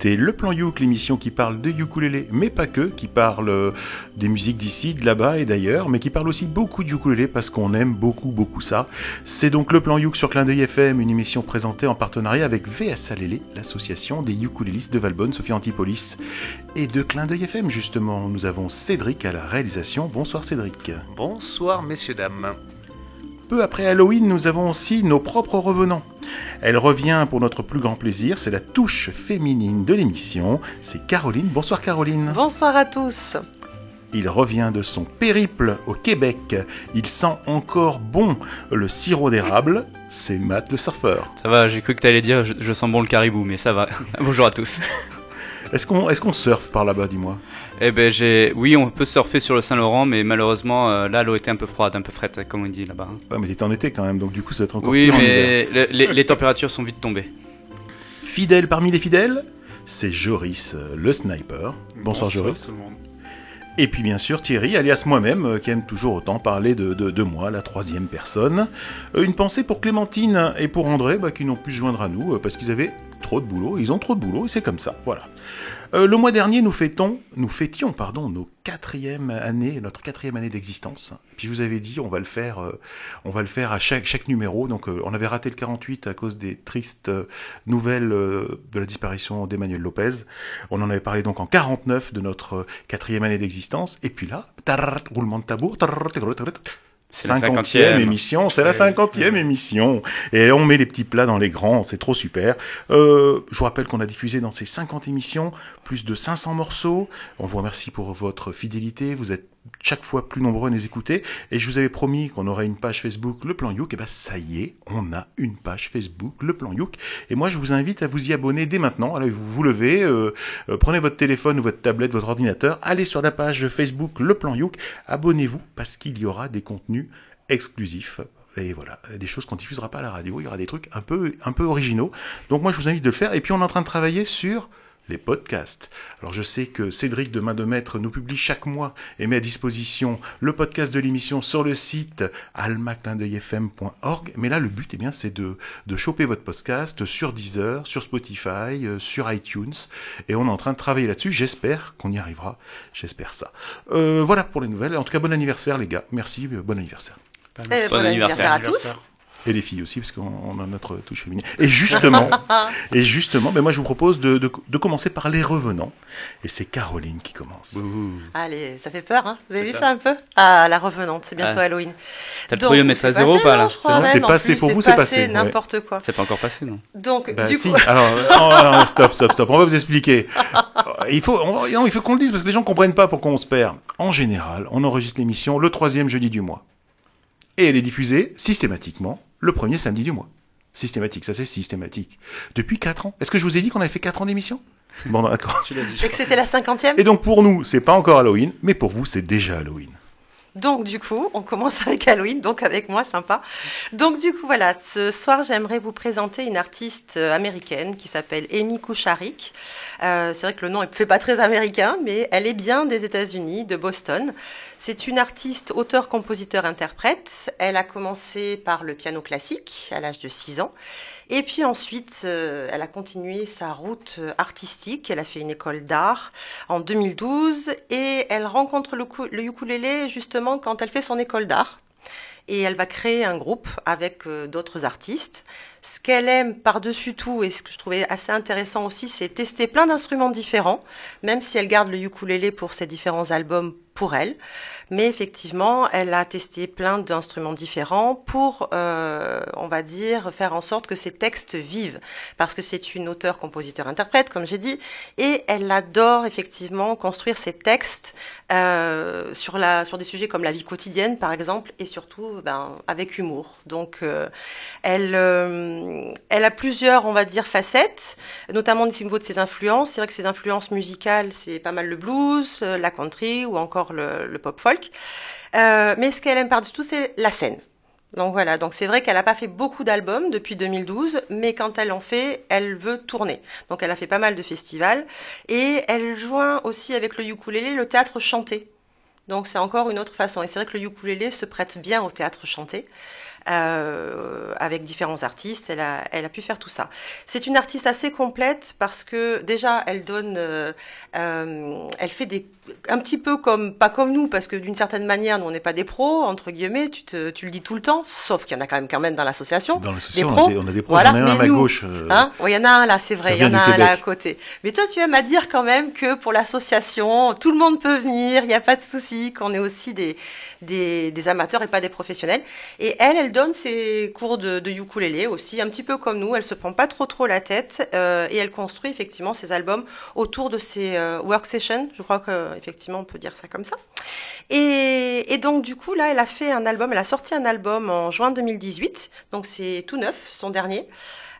écoutez Le Plan Youk, l'émission qui parle de ukulélé, mais pas que, qui parle euh, des musiques d'ici, de là-bas et d'ailleurs, mais qui parle aussi beaucoup de ukulélé parce qu'on aime beaucoup, beaucoup ça. C'est donc Le Plan Youk sur Clin d'œil FM, une émission présentée en partenariat avec VS Alélé, l'association des ukulélistes de Valbonne, Sophie Antipolis, et de Clin d'œil FM justement. Nous avons Cédric à la réalisation. Bonsoir Cédric. Bonsoir messieurs, dames. Peu après Halloween, nous avons aussi nos propres revenants. Elle revient pour notre plus grand plaisir, c'est la touche féminine de l'émission, c'est Caroline. Bonsoir Caroline. Bonsoir à tous. Il revient de son périple au Québec. Il sent encore bon le sirop d'érable. C'est Matt le surfeur. Ça va, j'ai cru que t'allais dire je, je sens bon le caribou, mais ça va. Bonjour à tous. Est-ce qu'on est qu'on surfe par là-bas, dis-moi? Eh ben, j'ai. Oui, on peut surfer sur le Saint-Laurent, mais malheureusement, euh, là, l'eau était un peu froide, un peu frette, comme on dit là-bas. hein. Ouais, mais t'es en été quand même, donc du coup ça va être encore Oui, mais le- les, les températures sont vite tombées. Fidèle parmi les fidèles, c'est Joris euh, le sniper. Bonsoir, Joris. tout le monde. Et puis bien sûr Thierry, alias moi-même, euh, qui aime toujours autant parler de, de, de moi, la troisième personne. Une pensée pour Clémentine et pour André, bah, qui n'ont pu se joindre à nous, parce qu'ils avaient trop de boulot, ils ont trop de boulot, et c'est comme ça, voilà. Euh, le mois dernier, nous fêtons, nous fêtions, pardon, nos quatrième année, notre quatrième année d'existence. Puis je vous avais dit, on va le faire, euh, on va le faire à chaque, numéro. Donc, euh, on avait raté le 48 à cause des tristes nouvelles de la disparition d'Emmanuel Lopez. On en avait parlé donc en 49 de notre quatrième année d'existence. Et puis là, roulement de tarrrt, C'est la 50e cinquantième. émission, c'est la Ouais. 50e émission. Et on met les petits plats dans les grands, c'est trop super. Euh, je vous rappelle qu'on a diffusé dans ces 50 émissions plus de 500 morceaux. On vous remercie pour votre fidélité, vous êtes chaque fois plus nombreux à nous écouter. Et je vous avais promis qu'on aurait une page Facebook, Le Plan Youk. Et ben ça y est, on a une page Facebook, Le Plan Youk. Et moi, je vous invite à vous y abonner dès maintenant. Allez, vous vous levez, euh, euh, prenez votre téléphone ou votre tablette, votre ordinateur, allez sur la page Facebook, Le Plan Youk, abonnez-vous parce qu'il y aura des contenus exclusifs. Et voilà, des choses qu'on diffusera pas à la radio. Il y aura des trucs un peu, un peu originaux. Donc moi, je vous invite de le faire. Et puis, on est en train de travailler sur les podcasts. Alors je sais que Cédric de Main de Maître nous publie chaque mois et met à disposition le podcast de l'émission sur le site almaclindeuilfm.org. Mais là, le but, eh bien, c'est de, de choper votre podcast sur Deezer, sur Spotify, euh, sur iTunes. Et on est en train de travailler là-dessus. J'espère qu'on y arrivera. J'espère ça. Euh, voilà pour les nouvelles. En tout cas, bon anniversaire, les gars. Merci, euh, bon anniversaire. Eh, Bon bon anniversaire à tous. Et les filles aussi, parce qu'on on a notre touche féminine. Et justement, et justement, ben moi je vous propose de, de, de commencer par les revenants. Et c'est Caroline qui commence. Allez, ça fait peur, hein Vous avez vu ça. ça un peu? Ah, la revenante, c'est bientôt Ah. Halloween. T'as le c'est à zéro pas là je crois, C'est passé, pour vous, c'est passé, ouais. n'importe quoi. C'est pas encore passé, non? Donc, Bah, du si. coup, Alors, non, stop, stop, stop. On va vous expliquer. Il faut, on- non, il faut qu'on le dise parce que les gens comprennent pas pourquoi on se perd. En général, on enregistre l'émission le troisième jeudi du mois. Et elle est diffusée systématiquement le premier samedi du mois. Systématique, ça c'est systématique. Depuis 4 ans. Est-ce que je vous ai dit qu'on avait fait 4 ans d'émission? Bon, d'accord. Et que c'était la cinquantième? Et donc pour nous, c'est pas encore Halloween, mais pour vous, c'est déjà Halloween. Donc du coup, on commence avec Halloween, donc avec moi, sympa. Donc du coup, voilà, ce soir, j'aimerais vous présenter une artiste euh, américaine qui s'appelle Amy Kucharik. Euh, c'est vrai que le nom ne fait pas très américain, mais elle est bien des États-Unis, de Boston. C'est une artiste, auteur, compositeur, interprète. Elle a commencé par le piano classique à l'âge de 6 ans. Et puis ensuite, euh, elle a continué sa route artistique. Elle a fait une école d'art en 2012 et elle rencontre le, le ukulélé justement quand elle fait son école d'art. Et elle va créer un groupe avec euh, d'autres artistes. Ce qu'elle aime par-dessus tout et ce que je trouvais assez intéressant aussi, c'est tester plein d'instruments différents, même si elle garde le ukulélé pour ses différents albums pour elle. Mais effectivement, elle a testé plein d'instruments différents pour, euh, on va dire, faire en sorte que ses textes vivent. Parce que c'est une auteure, compositeur, interprète, comme j'ai dit, et elle adore effectivement construire ses textes euh, sur, la, sur des sujets comme la vie quotidienne, par exemple, et surtout ben, avec humour. Donc, euh, elle, euh, elle a plusieurs, on va dire, facettes, notamment au niveau de ses influences. C'est vrai que ses influences musicales, c'est pas mal le blues, euh, la country ou encore le, le pop folk. Euh, mais ce qu'elle aime par-dessus tout, c'est la scène. Donc voilà, donc c'est vrai qu'elle n'a pas fait beaucoup d'albums depuis 2012, mais quand elle en fait, elle veut tourner. Donc elle a fait pas mal de festivals et elle joint aussi avec le ukulélé le théâtre chanté. Donc c'est encore une autre façon. Et c'est vrai que le ukulélé se prête bien au théâtre chanté. euh, avec différents artistes. Elle a, pu faire tout ça. C'est une artiste assez complète parce que déjà, elle donne, euh, elle fait des, un petit peu comme, pas comme nous, parce que d'une certaine manière, nous on n'est pas des pros, entre guillemets, tu, te, tu le dis tout le temps, sauf qu'il y en a quand même, quand même dans l'association. Dans Des l'association, on, a des- on a des pros, Voilà, en a un à mais ma nous, gauche. euh, Hein il y en a un là, c'est vrai, il y en a un là à côté. Mais toi, tu aimes à dire quand même que pour l'association, tout le monde peut venir, il n'y a pas de souci, qu'on est aussi des, des, des amateurs et pas des professionnels. Et elle, elle donne ses cours de, de ukulélé aussi, un petit peu comme nous, elle se prend pas trop trop la tête euh, et elle construit effectivement ses albums autour de ses euh, work sessions, je crois que effectivement on peut dire ça comme ça. Et, donc du coup là, elle a fait un album, elle a sorti un album en juin 2018, donc c'est tout neuf, son dernier.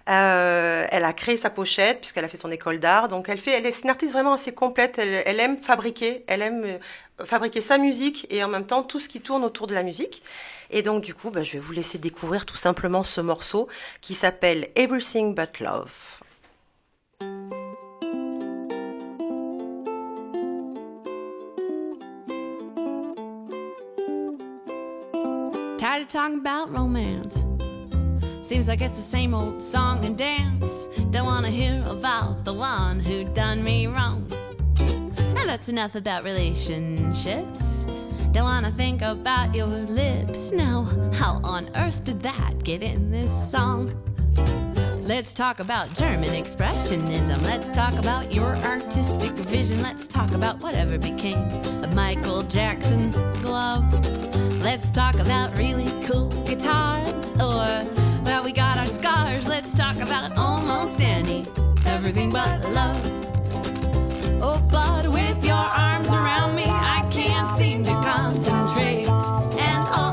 Euh, elle a créé sa pochette puisqu'elle a fait son école d'art. Donc elle fait, elle est une artiste vraiment assez complète. Elle, elle aime fabriquer, elle aime euh, fabriquer sa musique et en même temps tout ce qui tourne autour de la musique. Et donc du coup, bah, je vais vous laisser découvrir tout simplement ce morceau qui s'appelle Everything But Love. Of talking about romance. Seems like it's the same old song and dance. Don't wanna hear about the one who done me wrong. Now that's enough about relationships. Don't wanna think about your lips. Now, how on earth did that get in this song? Let's talk about German expressionism. Let's talk about your artistic vision. Let's talk about whatever became of Michael Jackson's glove. Let's talk about really cool guitars. Or, well, we got our scars. Let's talk about almost any, everything but love. Oh, but with your arms around me, I can't seem to concentrate. And all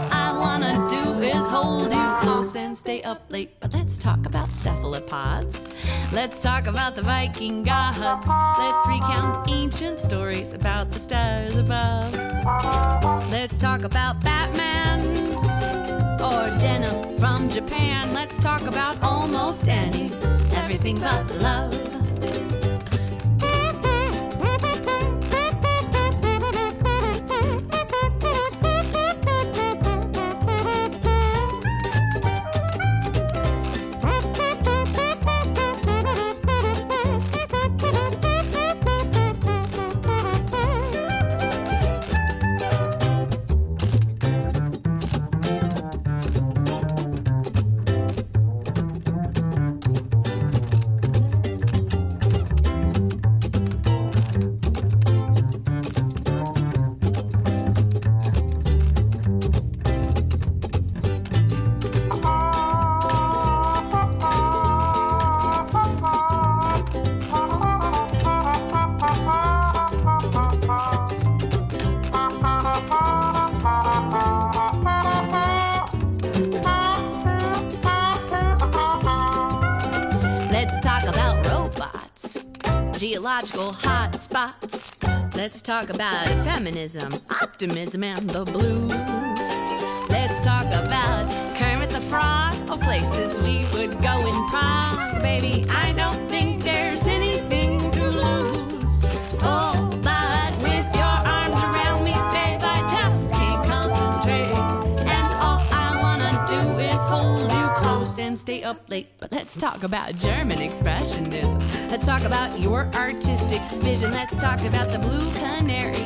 stay up late. But let's talk about cephalopods. Let's talk about the Viking gods. Let's recount ancient stories about the stars above. Let's talk about Batman or denim from Japan. Let's talk about almost any, everything but love. Geological hotspots. Let's talk about feminism, optimism, and the blues. Let's talk about Kermit the Frog, or places we would go in Prague. Baby, I don't let's talk about German expressionism. Let's talk about your artistic vision. Let's talk about the blue canary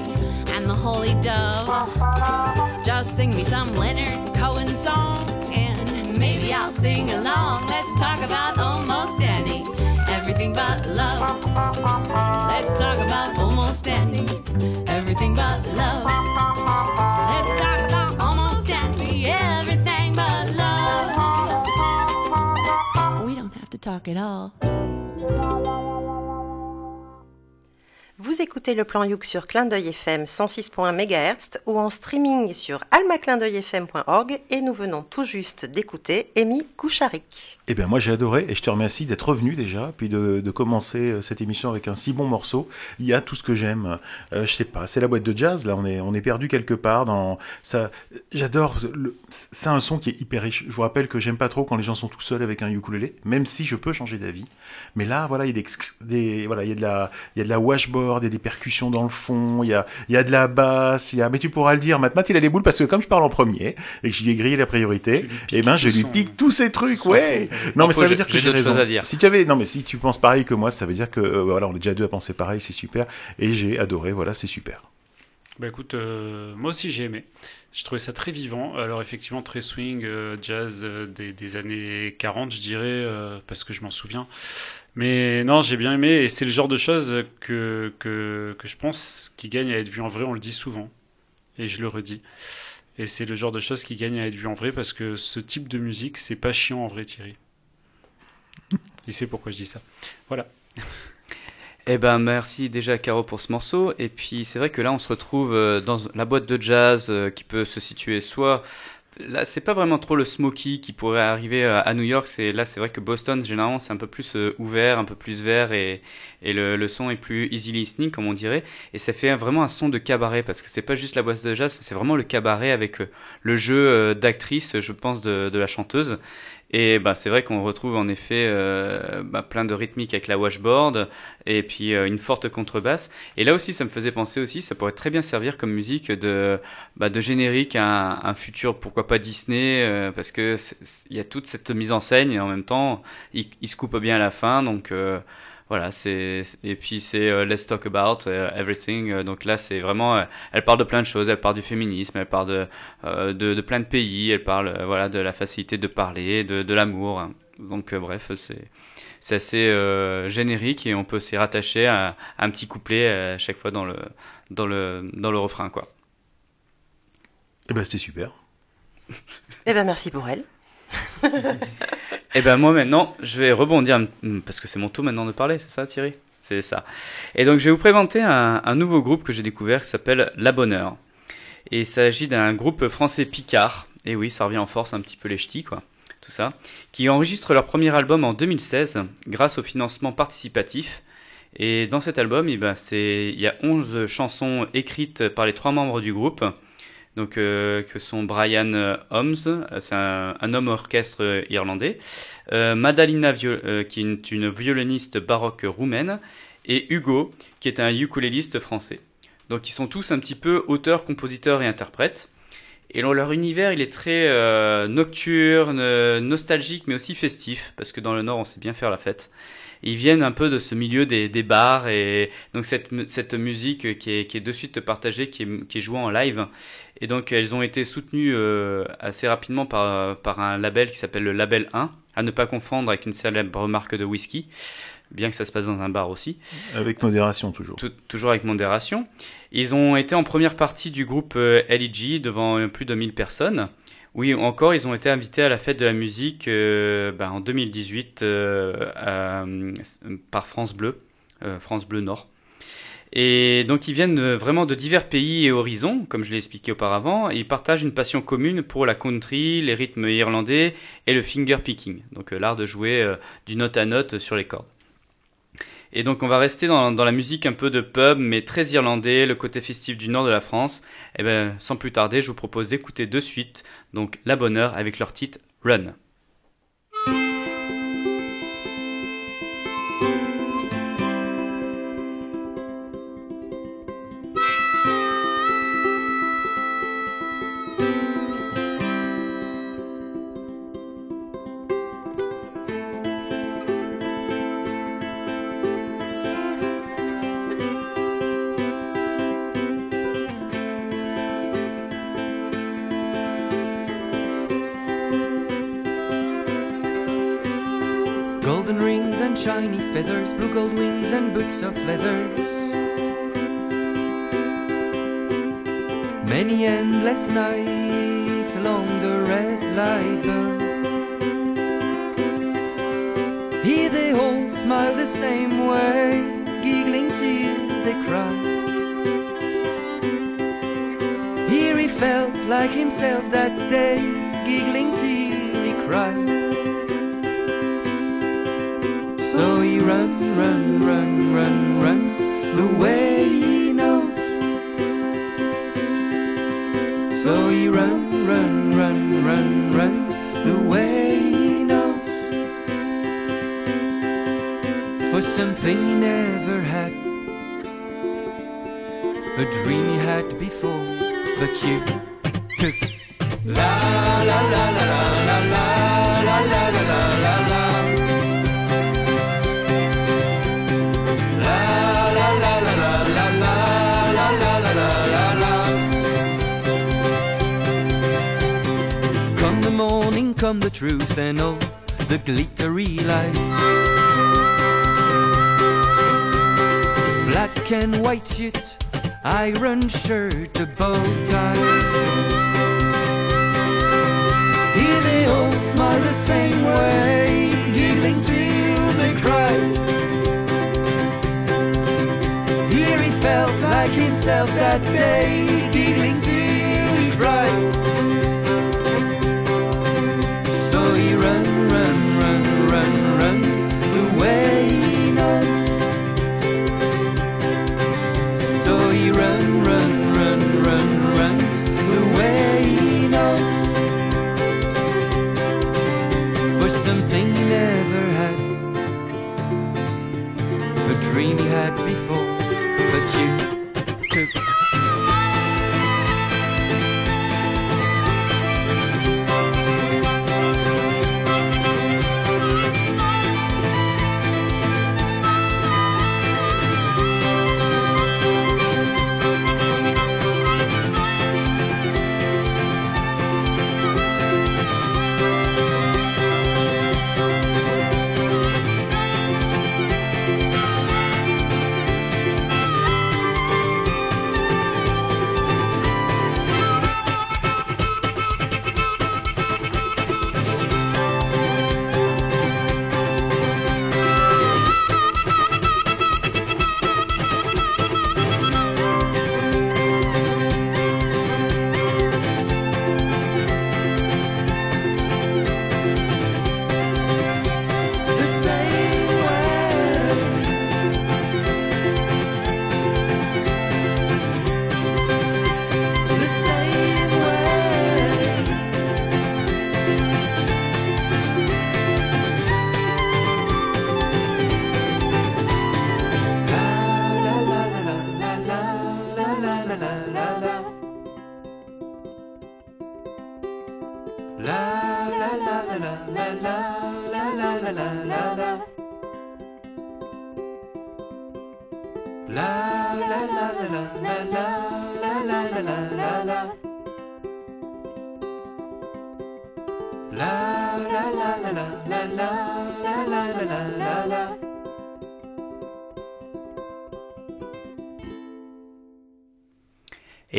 and the holy dove. Just sing me some Leonard Cohen song, and maybe I'll sing along. Let's talk about almost any, everything but love. Let's talk about almost any, everything but love. Talk at all. Écoutez le plan Youk sur Clin d'œil FM 106.1 MHz ou en streaming sur almaclindeuilfm.org et nous venons tout juste d'écouter Amy Koucharik. Eh bien, moi, j'ai adoré et je te remercie d'être revenu déjà, puis de, commencer euh, cette émission avec un si bon morceau. Il y a tout ce que j'aime. Euh, je sais pas, c'est la boîte de jazz. Là, on est, on est perdu quelque part dans ça. J'adore. C'est un son qui est hyper riche. Je vous rappelle que j'aime pas trop quand les gens sont tout seuls avec un ukulélé, même si je peux changer d'avis. Mais là, voilà, il y a des, voilà, il y a de la, il y a de la washboard, il des percussions dans le fond, il y a, il y a de la basse, il y a, mais tu pourras le dire, Matt, Matt, il a les boules parce que comme je parle en premier et que j'y ai grillé la priorité, lui eh ben, je lui son- pique tous ces trucs, ouais. Non, mais ça veut dire que j'ai raison. choses à dire. Si tu avais, non, mais si tu penses pareil que moi, ça veut dire que, euh, voilà, on est déjà deux à penser pareil, c'est super. Et j'ai adoré, voilà, c'est super. Bah écoute, euh, moi aussi j'ai aimé. Je trouvais ça très vivant. Alors effectivement très swing, euh, jazz euh, des, des années 40 je dirais, euh, parce que je m'en souviens. Mais non, j'ai bien aimé et c'est le genre de choses que, que, je pense qui gagne à être vu en vrai, on le dit souvent. Et je le redis. Et c'est le genre de choses qui gagne à être vu en vrai parce que ce type de musique, c'est pas chiant en vrai Thierry. Et c'est pourquoi je dis ça. Voilà. Eh ben merci déjà Caro pour ce morceau. Et puis c'est vrai que là on se retrouve euh, dans la boîte de jazz euh, qui peut se situer soit là c'est pas vraiment trop le smoky qui pourrait arriver à, à New York. C'est là c'est vrai que Boston généralement c'est un peu plus euh, ouvert, un peu plus vert et, et le, son est plus easy listening comme on dirait. Et ça fait vraiment un son de cabaret parce que c'est pas juste la boîte de jazz, c'est vraiment le cabaret avec euh, le jeu euh, d'actrice, je pense de la chanteuse. Et bah, c'est vrai qu'on retrouve en effet euh, bah, plein de rythmiques avec la washboard et puis euh, une forte contrebasse. Et là aussi, ça me faisait penser aussi, ça pourrait très bien servir comme musique de, bah, de générique à un, futur, pourquoi pas Disney, euh, parce que c'est- c'est- il y a toute cette mise en scène et en même temps, il, il se coupe bien à la fin. Donc euh, voilà, c'est et puis c'est euh, Let's Talk About euh, Everything. Euh, Donc là, c'est vraiment, euh, elle parle de plein de choses. Elle parle du féminisme, elle parle de euh, de, de plein de pays. Elle parle euh, voilà de la facilité de parler, de, de l'amour. Donc euh, bref, c'est c'est assez euh, générique et on peut s'y rattacher à, à un petit couplet à chaque fois dans le dans le dans le refrain quoi. Eh ben, c'était super. Eh ben merci pour elle. Et ben moi maintenant, je vais rebondir hum, parce que c'est mon tour maintenant de parler, c'est ça Thierry? C'est ça. Et donc je vais vous présenter un, nouveau groupe que j'ai découvert qui s'appelle La Bonheur. Et il s'agit d'un groupe français Picard. Et oui, ça revient en force un petit peu les ch'tis quoi, tout ça, qui enregistre leur premier album en 2016 grâce au financement participatif. Et dans cet album, eh ben, il y a 11 chansons écrites par les trois membres du groupe. Donc, euh, que sont Brian euh, Holmes, euh, c'est un, homme orchestre irlandais, Madalina, qui est une violoniste baroque roumaine, et Hugo, qui est un ukuléliste français. Donc, ils sont tous un petit peu auteurs, compositeurs et interprètes. Et leur univers, il est très nocturne, nostalgique, mais aussi festif, parce que dans le Nord, on sait bien faire la fête. Ils viennent un peu de ce milieu des, bars, et donc cette, mu- cette musique qui est, de suite partagée, qui qui est jouée en live. Et donc, elles ont été soutenues euh, assez rapidement par, par un label qui s'appelle le Label 1, à ne pas confondre avec une célèbre marque de whisky, bien que ça se passe dans un bar aussi. Avec modération, toujours. Tout- toujours avec modération. Ils ont été en première partie du groupe euh, LEG devant euh, plus de 1000 personnes. Oui, encore, ils ont été invités à la fête de la musique euh, ben, en 2018 euh, à- par France Bleu, France Bleu Nord. Et donc ils viennent euh, vraiment de divers pays et horizons, comme je l'ai expliqué auparavant, et ils partagent une passion commune pour la country, les rythmes irlandais et le finger picking, donc euh, l'art de jouer euh, du note à note sur les cordes. Et donc on va rester dans, la musique un peu de pub, mais très irlandais, le côté festif du nord de la France. Et ben sans plus tarder, je vous propose d'écouter de suite donc La Bonheur avec leur titre Run. For something he never had, a dream he had before, but you took la la la la la la la la la la la la. Come the morning, come the truth, and all the glittery lights. And white suit, iron shirt, a bow tie. Here they all smile the same way, giggling till they cry. Here he felt like himself that day, giggling till he cried. Had before,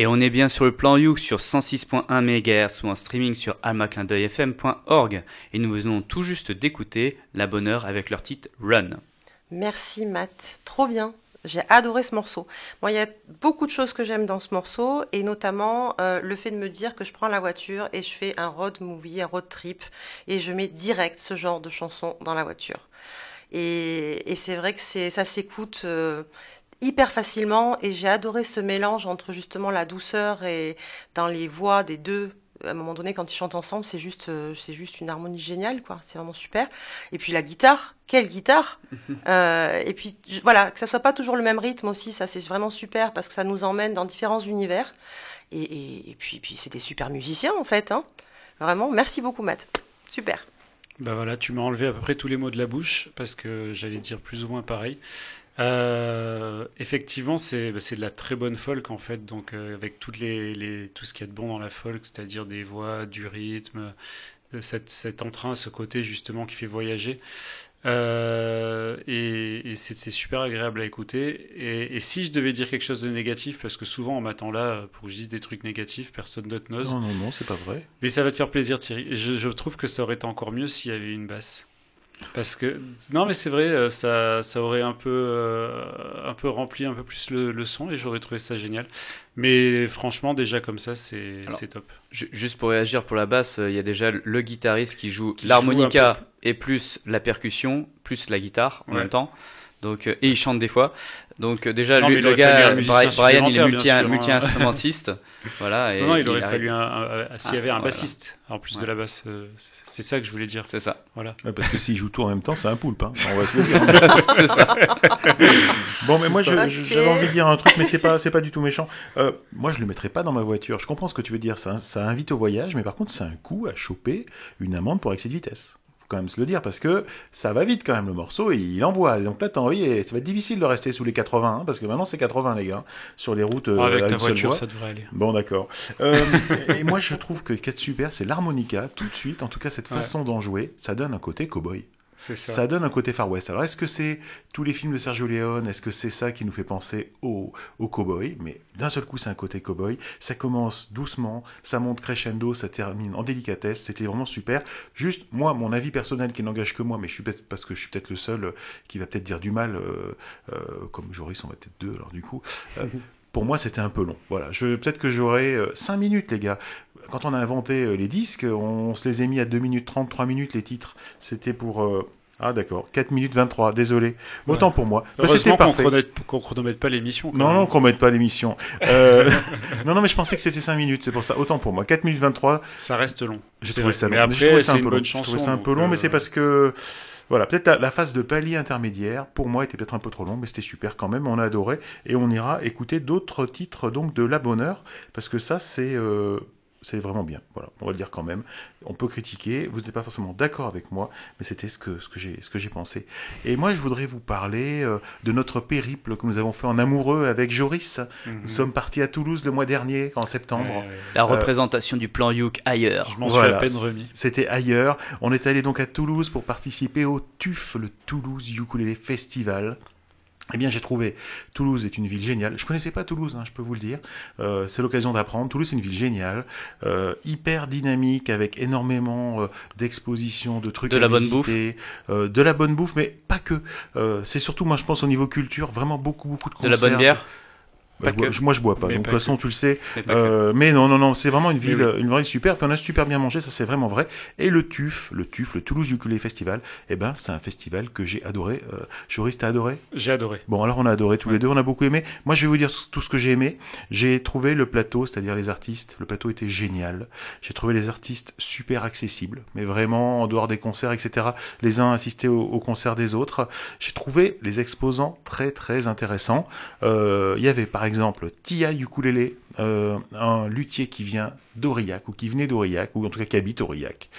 Et on est bien sur le plan You sur 106.1 MHz ou en streaming sur almaclindeuilfm.org. Et nous venons tout juste d'écouter La Bonne Heure avec leur titre Run. Merci Matt, trop bien. J'ai adoré ce morceau. Moi, il y a beaucoup de choses que j'aime dans ce morceau, et notamment euh, le fait de me dire que je prends la voiture et je fais un road movie, un road trip, et je mets direct ce genre de chanson dans la voiture. Et, c'est vrai que ça s'écoute euh, hyper facilement, et j'ai adoré ce mélange entre justement la douceur et dans les voix des deux. À un moment donné, quand ils chantent ensemble, c'est juste, euh, c'est juste une harmonie géniale, quoi. C'est vraiment super. Et puis la guitare, quelle guitare Euh, Et puis voilà, que ça soit pas toujours le même rythme aussi, ça c'est vraiment super parce que ça nous emmène dans différents univers. Et, et- et puis, puis c'est des super musiciens en fait. Hein. Vraiment, merci beaucoup Matt. Super. Bah voilà, tu m'as enlevé à peu près tous les mots de la bouche parce que j'allais dire plus ou moins pareil. Euh, effectivement, c'est bah, c'est de la très bonne folk en fait, donc euh, avec toutes les, les- tout ce qu'il y a de bon dans la folk, c'est-à-dire des voix, du rythme, euh, cette, cet entrain, ce côté justement qui fait voyager. Euh, et et c'était super agréable à écouter. Et, et si je devais dire quelque chose de négatif, parce que souvent on m'attend là pour que je dise des trucs négatifs, personne d'autre n'ose. Non, non, non, c'est pas vrai. Mais ça va te faire plaisir, Thierry. Je, je trouve que ça aurait été encore mieux s'il y avait une basse. Parce que non, mais c'est vrai, euh, ça, ça aurait un peu, euh, un peu rempli un peu plus le, le son et j'aurais trouvé ça génial. Mais franchement, déjà comme ça, c'est c'est top. Ju- Juste pour réagir pour la basse, euh, il y a déjà le guitariste qui joue l'harmonica et plus la percussion, plus la guitare en Ouais. même temps. Donc, euh, et il chante des fois. Donc euh, déjà, Non, lui, le gars, un musicien Bri- Brian, il est multi, hein. multi-instrumentiste. voilà. Et Non, non, il aurait fallu un, un- un- s'il y avait un voilà. bassiste en plus de la basse. euh, c'est ça que je voulais dire. C'est ça. Voilà. Ouais, parce que s'il joue tout en même temps, c'est un poulpe. hein. On va se le dire. c'est ça. Bon, mais moi, j'avais envie de dire un truc, mais c'est pas, c'est pas du tout méchant. Euh, moi, je le mettrais pas dans ma voiture. Je comprends ce que tu veux dire. Ça, ça invite au voyage, mais par contre, c'est un coup à choper une amende pour excès de vitesse. Quand même se le dire parce que ça va vite quand même le morceau et il envoie. Donc là, t'as envie et ça va être difficile de rester sous les 80 hein, parce que maintenant c'est 80 les gars sur les routes euh, Avec ta voiture, voie. ça devrait aller. Bon, d'accord. Euh, et moi, je trouve que ce qui est super, c'est l'harmonica, tout de suite. En tout cas, cette Ouais. façon d'en jouer, ça donne un côté cow-boy. Ça. Ça donne un côté Far West. Alors, est-ce que c'est tous les films de Sergio Leone Est-ce que c'est ça qui nous fait penser au, au cowboy? Mais d'un seul coup, c'est un côté cowboy. Ça commence doucement, ça monte crescendo, ça termine en délicatesse. C'était vraiment super. Juste, moi, mon avis personnel qui n'engage que moi, mais je suis peut-être parce que je suis peut-être le seul euh, qui va peut-être dire du mal, euh, euh, comme Joris, on va peut-être deux, alors du coup. euh, pour moi, c'était un peu long. Voilà. Je, peut-être que j'aurais 5 minutes, les gars. Quand on a inventé euh, les disques, on se les a mis à 2 minutes 30, 3 minutes, les titres. C'était pour. euh, Ah, d'accord. 4 minutes 23, désolé. Autant pour moi. Bah, Heureusement qu'on parfait. chronomètre, pas l'émission. Non, même. non, qu'on mette pas l'émission. Euh, non, non, mais je pensais que c'était 5 minutes, c'est pour ça. Autant pour moi. 4 minutes 23, Ça reste long. j'ai trouvé vrai. ça long. Mais après, ça c'est un une peu bonne long. J'ai chanson. trouvé ça un peu long, mais c'est parce que. Voilà, peut-être la, la phase de palier intermédiaire, pour moi, était peut-être un peu trop longue, mais c'était super quand même, on a adoré. Et on ira écouter d'autres titres donc de La Bonheur, parce que ça, c'est euh, c'est vraiment bien. Voilà, on va le dire quand même. On peut critiquer, vous n'êtes pas forcément d'accord avec moi, mais c'était ce que, ce que j'ai ce que j'ai pensé. Et moi, je voudrais vous parler euh, de notre périple que nous avons fait en amoureux avec Joris. mhm. Nous sommes partis à Toulouse le mois dernier, en septembre. Ouais, ouais. La Euh, représentation du plan Youk ailleurs. Je m'en Voilà, suis à peine remis. C'était ailleurs. On est allé donc à Toulouse pour participer au TUF, le Toulouse Ukulele Festival. Eh bien, j'ai trouvé Toulouse est une ville géniale. Je connaissais pas Toulouse, hein, je peux vous le dire. Euh, c'est l'occasion d'apprendre. Toulouse, c'est une ville géniale, euh, hyper dynamique, avec énormément euh, d'expositions, de trucs De à la bonne visiter, euh, de la bonne bouffe, mais pas que. Euh, c'est surtout, moi, je pense au niveau culture, vraiment beaucoup, beaucoup de De concerts. la bonne bière. Bah, je moi, je bois pas. Mais donc, de toute façon, tu le sais, mais euh, mais non, non, non, c'est vraiment une ville, oui. une ville super. Puis on a super bien mangé, ça c'est vraiment vrai. Et le TUF, le TUF, le Toulouse Ukulele Festival, eh ben, c'est un festival que j'ai adoré. Euh, Joris, t'as adoré? J'ai adoré. Bon, alors on a adoré tous Ouais. les deux, on a beaucoup aimé. Moi, je vais vous dire tout ce que j'ai aimé. J'ai trouvé le plateau, c'est-à-dire les artistes. Le plateau était génial. J'ai trouvé les artistes super accessibles, mais vraiment en dehors des concerts, etc. Les uns assistaient au, au concert des autres. J'ai trouvé les exposants très très intéressants. Euh, Il y avait par exemple Tia Ukulele, euh, un luthier qui vient d'Aurillac ou qui venait d'Aurillac ou en tout cas qui habite Aurillac.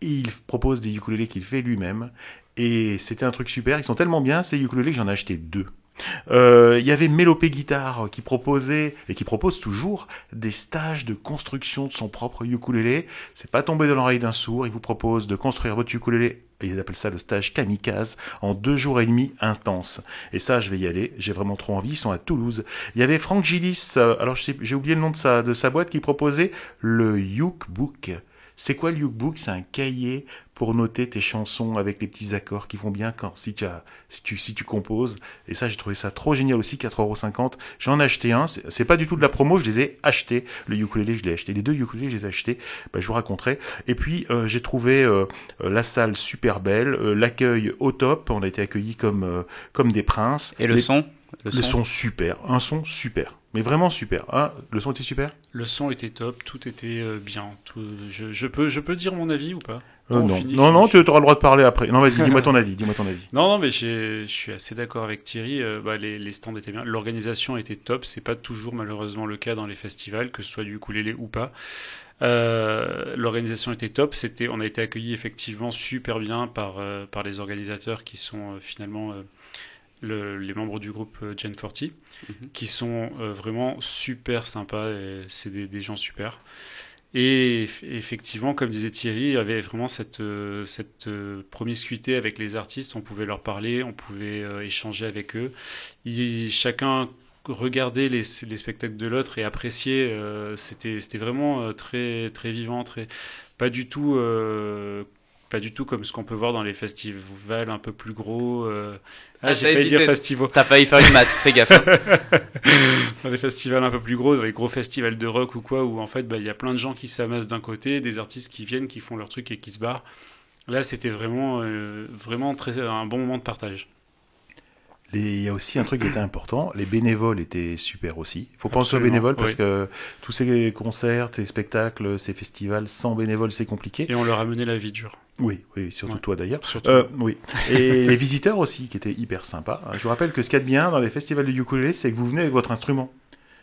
Il propose des ukulélés qu'il fait lui-même. Et c'était un truc super. Ils sont tellement bien, ces ukulélés, que j'en ai acheté deux. Euh, Il y avait Mélopé Guitare qui proposait, et qui propose toujours, des stages de construction de son propre ukulélé. C'est pas tombé dans l'oreille d'un sourd. Il vous propose de construire votre ukulélé, ils appellent ça le stage kamikaze, en deux jours et demi intense. Et ça, je vais y aller. J'ai vraiment trop envie. Ils sont à Toulouse. Il y avait Franck Gillis, euh, alors j'ai oublié le nom de sa, de sa boîte, qui proposait le Ukebook. C'est quoi le Ukebook C'est un cahier pour noter tes chansons avec les petits accords qui vont bien quand si tu as si tu si tu composes et ça j'ai trouvé ça trop génial aussi 4,50€. J'en ai acheté un, c'est pas du tout de la promo, je les ai achetés. Le ukulélé, je l'ai acheté. Les deux ukulélés, je les ai achetés. Bah, je vous raconterai. Et puis euh, j'ai trouvé euh, euh, la salle super belle, euh, l'accueil au top, on a été accueillis comme euh, comme des princes. Et le Les- son? Le son? super, un son super. Mais vraiment super. Hein le son était super? Le son était top, tout était euh, bien. Tout, je, je peux, je peux dire mon avis ou pas? Euh, On Non, finit, non, tu auras le droit de parler après. Non, vas-y, dis-moi ton avis, dis-moi ton avis. Non, non, mais je suis assez d'accord avec Thierry. euh, bah, les, les stands étaient bien. L'organisation était top. C'est pas toujours malheureusement le cas dans les festivals, que ce soit du ukulélé ou pas. Euh, L'organisation était top. C'était, on a été accueillis effectivement super bien par, euh, par les organisateurs qui sont finalement le- les membres du groupe Gen 40, Mhm. qui sont vraiment super sympas. C'est des, des gens super. Et eff- effectivement, comme disait Thierry, il y avait vraiment cette, euh, cette euh, promiscuité avec les artistes. On pouvait leur parler, on pouvait euh, échanger avec eux. Chacun regardait les, les spectacles de l'autre et appréciait. C'était vraiment très, très vivant, très, pas du tout. euh, pas du tout comme ce qu'on peut voir dans les festivals un peu plus gros. euh. Ah, Ah, j'ai t'as failli dire festivals. T'as failli faire une maths, fais gaffe. hein. dans les festivals un peu plus gros, dans les gros festivals de rock ou quoi, où en fait bah, il y a plein de gens qui s'amassent d'un côté, des artistes qui viennent, qui font leur truc et qui se barrent. Là, c'était vraiment, euh, vraiment très, un bon moment de partage. Il y a aussi un truc qui était important, les bénévoles étaient super aussi. Il faut penser aux bénévoles parce oui. que tous ces concerts, ces spectacles, ces festivals sans bénévoles, c'est compliqué. Et on leur a mené la vie dure. Oui, oui, surtout Ouais. toi d'ailleurs. Surtout. Euh, oui. Et les visiteurs aussi, qui étaient hyper sympas. Je vous rappelle que ce qu'il y a de bien dans les festivals de ukulélé, c'est que vous venez avec votre instrument.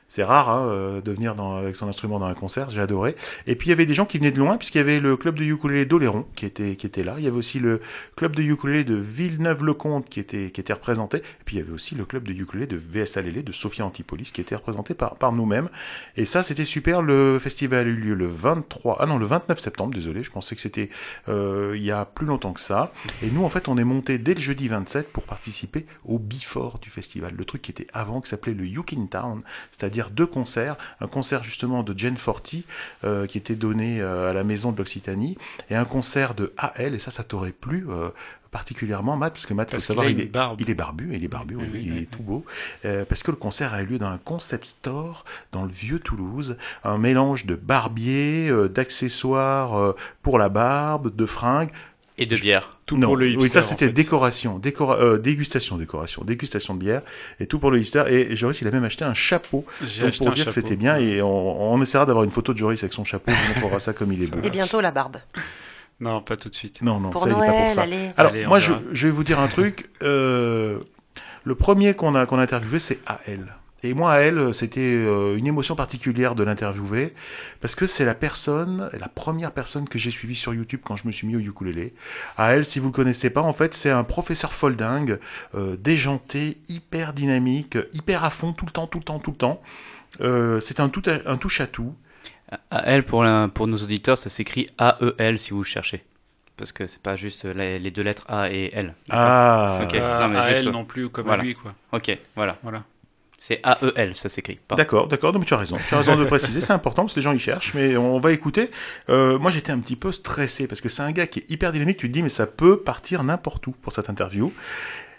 C'est rare hein, euh, de venir dans- avec son instrument dans un concert, j'ai adoré. Et puis il y avait des gens qui venaient de loin, puisqu'il y avait le club de ukulélé d'Oléron qui était, qui était là. Il y avait aussi le club de ukulélé de Villeneuve-le-Comte qui était, qui était représenté. Et puis il y avait aussi le club de ukulélé de VS Alélé, de Sophia Antipolis, qui était représenté par, par nous-mêmes. Et ça, c'était super. Le festival a eu lieu le 23, ah non, le 29 septembre, désolé, je pensais que c'était euh, il y a plus longtemps que ça. Et nous, en fait, on est monté dès le jeudi 27 pour participer au before du festival. Le truc qui était avant, qui s'appelait le Yukin Town, c'est-à-dire deux concerts. Un concert justement de Jen Forti, euh, qui était donné euh, à la maison de l'Occitanie, et un concert de AL, et ça, ça t'aurait plu euh, particulièrement, Matt, parce que Matt, Parce savoir, il est, il est barbu, il est barbu, oui, Oui, oui, oui, il oui, est tout beau, euh, parce que le concert a eu lieu dans un concept store dans le vieux Toulouse, un mélange de barbier, euh, d'accessoires euh, pour la barbe, de fringues, Et de bière. Tout non, pour le oui, hipster. ça en c'était fait. décoration, décora euh, dégustation, décoration, dégustation de bière, et tout pour le hipster. Et Joris, il a même acheté un chapeau, donc acheté pour un dire que c'était bien, et on, on essaiera d'avoir une photo de Joris avec son chapeau, on montrera ça comme il est beau. Et bientôt la barbe. Non, pas tout de suite. Non, non, Pour ça, il est pas pour Noël, ça. allez. Alors, Allez, moi, je, verra. je vais vous dire un truc. euh, le premier qu'on a, qu'on a interviewé, c'est AL. Et moi, AL, c'était euh, une émotion particulière de l'interviewer, parce que c'est la personne, la première personne que j'ai suivie sur YouTube quand je me suis mis au ukulélé. AL, si vous le connaissez pas, en fait, c'est un professeur folding, euh, déjanté, hyper dynamique, hyper à fond, tout le temps, tout le temps, tout le temps. Euh, c'est un, tout à- un touche à tout. AL pour, la- pour nos auditeurs, ça s'écrit AEL si vous cherchez. Parce que c'est pas juste les, deux lettres A et L. Ah, Ok. Pas non, mais à juste- elle non plus comme voilà. à lui, quoi. Ok, voilà. Voilà. C'est AEL, ça s'écrit. D'accord, d'accord, mais tu as raison. Tu as raison de le préciser, c'est important parce que les gens y cherchent, mais on va écouter. Euh, moi, j'étais un petit peu stressé parce que c'est un gars qui est hyper dynamique. Tu te dis, mais ça peut partir n'importe où pour cette interview.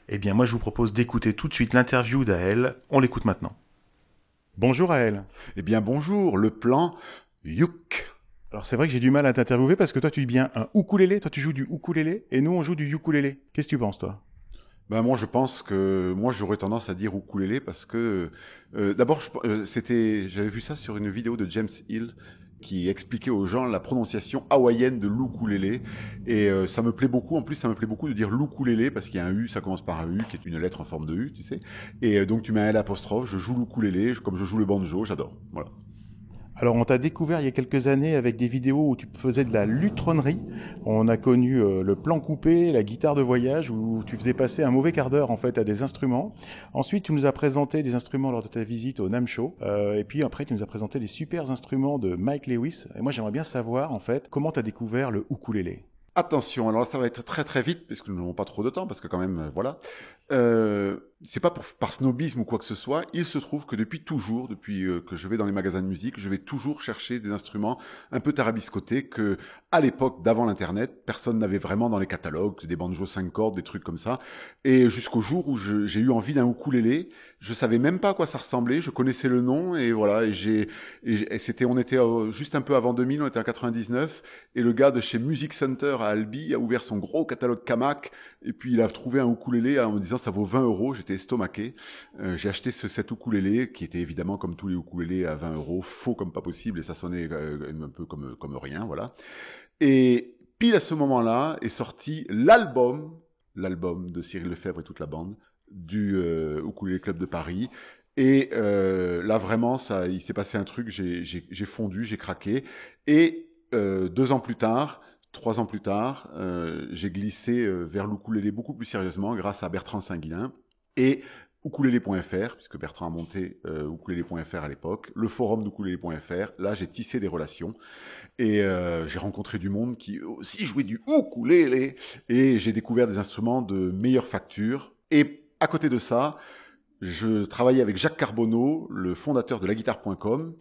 Eh bien, moi, je vous propose d'écouter tout de suite l'interview d'Aël. On l'écoute maintenant. Bonjour Aël. Eh bien bonjour, le plan Yuk. Alors, c'est vrai que j'ai du mal à t'interviewer parce que toi, tu dis bien un ukulélé. Toi, tu joues du ukulélé et nous, on joue du ukulélé. Qu'est-ce que tu penses, toi? Ben moi je pense que moi j'aurais tendance à dire ukulélé parce que euh, d'abord euh, c'était j'avais vu ça sur une vidéo de James Hill qui expliquait aux gens la prononciation hawaïenne de l'ukulélé. Et euh, ça me plaît beaucoup. En plus ça me plaît beaucoup de dire l'ukulélé parce qu'il y a un U ça commence par un U qui est une lettre en forme de U tu sais. Et donc tu mets un L apostrophe je joue l'ukulélé comme je joue le banjo j'adore. Voilà Alors, on t'a découvert il y a quelques années avec des vidéos où tu faisais de la lutronnerie. On a connu euh, le plan coupé, la guitare de voyage, où tu faisais passer un mauvais quart d'heure en fait à des instruments. Ensuite, tu nous as présenté des instruments lors de ta visite au NAM Show. Euh, et puis après, tu nous as présenté les super instruments de Mike Lewis. Et moi, j'aimerais bien savoir en fait comment tu as découvert le ukulélé. Attention, alors là, ça va être très très vite, parce que nous n'avons pas trop de temps, parce que quand même, euh, voilà. Euh, c'est pas pour, par snobisme ou quoi que ce soit. Il se trouve que depuis toujours, depuis euh, que je vais dans les magasins de musique, je vais toujours chercher des instruments un peu tarabiscotés que, à l'époque d'avant l'Internet, personne n'avait vraiment dans les catalogues, des banjos 5 cordes, des trucs comme ça. Et jusqu'au jour où j'ai eu envie d'un ukulélé, je savais même pas à quoi ça ressemblait, je connaissais le nom, et voilà, et j'ai, et et c'était, on était euh, juste un peu avant 2000, on était en 99, et le gars de chez Music Center à Albi a ouvert son gros catalogue Kamak et puis il a trouvé un ukulélé en me disant ça vaut 20 euros. J'étais estomaqué. Euh, j'ai acheté ce, cet ukulélé qui était évidemment comme tous les ukulélés à 20 euros, faux comme pas possible et ça sonnait euh, un peu comme comme rien, voilà. Et pile à ce moment-là est sorti l'album, l'album de Cyril Lefebvre et toute la bande du euh, Ukulélé Club de Paris. Et euh, là, vraiment, ça, il s'est passé un truc, j'ai fondu, j'ai craqué. Et deux ans plus tard, trois ans plus tard, euh, j'ai glissé euh, vers l'ukulélé beaucoup plus sérieusement grâce à Bertrand Saint-Guilain et ukulélé.fr, puisque Bertrand a monté euh, ukulélé.fr à l'époque, le forum d'ukulélé.fr. Là, j'ai tissé des relations et euh, j'ai rencontré du monde qui aussi jouait du ukulélé et j'ai découvert des instruments de meilleure facture. Et à côté de ça, je travaillais avec Jacques Carbonneau, le fondateur de laguitare.com,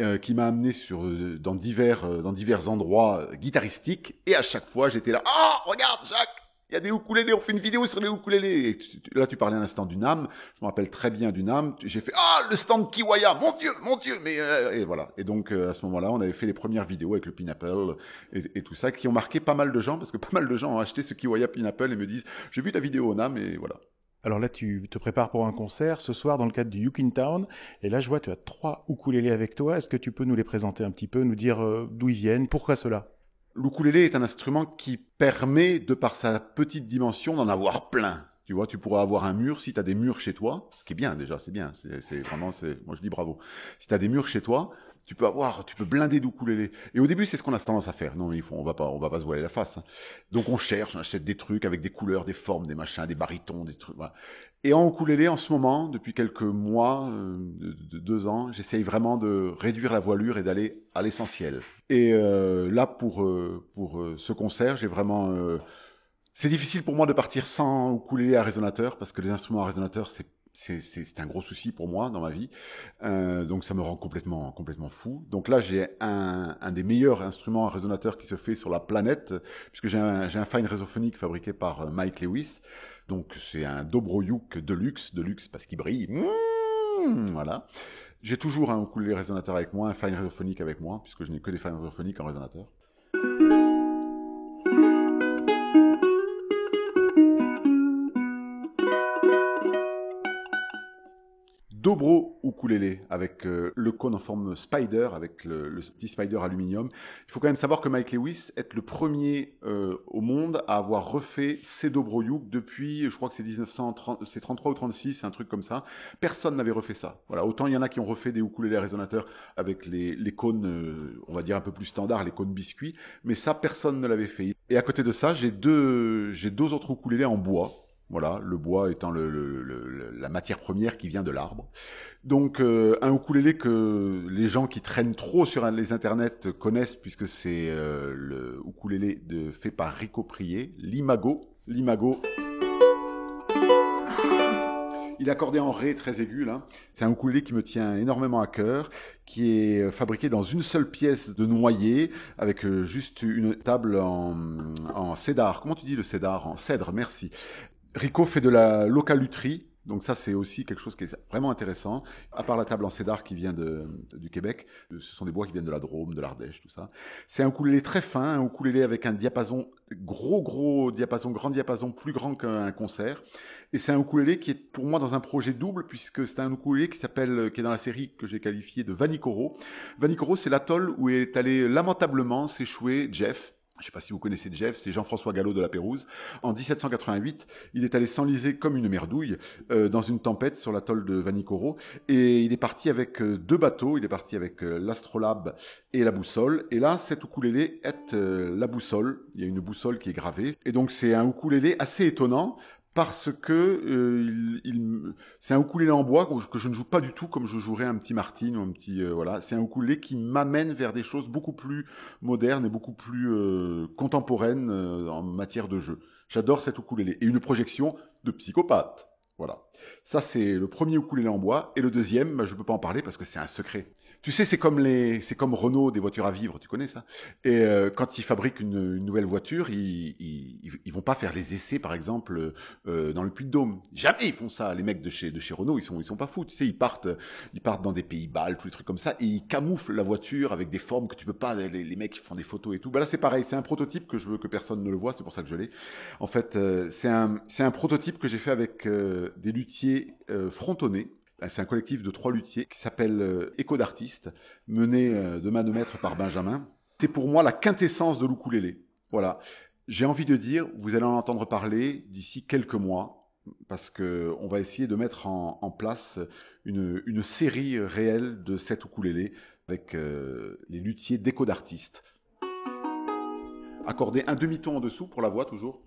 euh, qui m'a amené sur, euh, dans, divers, euh, dans divers endroits euh, guitaristiques. Et à chaque fois, j'étais là, oh, regarde, Jacques, il y a des ukulélés, on fait une vidéo sur les ukulélés. Et là, tu parlais à l'instant du NAM. Je me rappelle très bien du NAM. J'ai fait, ah, le stand Kiwaya, mon Dieu, mon Dieu. Mais, euh, et voilà. Et donc, à ce moment-là, on avait fait les premières vidéos avec le Pineapple et, tout ça, qui ont marqué pas mal de gens, parce que pas mal de gens ont acheté ce Kiwaya Pineapple et me disent, j'ai vu ta vidéo au NAM, et voilà. Alors là, tu te prépares pour un concert ce soir dans le cadre du Yukin Town. Et là, je vois, tu as trois ukulélés avec toi. Est-ce que tu peux nous les présenter un petit peu, nous dire euh, d'où ils viennent, pourquoi cela? L'ukulélé est un instrument qui permet, de par sa petite dimension, d'en avoir plein. Tu vois, tu pourras avoir un mur si tu as des murs chez toi, ce qui est bien déjà, c'est bien, c'est vraiment, moi je dis bravo. Si tu as des murs chez toi, tu peux avoir, tu peux blinder d'ukulélé. Et au début, c'est ce qu'on a tendance à faire. Non, il faut, on va pas, on va pas se voiler la face. hein. Donc on cherche, on achète des trucs avec des couleurs, des formes, des machins, des barytons, des trucs. Voilà. Et en ukulélé, en ce moment, depuis quelques mois, euh, de, de deux ans, j'essaye vraiment de réduire la voilure et d'aller à l'essentiel. Et euh, là, pour euh, pour euh, ce concert, j'ai vraiment c'est difficile pour moi de partir sans ukulélé à résonateur parce que les instruments à résonateur c'est c'est un gros souci pour moi dans ma vie, Euh, donc ça me rend complètement complètement fou. Donc là j'ai un, des meilleurs instruments résonateur qui se fait sur la planète puisque j'ai un un fine résophonique fabriqué par euh, Mike Lewis. Donc c'est un Dobroyuk de luxe, de luxe parce qu'il brille. Mmh, voilà. J'ai toujours un ukulélé résonateur avec moi, un fine résophonique avec moi puisque je n'ai que des fines résophoniques en résonateur. Dobro ukulélé avec euh, le cône en forme spider, avec le, petit spider aluminium. Il faut quand même savoir que Mike Lewis est le premier euh, au monde à avoir refait ses Dobro Yuk depuis, je crois que c'est 1930, c'est 33 ou 36, un truc comme ça. Personne n'avait refait ça. Voilà, autant il y en a qui ont refait des ukulélés résonateurs avec les, cônes, euh, on va dire un peu plus standards, les cônes biscuits, mais ça personne ne l'avait fait. Et à côté de ça, j'ai deux, deux autres ukulélés en bois. Voilà, le bois étant la matière première qui vient de l'arbre. Donc euh, un ukulélé que les gens qui traînent trop sur les internets connaissent puisque c'est euh, le ukulélé de, fait par Rico Prier, l'Imago. L'Imago. Il est accordé en ré très aigu là. C'est un ukulélé qui me tient énormément à cœur, qui est euh, fabriqué dans une seule pièce de noyer avec euh, juste une table en, en cédar. Comment tu dis le cédar? En cèdre, merci. Rico fait de la localuterie, donc ça c'est aussi quelque chose qui est vraiment intéressant. À part la table en cédar qui vient du Québec, euh, ce sont des bois qui viennent de la Drôme, de l'Ardèche, tout ça. C'est un ukulélé très fin, un ukulélé avec un diapason gros gros diapason, grand diapason, plus grand qu'un concert. Et c'est un ukulélé qui est pour moi dans un projet double puisque c'est un ukulélé qui s'appelle, qui est dans la série que j'ai qualifiée de Vanikoro. Vanikoro c'est l'atoll où est allé lamentablement s'échouer Jeff. Je ne sais pas si vous connaissez Jeff, c'est Jean-François Gallo de la Pérouse. En 1788, il est allé s'enliser comme une merdouille euh, dans une tempête sur l'atoll de Vanikoro. Et il est parti avec euh, deux bateaux. Il est parti avec euh, l'Astrolabe et la boussole. Et là, cet ukulélé est euh, la boussole. Il y a une boussole qui est gravée. Et donc, c'est un ukulélé assez étonnant parce que euh, il, il- c'est un ukulélé en bois que je, que je ne joue pas du tout comme je jouerais un petit Martin ou un petit euh, voilà. C'est un ukulélé qui m'amène vers des choses beaucoup plus modernes et beaucoup plus euh, contemporaines euh, en matière de jeu. J'adore cet ukulélé et une projection de psychopathe. Voilà. Ça, c'est le premier ukulélé en bois. Et le deuxième, bah, je peux pas en parler parce que c'est un secret. Tu sais, c'est comme les, c'est comme Renault des voitures à vivre. Tu connais ça Et euh, quand ils fabriquent une, une nouvelle voiture, ils, ils, ils- vont pas faire les essais, par exemple, euh, dans le Puy-de-Dôme. Jamais ils font ça. Les mecs de chez de chez Renault, ils sont ils sont pas fous. Tu sais, ils partent ils partent dans des pays baltes, tous les trucs comme ça, et ils camouflent la voiture avec des formes que tu peux pas. Les, les mecs font des photos et tout. Bah là, c'est pareil. C'est un prototype que je veux que personne ne le voit. C'est pour ça que je l'ai. En fait, euh, c'est un, c'est un prototype que j'ai fait avec euh, des luthiers euh, frontonnés. Euh, C'est un collectif de trois luthiers qui s'appelle euh, Écho d'artistes, mené euh, de main de maître par Benjamin. C'est pour moi la quintessence de l'ukulélé. Voilà. J'ai envie de dire, vous allez en entendre parler d'ici quelques mois, parce que on va essayer de mettre en, place une, une série réelle de cet ukulélé avec euh, les luthiers d'Écho d'artistes. Accorder un demi-ton en dessous pour la voix toujours.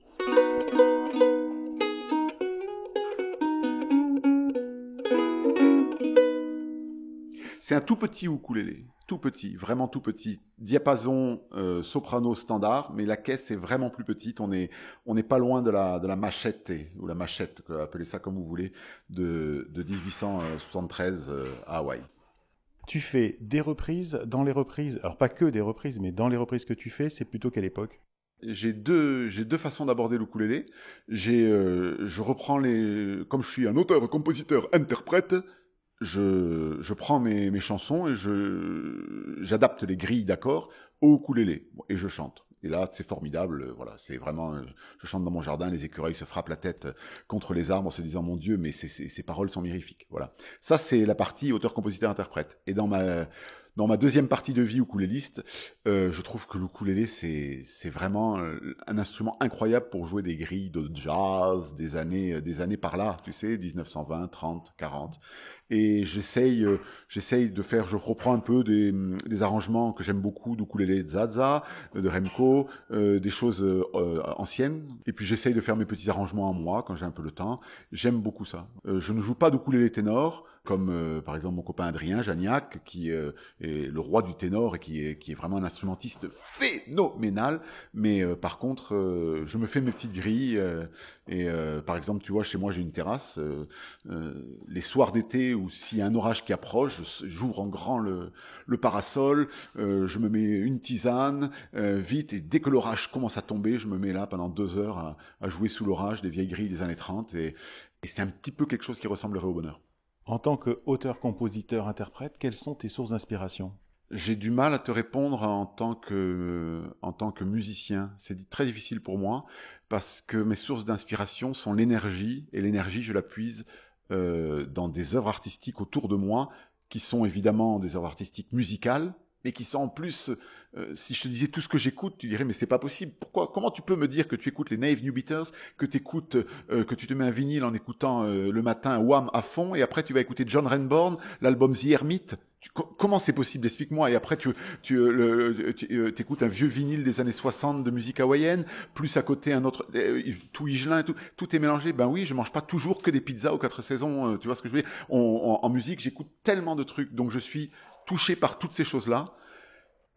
C'est un tout petit ukulélé, tout petit, vraiment tout petit. Diapason euh, soprano standard, mais la caisse est vraiment plus petite. On est on n'est pas loin de la de la machette et- ou la machette, appelez ça comme vous voulez, de de 1873 euh, à Hawaï. Tu fais des reprises, dans les reprises, alors pas que des reprises, mais dans les reprises que tu fais, c'est plutôt quelle époque? J'ai deux, j'ai deux façons d'aborder le ukulélé. J'ai, euh, je reprends les, comme je suis un auteur, compositeur, interprète, je, je prends mes, mes chansons et j'adapte les grilles d'accords au ukulélé et je chante. Et là, c'est formidable. euh, Voilà, c'est vraiment. euh, Je chante dans mon jardin, les écureuils se frappent la tête euh, contre les arbres en se disant mon Dieu, mais ces, ces, ces paroles sont mirifiques. Voilà. Ça, c'est la partie auteur-compositeur-interprète. Et dans ma dans ma deuxième partie de vie ukuléliste, euh, je trouve que l'ukulélé c'est c'est vraiment un instrument incroyable pour jouer des grilles de jazz des années des années par là, tu sais, 1920, 30, 40. Et j'essaye euh, j'essaye de faire, je reprends un peu des, des arrangements que j'aime beaucoup d'ukulélé de Zaza, euh, de Remco, euh, des choses euh, euh, anciennes. Et puis j'essaye de faire mes petits arrangements en moi quand j'ai un peu le temps. J'aime beaucoup ça. Euh, je ne joue pas d'ukulélé ténor comme par exemple mon copain Adrien Janiac qui est le roi du ténor et qui est qui est vraiment un instrumentiste phénoménal. Mais par contre, je me fais mes petites grilles et par exemple, tu vois, chez moi j'ai une terrasse. les soirs d'été ou s'il y a un orage qui approche, j'ouvre en grand le, le parasol, euh, je me mets une tisane euh, vite et dès que l'orage commence à tomber, je me mets là pendant deux heures à, à jouer sous l'orage des vieilles grilles des années 30 et, et c'est un petit peu quelque chose qui ressemblerait au bonheur. En tant qu'auteur, compositeur, interprète, quelles sont tes sources d'inspiration? J'ai du mal à te répondre en tant que en tant que musicien. C'est très difficile pour moi parce que mes sources d'inspiration sont l'énergie et l'énergie je la puise euh, dans des œuvres artistiques autour de moi qui sont évidemment des œuvres artistiques musicales et qui sont en plus euh, si je te disais tout ce que j'écoute, tu dirais mais c'est pas possible. Pourquoi Comment tu peux me dire que tu écoutes les Nave New Beaters, que tu écoutes euh, que tu te mets un vinyle en écoutant le matin Wham à fond et après tu vas écouter John Renborn, l'album The Hermit comment c'est possible? Explique-moi. Et après, tu, euh, euh, écoutes un vieux vinyle des années 60 de musique hawaïenne, plus à côté un autre, euh, tout Higelin, tout, tout est mélangé. Ben oui, je mange pas toujours que des pizzas aux quatre saisons. tu vois ce que je veux dire? On- en, musique, j'écoute tellement de trucs, donc je suis touché par toutes ces choses-là.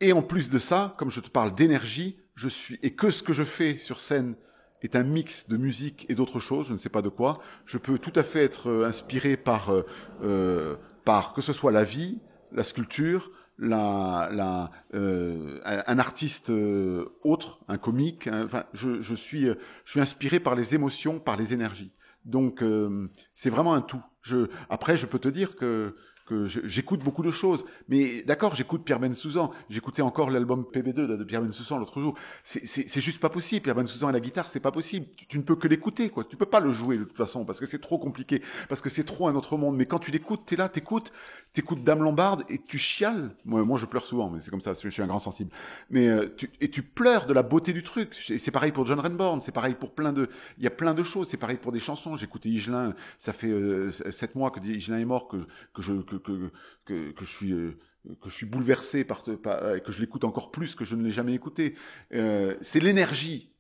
Et en plus de ça, comme je te parle d'énergie, je suis et que ce que je fais sur scène est un mix de musique et d'autres choses, je ne sais pas de quoi. Je peux tout à fait être inspiré par par que ce soit la vie, la sculpture, la, la, euh, un, artiste euh, autre, un comique. un- enfin, je, je suis euh, je suis inspiré par les émotions, par les énergies. Donc euh, c'est vraiment un tout. Je, après, je peux te dire que que j'écoute beaucoup de choses. Mais d'accord, j'écoute Pierre Bensouzan. J'écoutais encore l'album PB2 de Pierre Bensouzan l'autre jour. C'est- juste pas possible. Pierre Bensouzan à la guitare, c'est pas possible. Tu, ne peux que l'écouter, quoi. Tu peux pas le jouer de toute façon parce que c'est trop compliqué, parce que c'est trop un autre monde. Mais quand tu l'écoutes, t'es là, t'écoutes, t'écoutes Dame Lombarde et tu chiales. Moi, moi, je pleure souvent, mais c'est comme ça. Je suis un grand sensible. Mais euh, tu, et tu pleures de la beauté du truc. C'est pareil pour John Renborn. C'est pareil pour plein de. Il y a plein de choses. C'est pareil pour des chansons. J'écoutais Higelin. Ça fait euh, sept mois que Higelin est mort que que je que que que, je suis euh, que je suis bouleversé par, par que je l'écoute encore plus que je ne l'ai jamais écouté. Euh, c'est l'énergie.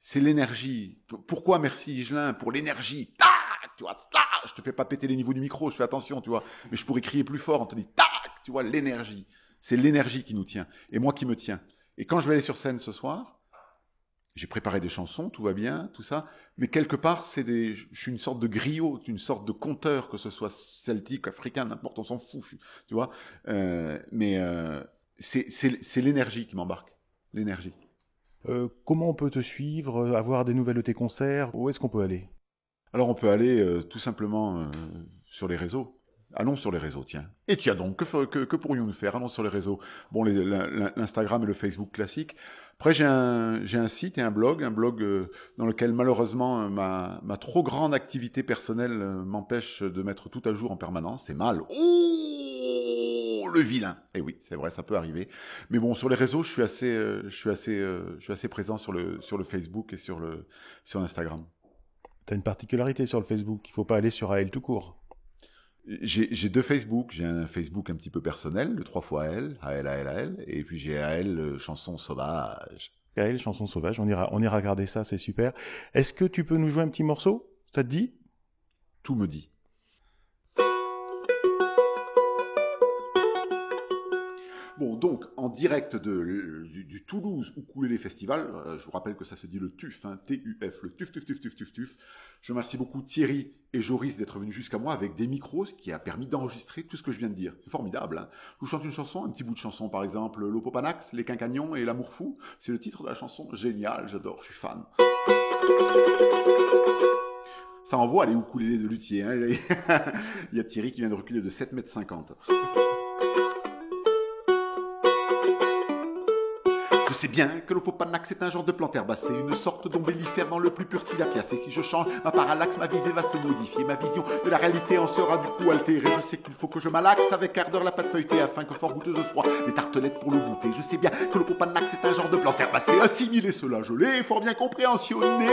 C'est l'énergie. Pourquoi merci Higelin pour l'énergie? Tac Tu vois, tac je te fais pas péter les niveaux du micro, je fais attention, tu vois. Mais je pourrais crier plus fort, on te dit tac Tu vois, l'énergie. C'est l'énergie qui nous tient. Et moi qui me tiens. Et quand je vais aller sur scène ce soir, j'ai préparé des chansons, tout va bien, tout ça, mais quelque part, c'est des, je suis une sorte de griot, une sorte de conteur, que ce soit celtique, africain, n'importe, on s'en fout, je- tu vois. Euh, mais euh, c'est c'est c'est l'énergie qui m'embarque, l'énergie. Euh, Comment on peut te suivre, euh, avoir des nouvelles de tes concerts? Où est-ce qu'on peut aller? Alors on peut aller tout simplement sur les réseaux. Allons sur les réseaux, tiens. Et tiens donc, que, pourrions-nous faire? Allons sur les réseaux. Bon, l'Instagram et le Facebook classique. Après, j'ai un, site et un blog, un blog euh, dans lequel malheureusement euh, ma, trop grande activité personnelle euh, m'empêche de mettre tout à jour en permanence. C'est mal. Oh, le vilain. Et oui, c'est vrai, ça peut arriver. Mais bon, sur les réseaux, je suis assez, je suis assez, je suis assez présent sur le, sur le Facebook et sur le, sur. T'as une particularité sur le Facebook, il faut pas aller sur AL tout court. J'ai deux Facebook. J'ai un Facebook un petit peu personnel, le 3 fois AL, AL, AL, AL, et puis j'ai AL euh, chanson sauvage. AL, chanson sauvage, on ira, on ira regarder ça, c'est super. Est-ce que tu peux nous jouer un petit morceau? Ça te dit? Tout me dit. Bon, donc, en direct de, du, Toulouse Ukulele Festival, euh, je vous rappelle que ça se dit le TUF, hein, T-U-F, le TUF, TUF, TUF, TUF, TUF, TUF. Je remercie beaucoup Thierry et Joris d'être venus jusqu'à moi avec des micros, ce qui a permis d'enregistrer tout ce que je viens de dire. C'est formidable. Hein. Je vous chante une chanson, un petit bout de chanson, par exemple, L'Opopanax, Les Quincagnons et L'amour fou. C'est le titre de la chanson. Génial, j'adore, je suis fan. Ça envoie les ukulélés de luthier. Hein. Il y a Thierry qui vient de reculer de 7 mètres Je sais bien que l'opopanax c'est un genre de plante herbacée, une sorte d'ombellifère dans le plus pur silapiacé. Si je change ma parallaxe, ma visée va se modifier, ma vision de la réalité en sera du coup altérée. Je sais qu'il faut que je malaxe avec ardeur la pâte feuilletée afin que fort goûteuse soit les tartelettes pour le goûter. Je sais bien que l'opopanax c'est un genre de plante herbacée, assimiler cela je l'ai fort bien compréhensionné.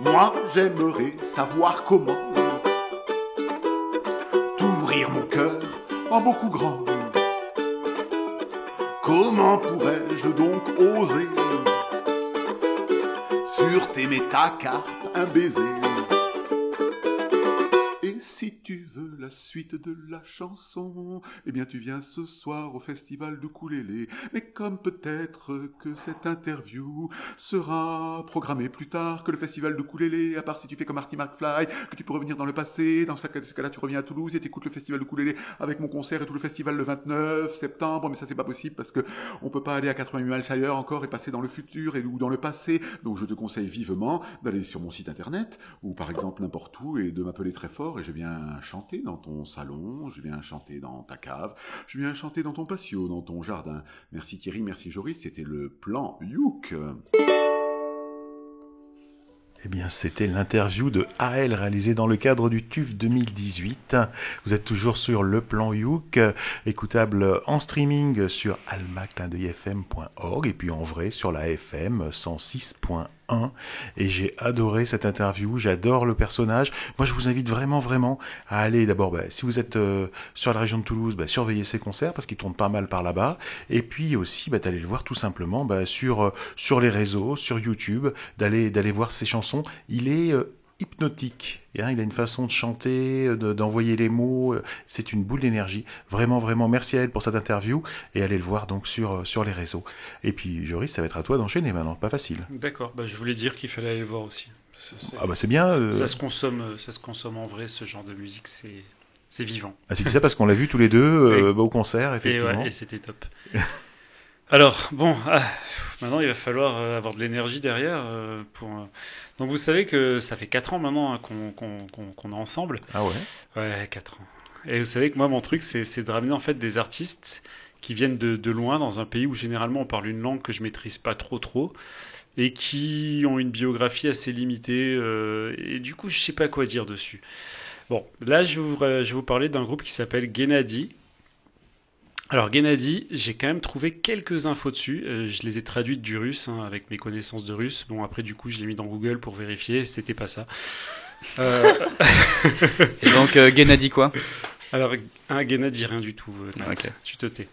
Moi, j'aimerais savoir comment t'ouvrir mon cœur en beaucoup grand. Comment pourrais-je donc oser sur tes métacarpes un baiser? Suite de la chanson, eh bien tu viens ce soir au festival de Koulélé. Mais comme peut-être que cette interview sera programmée plus tard que le festival de Koulélé, à part si tu fais comme Marty McFly, que tu peux revenir dans le passé, dans ce cas- ce cas-là tu reviens à Toulouse et t'écoutes le festival de Koulélé avec mon concert et tout le festival le 29 septembre, mais ça c'est pas possible parce que on peut pas aller à 88 miles ailleurs encore et passer dans le futur et ou dans le passé. Donc je te conseille vivement d'aller sur mon site internet ou par exemple n'importe où et de m'appeler très fort et je viens chanter dans ton salon, je viens chanter dans ta cave, je viens chanter dans ton patio, dans ton jardin. Merci Thierry, merci Joris, c'était le plan Youk. Eh bien, c'était l'interview de AL réalisée dans le cadre du TUF 2018. Vous êtes toujours sur le plan Youk, écoutable en streaming sur almaclindeuilfm.org et puis en vrai sur la FM 106.1. Et j'ai adoré cette interview, j'adore le personnage. Moi, je vous invite vraiment, vraiment à aller d'abord, bah, si vous êtes euh, sur la région de Toulouse, bah, surveillez ses concerts parce qu'ils tournent pas mal par là-bas. Et puis aussi, bah, d'aller le voir tout simplement bah, sur, euh, sur les réseaux, sur YouTube, d'aller d'aller voir ses chansons. Il est euh, hypnotique. hein, il a une façon de chanter, euh, de- d'envoyer les mots. euh, C'est une boule d'énergie. Vraiment, vraiment, merci à elle pour cette interview. Et allez le voir donc sur, euh, sur les réseaux. Et puis, Joris, ça va être à toi d'enchaîner maintenant. Pas facile. D'accord, bah, je voulais dire qu'il fallait aller le voir aussi. Ah bah c'est bien. euh, ça, se consomme, ça se consomme en vrai, ce genre de musique, c'est c'est vivant. ah, tu dis ça parce qu'on l'a vu tous les deux euh, bah, au concert, Et, effectivement. ouais, et c'était top. Alors, bon, ah, maintenant il va falloir euh, avoir de l'énergie derrière. euh, pour, euh, Donc vous savez que ça fait 4 ans maintenant hein, qu'on est ensemble. Ah ouais? Ouais, 4 ans. Et vous savez que moi, mon truc, c'est de ramener en fait des artistes qui viennent de, de loin, dans un pays où généralement on parle une langue que je maîtrise pas trop trop, et qui ont une biographie assez limitée, euh, et du coup, je sais pas quoi dire dessus. Bon, là, je vais vous, je vais vous parler d'un groupe qui s'appelle Gennady. Alors Gennady, j'ai quand même trouvé quelques infos dessus. Euh, je les ai traduites du russe hein, avec mes connaissances de russe. Bon après du coup je l'ai mis dans Google pour vérifier. C'était pas ça. Euh, Et donc, euh, Gennady quoi? Alors, un Gennady, rien du tout. euh, Nat. Ok. Tu te tais.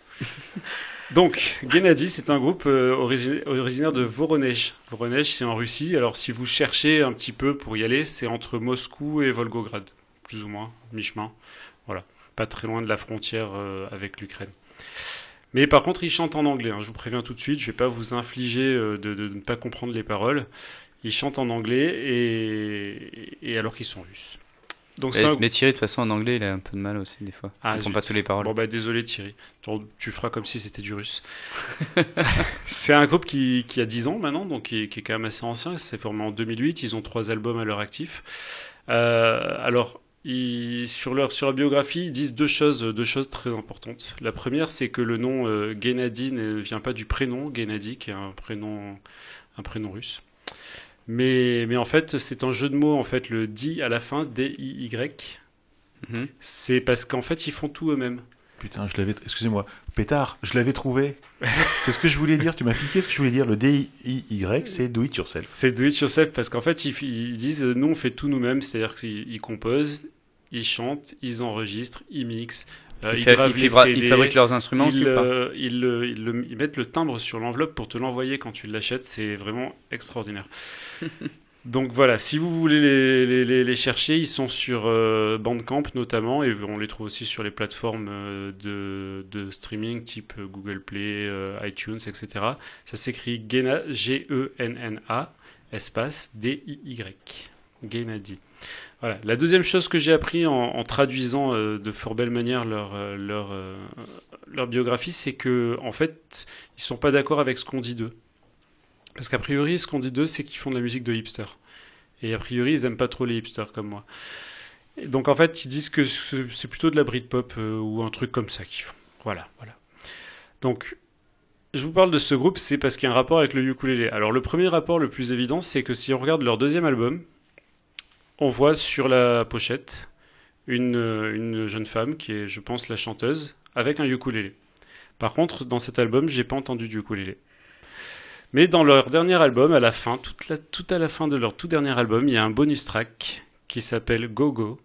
Donc, Gennady, c'est un groupe euh, origi- originaire de Voronezh. Voronezh, c'est en Russie. Alors, si vous cherchez un petit peu pour y aller, c'est entre Moscou et Volgograd, plus ou moins, mi-chemin. Voilà, pas très loin de la frontière euh, avec l'Ukraine. Mais par contre, ils chantent en anglais. hein. Je vous préviens tout de suite, je vais pas vous infliger euh, de, de ne pas comprendre les paroles. Ils chantent en anglais et, et alors qu'ils sont russes. Donc, c'est mais, un- mais Thierry, de toute façon, en anglais, il a un peu de mal aussi, des fois. Ah, il comprend pas toutes les paroles. Bon bah désolé Thierry, tu, tu feras comme si c'était du russe. c'est un groupe qui, qui a 10 ans maintenant, donc qui, est- qui est quand même assez ancien, il s'est formé en 2008, ils ont trois albums à leur actif. Euh, alors, ils- sur, leur, sur leur biographie, ils disent deux choses, deux choses très importantes. La première, c'est que le nom euh, Gennady ne vient pas du prénom Gennady, qui est un prénom, un prénom russe. Mais, mais en fait, c'est un jeu de mots, en fait, le di à la fin, D-I-Y. Mhm. C'est parce qu'en fait, ils font tout eux-mêmes. Putain, je l'avais. Excusez-moi, pétard, je l'avais trouvé. c'est ce que je voulais dire. Tu m'as piqué ce que je voulais dire. Le D-I-Y, c'est do it yourself. C'est do it yourself parce qu'en fait, ils, ils disent nous, on fait tout nous-mêmes, c'est-à-dire qu'ils ils composent, ils chantent, ils enregistrent, ils mixent, euh, Ils ils fa- gravent ils les fibra- CD, ils fabriquent leurs instruments ils, euh, le- le- mettent le timbre sur l'enveloppe pour te l'envoyer quand tu l'achètes, c'est vraiment extraordinaire. Donc voilà, si vous voulez les, les- les- les chercher, ils sont sur euh, Bandcamp notamment, et on les trouve aussi sur les plateformes euh, de, de streaming type Google Play, iTunes, etc. Ça s'écrit Gena, G-E-N-N-A, espace D-I-Y. Gennady. Voilà. La deuxième chose que j'ai appris en, traduisant euh, de fort belle manière leur, euh, euh, leur biographie, c'est que en fait, ils sont pas d'accord avec ce qu'on dit d'eux. Parce qu'a priori, ce qu'on dit d'eux, c'est qu'ils font de la musique de hipster. Et a priori, ils aiment pas trop les hipsters comme moi. Donc en fait, ils disent que c'est plutôt de la Britpop ou un truc comme ça qu'ils font. Voilà, voilà. Donc, je vous parle de ce groupe, c'est parce qu'il y a un rapport avec le ukulélé. Alors, le premier rapport le plus évident, c'est que si on regarde leur deuxième album, on voit sur la pochette une, une jeune femme qui est, je pense, la chanteuse, avec un ukulélé. Par contre, dans cet album, j'ai pas entendu du ukulélé. Mais dans leur dernier album, à la fin, tout à la fin de leur tout dernier album, il y a un bonus track qui s'appelle Go Go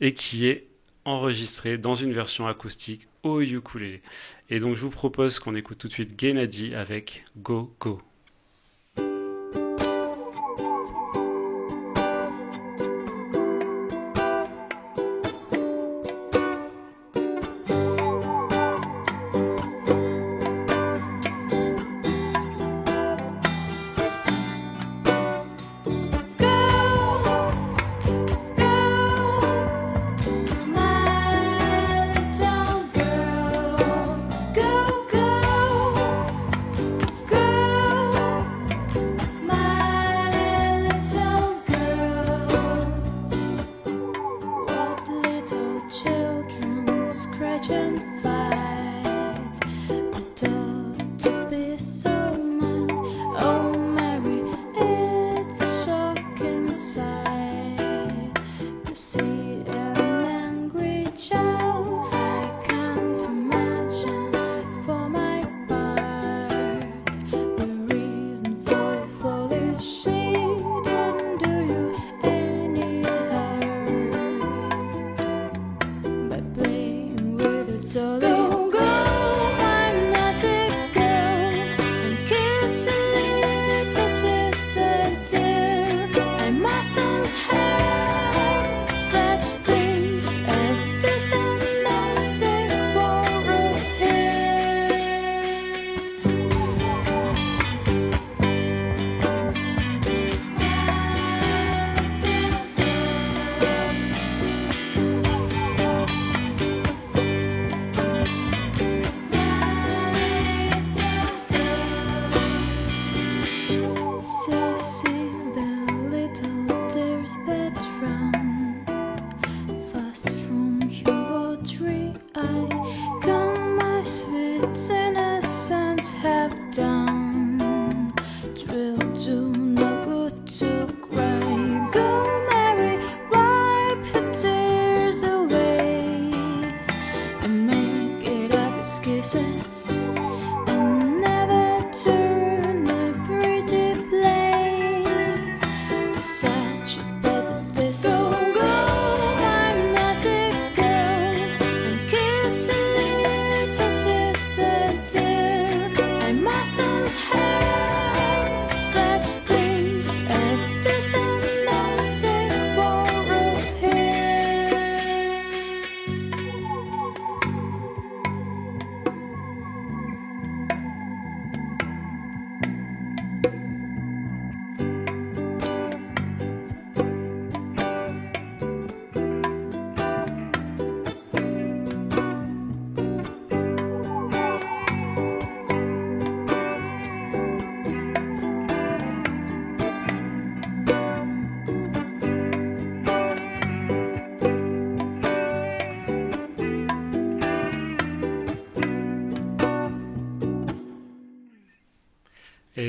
et qui est enregistré dans une version acoustique au ukulélé. Et donc je vous propose qu'on écoute tout de suite Gennady avec Go Go.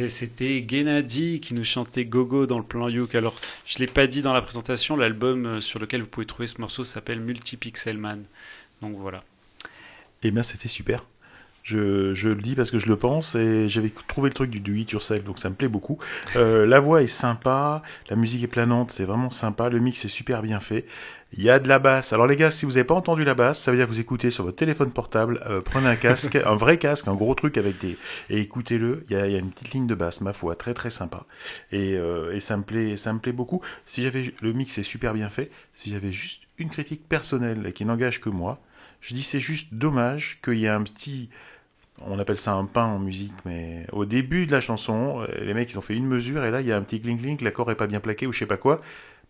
C'était Gennady qui nous chantait Gogo dans le plan Youk. Alors, je l'ai pas dit dans la présentation, l'album euh, sur lequel vous pouvez trouver ce morceau s'appelle Multipixel Man. Donc voilà. Eh bien, c'était super. Je, je le dis parce que je le pense et j'avais trouvé le truc du do it yourself, donc ça me plaît beaucoup. Euh, la voix est sympa, la musique est planante, c'est vraiment sympa, le mix est super bien fait. Il y a de la basse. Alors les gars, si vous n'avez pas entendu la basse, ça veut dire que vous écoutez sur votre téléphone portable, euh, prenez un casque, un vrai casque, un gros truc avec des... Et écoutez-le, il y y a une petite ligne de basse, ma foi, très très sympa. Et, euh, et ça, me plaît, ça me plaît beaucoup. Si j'avais... Le mix est super bien fait. Si j'avais juste une critique personnelle et qui n'engage que moi, je dis c'est juste dommage qu'il y ait un petit... On appelle ça un pain en musique, mais au début de la chanson, euh, les mecs ils ont fait une mesure et là il y a un petit clink clink, l'accord est pas bien plaqué ou je sais pas quoi.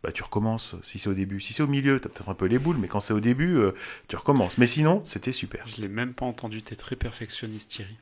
Bah tu recommences si c'est au début. Si c'est au milieu, t'as peut-être un peu les boules, mais quand c'est au début, euh, tu recommences. Mais sinon, c'était super. Je l'ai même pas entendu, t'es très perfectionniste Thierry.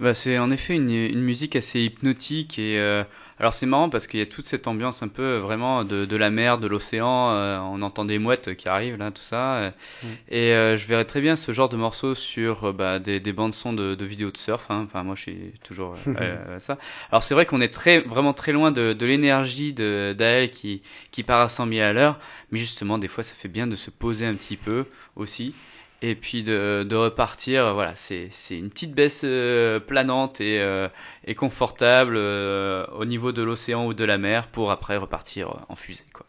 Bah, c'est en effet une, une musique assez hypnotique et euh, alors c'est marrant parce qu'il y a toute cette ambiance un peu euh, vraiment de, de la mer, de l'océan, euh, on entend des mouettes qui arrivent là, tout ça. euh, Mm. Et euh, je verrais très bien ce genre de morceaux sur euh, bah, des, des bandes son de, de vidéos de surf. hein. Enfin moi je suis toujours euh, euh, ça. Alors c'est vrai qu'on est très vraiment très loin de, de l'énergie de d'Ael qui qui part à 100 000 à l'heure, mais justement des fois ça fait bien de se poser un petit peu aussi. Et puis de, repartir, euh, voilà, c'est une petite baisse euh, planante et, euh, et confortable au niveau de l'océan ou de la mer pour après repartir en fusée. Quoi.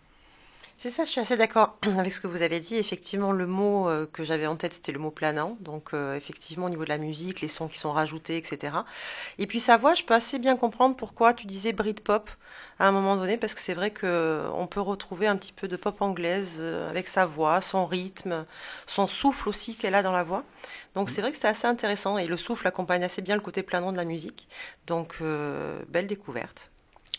C'est ça, je suis assez d'accord avec ce que vous avez dit. Effectivement, le mot euh, que j'avais en tête, c'était le mot planant. Donc, euh, effectivement, au niveau de la musique, les sons qui sont rajoutés, etc. Et puis, sa voix, je peux assez bien comprendre pourquoi tu disais Britpop à un moment donné, parce que c'est vrai que on peut retrouver un petit peu de pop anglaise euh, avec sa voix, son rythme, son souffle aussi qu'elle a dans la voix. Donc, c'est vrai que c'est assez intéressant. Et le souffle accompagne assez bien le côté planant de la musique. Donc, belle découverte.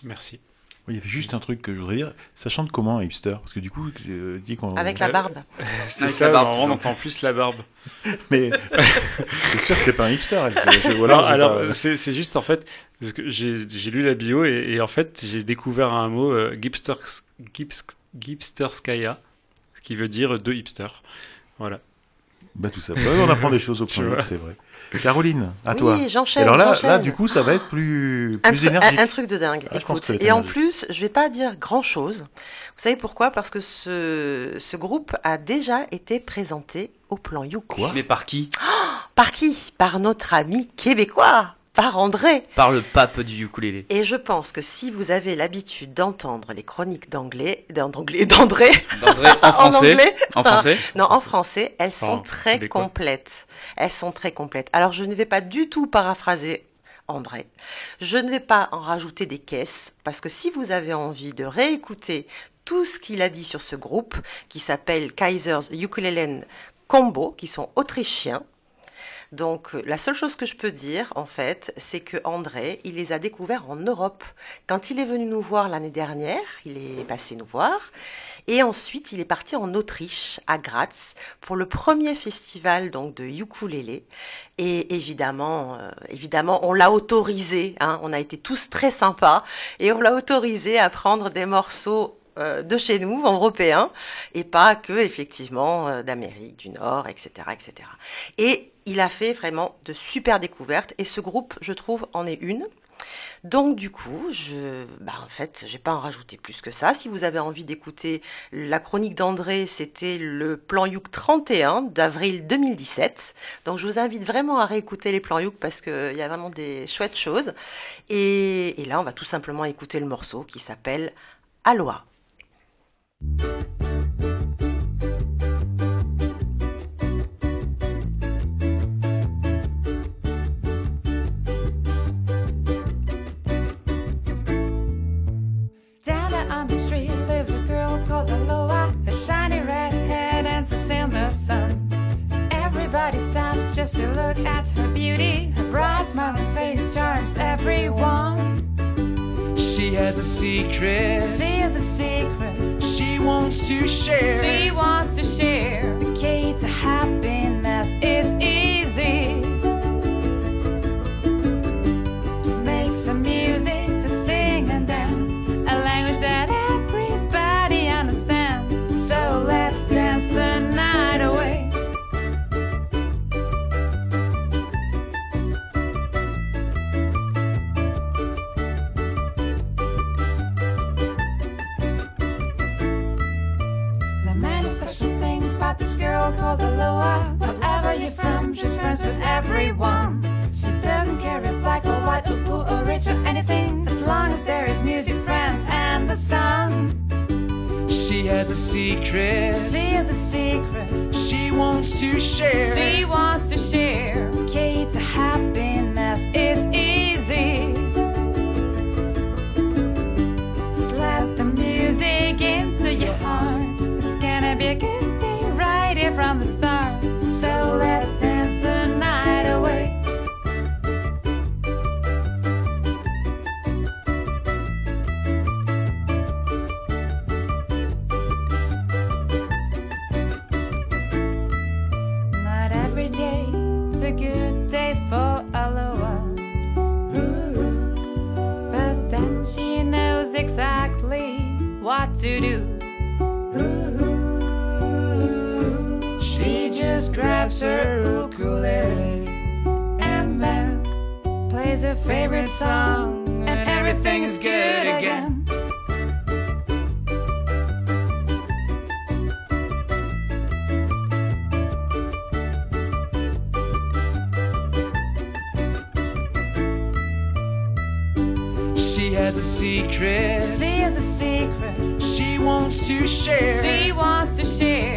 Merci. Oui, il y avait juste un truc que je voudrais dire. Ça chante comment, un hipster? Parce que du coup, euh, dit qu'on. Avec la barbe. C'est ça, la barbe, on entend plus la barbe. Mais c'est sûr que c'est pas un hipster. elle. Je- je- voilà, Non, alors, pas- c'est juste en fait, parce que j'ai lu la bio et, et en fait, j'ai découvert un mot, euh, Gipster, Gips, Gipsterskaya, qui veut dire deux hipsters. Voilà. Bah, tout ça. On apprend des choses au point c'est vrai. Caroline, à oui, toi. J'enchaîne. alors là, là, du coup, ça va être plus, Un, plus truc- énergique. un- un truc de dingue. Ah, je pense écoute. Et en plus, je vais pas dire grand chose. Vous savez pourquoi? Parce que ce, ce groupe a déjà été présenté au plan Youk. Quoi? Mais par qui? Par qui? Par notre ami québécois, par André. Par le pape du ukulélé. Et je pense que si vous avez l'habitude d'entendre les chroniques d'anglais, d'anglais, d'André, D'André en en français. anglais, En français. non, en français, elles sont très complètes. Elles sont très complètes. Alors, je ne vais pas du tout paraphraser André. Je ne vais pas en rajouter des caisses, parce que si vous avez envie de réécouter tout ce qu'il a dit sur ce groupe, qui s'appelle Kaiser's Ukulele Combo, qui sont autrichiens, donc, la seule chose que je peux dire, en fait, c'est que André, il les a découverts en Europe. Quand il est venu nous voir l'année dernière, il est passé nous voir. Et ensuite, il est parti en Autriche, à Graz, pour le premier festival donc de ukulélé. Et évidemment, euh, évidemment, on l'a autorisé. Hein, on a été tous très sympas et on l'a autorisé à prendre des morceaux euh, de chez nous, européens, et pas que effectivement euh, d'Amérique du Nord, etc., etc. Et il a fait vraiment de super découvertes. Et ce groupe, je trouve, en est une. Donc du coup, je, bah, en fait, j'ai pas en rajouter plus que ça. Si vous avez envie d'écouter la chronique d'André, c'était le plan Youk 31 d'avril 2017. Donc je vous invite vraiment à réécouter les plans Youk parce qu'il y a vraiment des chouettes choses. Et, et là, on va tout simplement écouter le morceau qui s'appelle Aloha. To look at her beauty. Her bright smiling face charms everyone. She has a secret She has a secret she wants to share. she wants to share. The key to happiness is she's friends with everyone. She doesn't care if black or white or poor or rich or anything. As long as there is music, friends, and the sun. She has a secret She has a secret. she wants to share. She wants to share. Key to happiness is to do. She just grabs her ukulele and then plays her favorite song, and everything is good again. She has a secret She has a to share. she wants to share.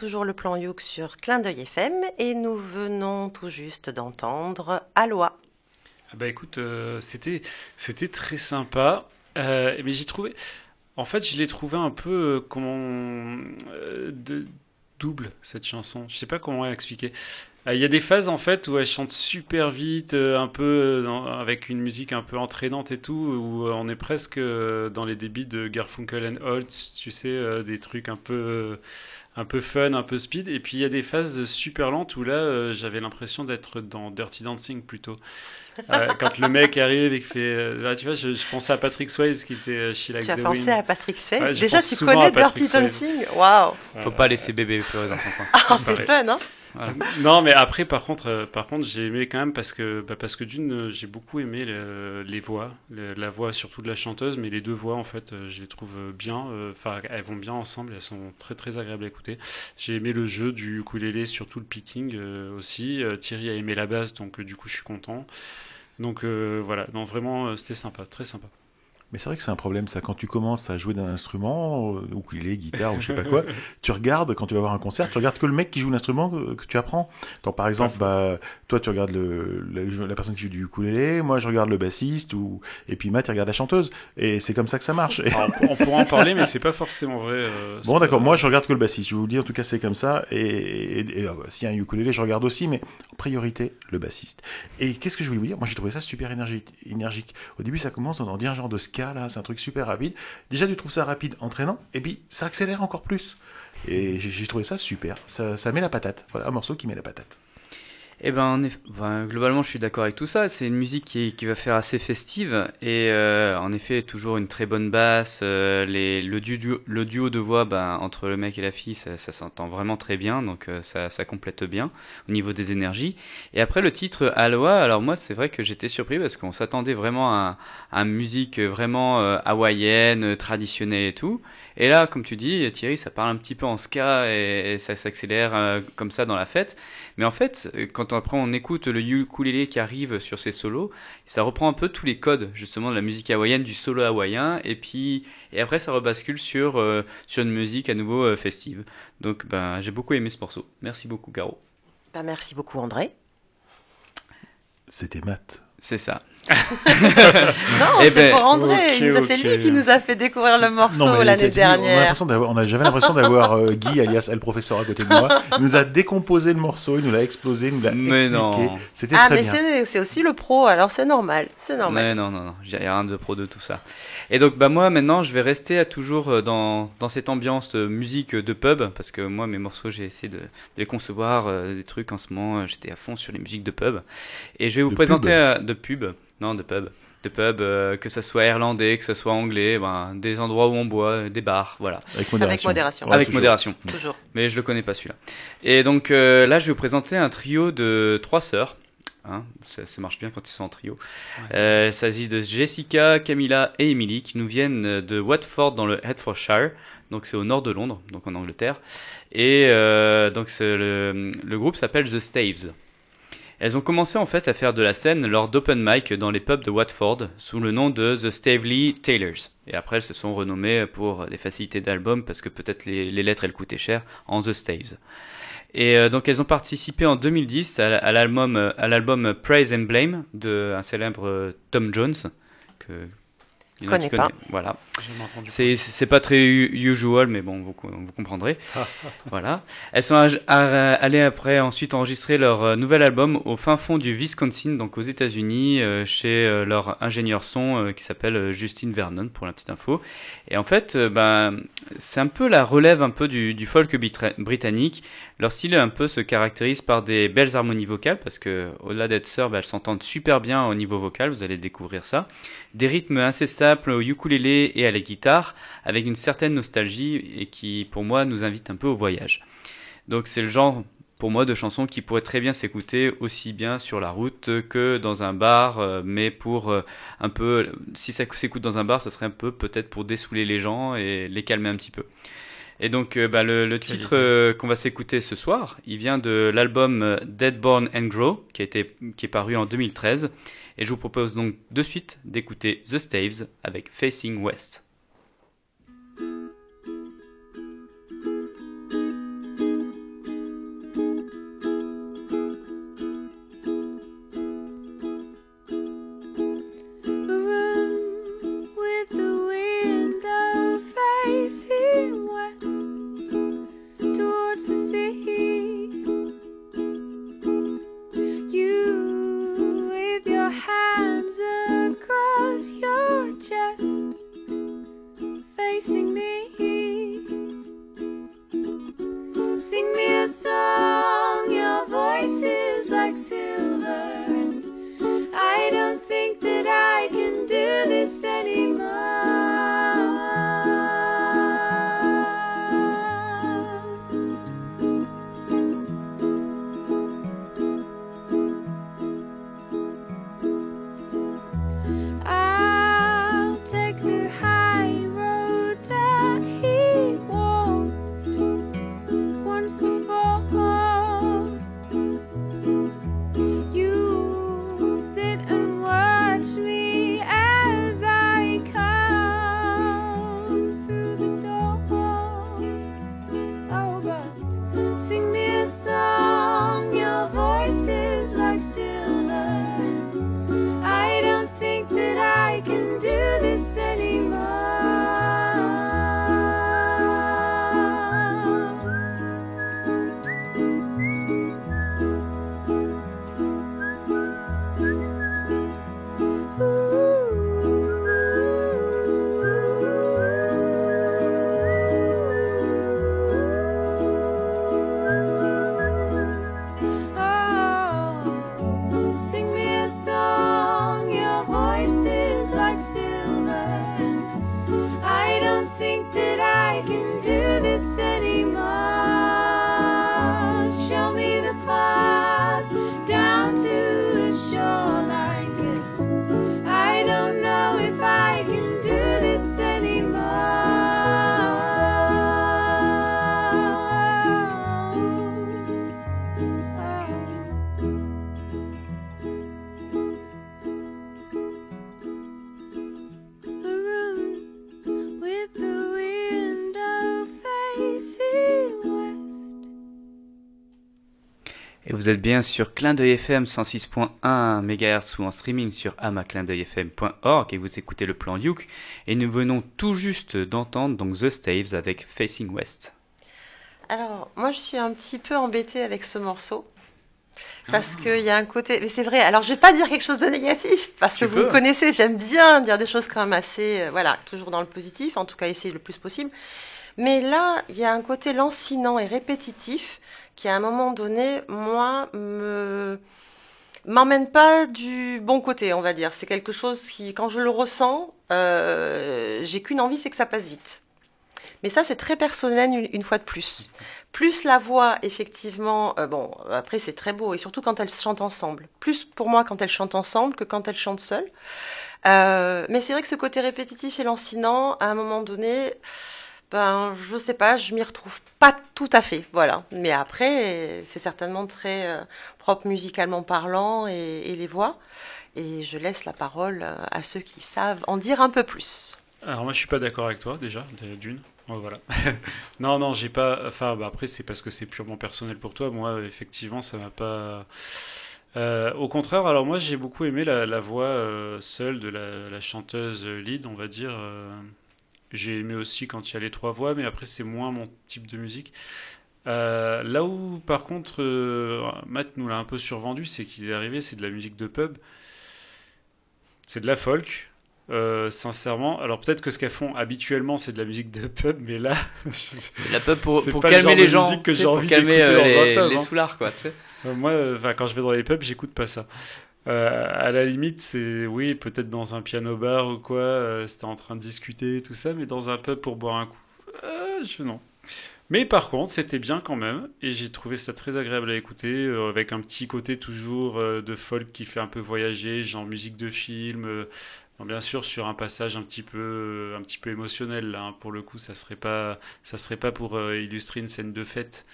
Toujours le plan Youk sur Clin d'œil FM et nous venons tout juste d'entendre Aloha. Ah Bah écoute, euh, c'était très sympa, Euh, mais j'ai trouvé, en fait, je l'ai trouvé un peu euh, comment double cette chanson. Je sais pas comment expliquer. Euh, Il y a des phases en fait où elle chante super vite, euh, un peu euh, dans- avec une musique un peu entraînante et tout, où euh, on est presque euh, dans les débits de Garfunkel and Oates, tu sais, euh, des trucs un peu euh, un peu fun, un peu speed. Et puis il y a des phases super lentes où là, euh, j'avais l'impression d'être dans Dirty Dancing plutôt. Euh, quand le mec arrive et qu'il fait. euh, là, tu vois, je, je pensais à Patrick Swayze qui faisait euh, She Likes Tu as the pensé Wind. à Patrick Swayze? Ouais, Déjà, tu connais Dirty. Dancing? Waouh Faut pas laisser bébé pleurer dans son coin. Ah, c'est fun, hein? Non, mais après, par contre, euh, par contre, j'ai aimé quand même parce que, bah, parce que d'une, euh, j'ai beaucoup aimé le- les voix, la voix surtout de la chanteuse, mais les deux voix, en fait, euh, je les trouve bien. Enfin, elles vont bien ensemble, elles sont très très agréables à écouter. J'ai aimé le jeu du ukulélé, surtout le picking aussi. Thierry a aimé la basse, donc du coup, je suis content. Donc voilà, non, vraiment, c'était sympa, très sympa. Mais c'est vrai que c'est un problème, ça. Quand tu commences à jouer d'un instrument, euh, ukulélé, guitare ou je sais pas quoi, tu regardes, quand tu vas voir un concert, tu regardes que le mec qui joue l'instrument que, que tu apprends. Par exemple, bah, toi, tu regardes le, la, la personne qui joue du ukulélé, moi, je regarde le bassiste, ou, et puis Matt, il regarde la chanteuse. Et c'est comme ça que ça marche. Alors, on, on pourra en parler, mais c'est pas forcément vrai. euh, Bon d'accord, moi je regarde que le bassiste, je vous le dis en tout cas c'est comme ça, et, et, et, euh, s'il y a un ukulélé je regarde aussi, mais en priorité le bassiste. Et qu'est-ce que je voulais vous dire? Moi j'ai trouvé ça super énergique, énergique. Au début ça commence, on en dit un genre de ska là, c'est un truc super rapide. Déjà tu trouves ça rapide, entraînant, et puis ça accélère encore plus. Et j'ai trouvé ça super, ça, ça met la patate, voilà un morceau qui met la patate. Eh ben, globalement, je suis d'accord avec tout ça. C'est une musique qui, qui va faire assez festive et euh, en effet, toujours une très bonne basse. euh, les, le, duo, le duo de voix ben, entre le mec et la fille, ça, ça s'entend vraiment très bien, donc euh, ça, ça complète bien au niveau des énergies. Et après, le titre Aloha, alors moi, c'est vrai que j'étais surpris parce qu'on s'attendait vraiment à, à une musique vraiment euh, hawaïenne, traditionnelle et tout. Et là, comme tu dis, Thierry, ça parle un petit peu en ska et, et ça s'accélère euh, comme ça dans la fête. Mais en fait, euh, quand après on écoute le ukulélé qui arrive sur ses solos, ça reprend un peu tous les codes justement de la musique hawaïenne, du solo hawaïen, et puis et après ça rebascule sur euh, sur une musique à nouveau euh, festive. Donc ben j'ai beaucoup aimé ce morceau. Merci beaucoup Caro. Bah, Merci beaucoup, André. C'était Matt. C'est ça. Non, Eh c'est ben, pour André. ok, Il nous a- C'est lui qui nous a fait découvrir le morceau mais l'année t'as dit, on a dernière. on a- J'avais l'impression d'avoir euh, Guy, alias El Professeur, à côté de moi. Il nous a décomposé le morceau, il nous l'a explosé, il nous l'a Mais expliqué. non. C'était Ah, très mais bien. c'est c'est aussi le pro, alors c'est normal. C'est normal. Mais non, non, non, j'ai rien de pro de tout ça. Et donc, bah moi, maintenant, je vais rester à toujours euh, dans, dans cette ambiance de musique de pub, parce que moi, mes morceaux, j'ai essayé de, de les concevoir euh, des trucs en ce moment. euh, J'étais à fond sur les musiques de pub. Et je vais vous De présenter pub euh, de pub, non, de pub, de pub, euh, que ça soit irlandais, que ça soit anglais, ben, des endroits où on boit, des bars, voilà. Avec modération. Avec modération. Ouais, Avec toujours. modération. Toujours. Mais je le connais pas celui-là. Et donc euh, là, je vais vous présenter un trio de trois sœurs. Hein, ça, ça marche bien quand ils sont en trio. Euh, il s'agit de Jessica, Camilla et Emily qui nous viennent de Watford dans le Hertfordshire. Donc c'est au nord de Londres, donc en Angleterre. Et euh, donc le groupe s'appelle The Staves. Elles ont commencé en fait à faire de la scène lors d'open mic dans les pubs de Watford sous le nom de The Stavely Tailors. Et après elles se sont renommées pour des facilités d'album parce que peut-être les, lettres elles coûtaient cher en The Staves. Et euh, donc elles ont participé en 2010 à, à l'album euh, à l'album Praise and Blame de un célèbre euh, Tom Jones A Connais pas. Voilà. C'est c'est pas très usual, mais bon, vous, vous comprendrez. voilà. Elles sont allées après ensuite enregistrer leur euh, nouvel album au fin fond du Wisconsin, donc aux États-Unis, euh, chez euh, leur ingénieur son qui s'appelle euh, Justin Vernon, pour la petite info. Et en fait, ben, c'est un peu la relève un peu du, du folk britannique. Leur style un peu se caractérise par des belles harmonies vocales, parce que au-delà d'être sœurs, ben, elles s'entendent super bien au niveau vocal. Vous allez découvrir ça des rythmes assez simples au ukulélé et à la guitare, avec une certaine nostalgie et qui, pour moi, nous invite un peu au voyage. Donc c'est le genre, pour moi, de chanson qui pourrait très bien s'écouter aussi bien sur la route que dans un bar, euh, mais pour euh, un peu, si ça s'écoute dans un bar, ça serait un peu peut-être pour dessouler les gens et les calmer un petit peu. Et donc euh, bah, le, titre euh, qu'on va s'écouter ce soir, il vient de l'album euh, Dead Born and Grow, qui, a été, qui est paru en 2013. Et je vous propose donc de suite d'écouter The Staves avec Facing West. Vous êtes bien sur Clin d'œil FM 106.1 MHz ou en streaming sur amaclindeuilfm.org et vous écoutez le plan Youk. Et nous venons tout juste d'entendre donc The Staves avec Facing West. Alors, moi, je suis un petit peu embêtée avec ce morceau. Parce qu'il y a un côté. Mais c'est vrai, alors je vais pas dire quelque chose de négatif, parce Tu que vous me connaissez, j'aime bien dire des choses quand même assez. euh, voilà, toujours dans le positif, en tout cas essayer le plus possible. Mais là, il y a un côté lancinant et répétitif qui, à un moment donné, moi, me m'emmène pas du bon côté, on va dire. C'est quelque chose qui, quand je le ressens, euh, j'ai qu'une envie, c'est que ça passe vite. Mais ça, c'est très personnel une, fois de plus. Plus la voix, effectivement, euh, bon, après c'est très beau, et surtout quand elles chantent ensemble. Plus pour moi quand elles chantent ensemble que quand elles chantent seules. Euh, mais c'est vrai que ce côté répétitif et lancinant, à un moment donné, ben, je sais pas, je m'y retrouve pas tout à fait, voilà. Mais après, c'est certainement très euh, propre musicalement parlant et, les voix. Et je laisse la parole euh, à ceux qui savent en dire un peu plus. Alors moi je suis pas d'accord avec toi déjà d'une. Voilà. non non j'ai pas. Enfin bah, après c'est parce que c'est purement personnel pour toi. Moi effectivement ça m'a pas. Euh, au contraire, alors moi j'ai beaucoup aimé la, voix seule de la, la chanteuse lead, on va dire. J'ai aimé aussi quand il y a les trois voix, mais après c'est moins mon type de musique. Euh, là où par contre euh, Matt nous l'a un peu survendu, c'est qu'il est arrivé, c'est de la musique de pub, c'est de la folk. Euh, sincèrement, alors peut-être que ce qu'elles font habituellement c'est de la musique de pub, mais là, C'est la pub pour, C'est pour pas le calmer de les gens, musique que j'ai envie calmer d'écouter euh, dans un les, pub, les hein. soulards, quoi. tu sais. Moi, quand je vais dans les pubs, j'écoute pas ça. Euh, à la limite, c'est oui, peut-être dans un piano bar ou quoi, euh, c'était en train de discuter tout ça, mais dans un pub pour boire un coup, euh, je non. Mais par contre, c'était bien quand même, et j'ai trouvé ça très agréable à écouter, euh, avec un petit côté toujours de folk qui fait un peu voyager, genre musique de film. bien sûr, sur un passage un petit peu, un petit peu émotionnel, là, hein, pour le coup, ça serait pas, ça serait pas pour illustrer une scène de fête.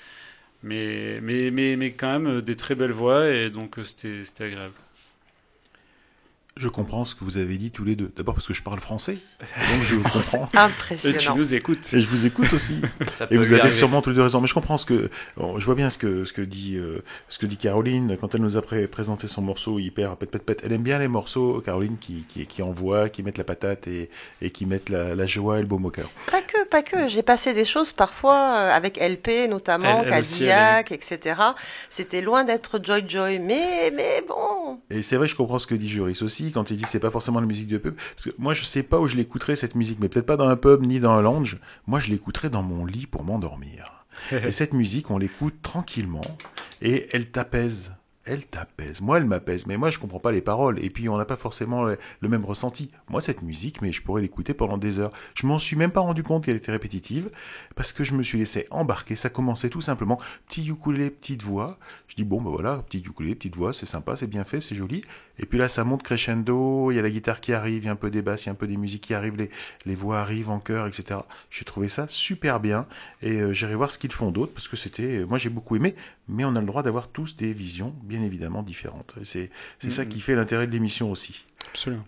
Mais, mais, mais, mais quand même des très belles voix et donc c'était agréable. Je comprends ce que vous avez dit tous les deux. D'abord parce que je parle français, donc je comprends. Et tu Impressionnant. nous écoutes. Et je vous écoute aussi. Ça peut Et vous avez arriver. sûrement tous les deux raison. Mais je comprends ce que, bon, je vois bien ce que ce que dit euh, ce que dit Caroline quand elle nous a pré- présenté son morceau hyper pète pète pète. Elle aime bien les morceaux Caroline qui qui, qui envoient, qui mettent la patate et et qui mettent la, la joie et le baume au cœur. Pas que, pas que. J'ai passé des choses parfois euh, avec LP notamment, Elle- elle aussi, Cadillac, etc. C'était loin d'être Joy Joy, mais mais bon. Et c'est vrai, je comprends ce que dit Joris aussi quand il dit que c'est pas forcément la musique de pub. Parce que moi, je sais pas où je l'écouterais cette musique, mais peut-être pas dans un pub ni dans un lounge. Moi, je l'écouterais dans mon lit pour m'endormir. et cette musique, on l'écoute tranquillement et elle t'apaise. Elle t'apaise. Moi, elle m'apaise. Mais moi, je comprends pas les paroles. Et puis, on n'a pas forcément le, même ressenti. Moi, cette musique, mais je pourrais l'écouter pendant des heures. Je m'en suis même pas rendu compte qu'elle était répétitive parce que je me suis laissé embarquer. Ça commençait tout simplement. Petit ukulélé, petite voix. Je dis, bon, ben voilà, petit ukulélé, petite voix, c'est sympa, c'est bien fait, c'est joli. Et puis là, ça monte crescendo. Il y a la guitare qui arrive, il y a un peu des basses, il y a un peu des musiques qui arrivent, les, les voix arrivent en chœur, etc. J'ai trouvé ça super bien. Et euh, j'irai voir ce qu'ils font d'autre parce que c'était, moi, j'ai beaucoup aimé. Mais on a le droit d'avoir tous des visions, bien évidemment, différentes. C'est c'est ça Mhm. qui fait l'intérêt de l'émission aussi. Absolument.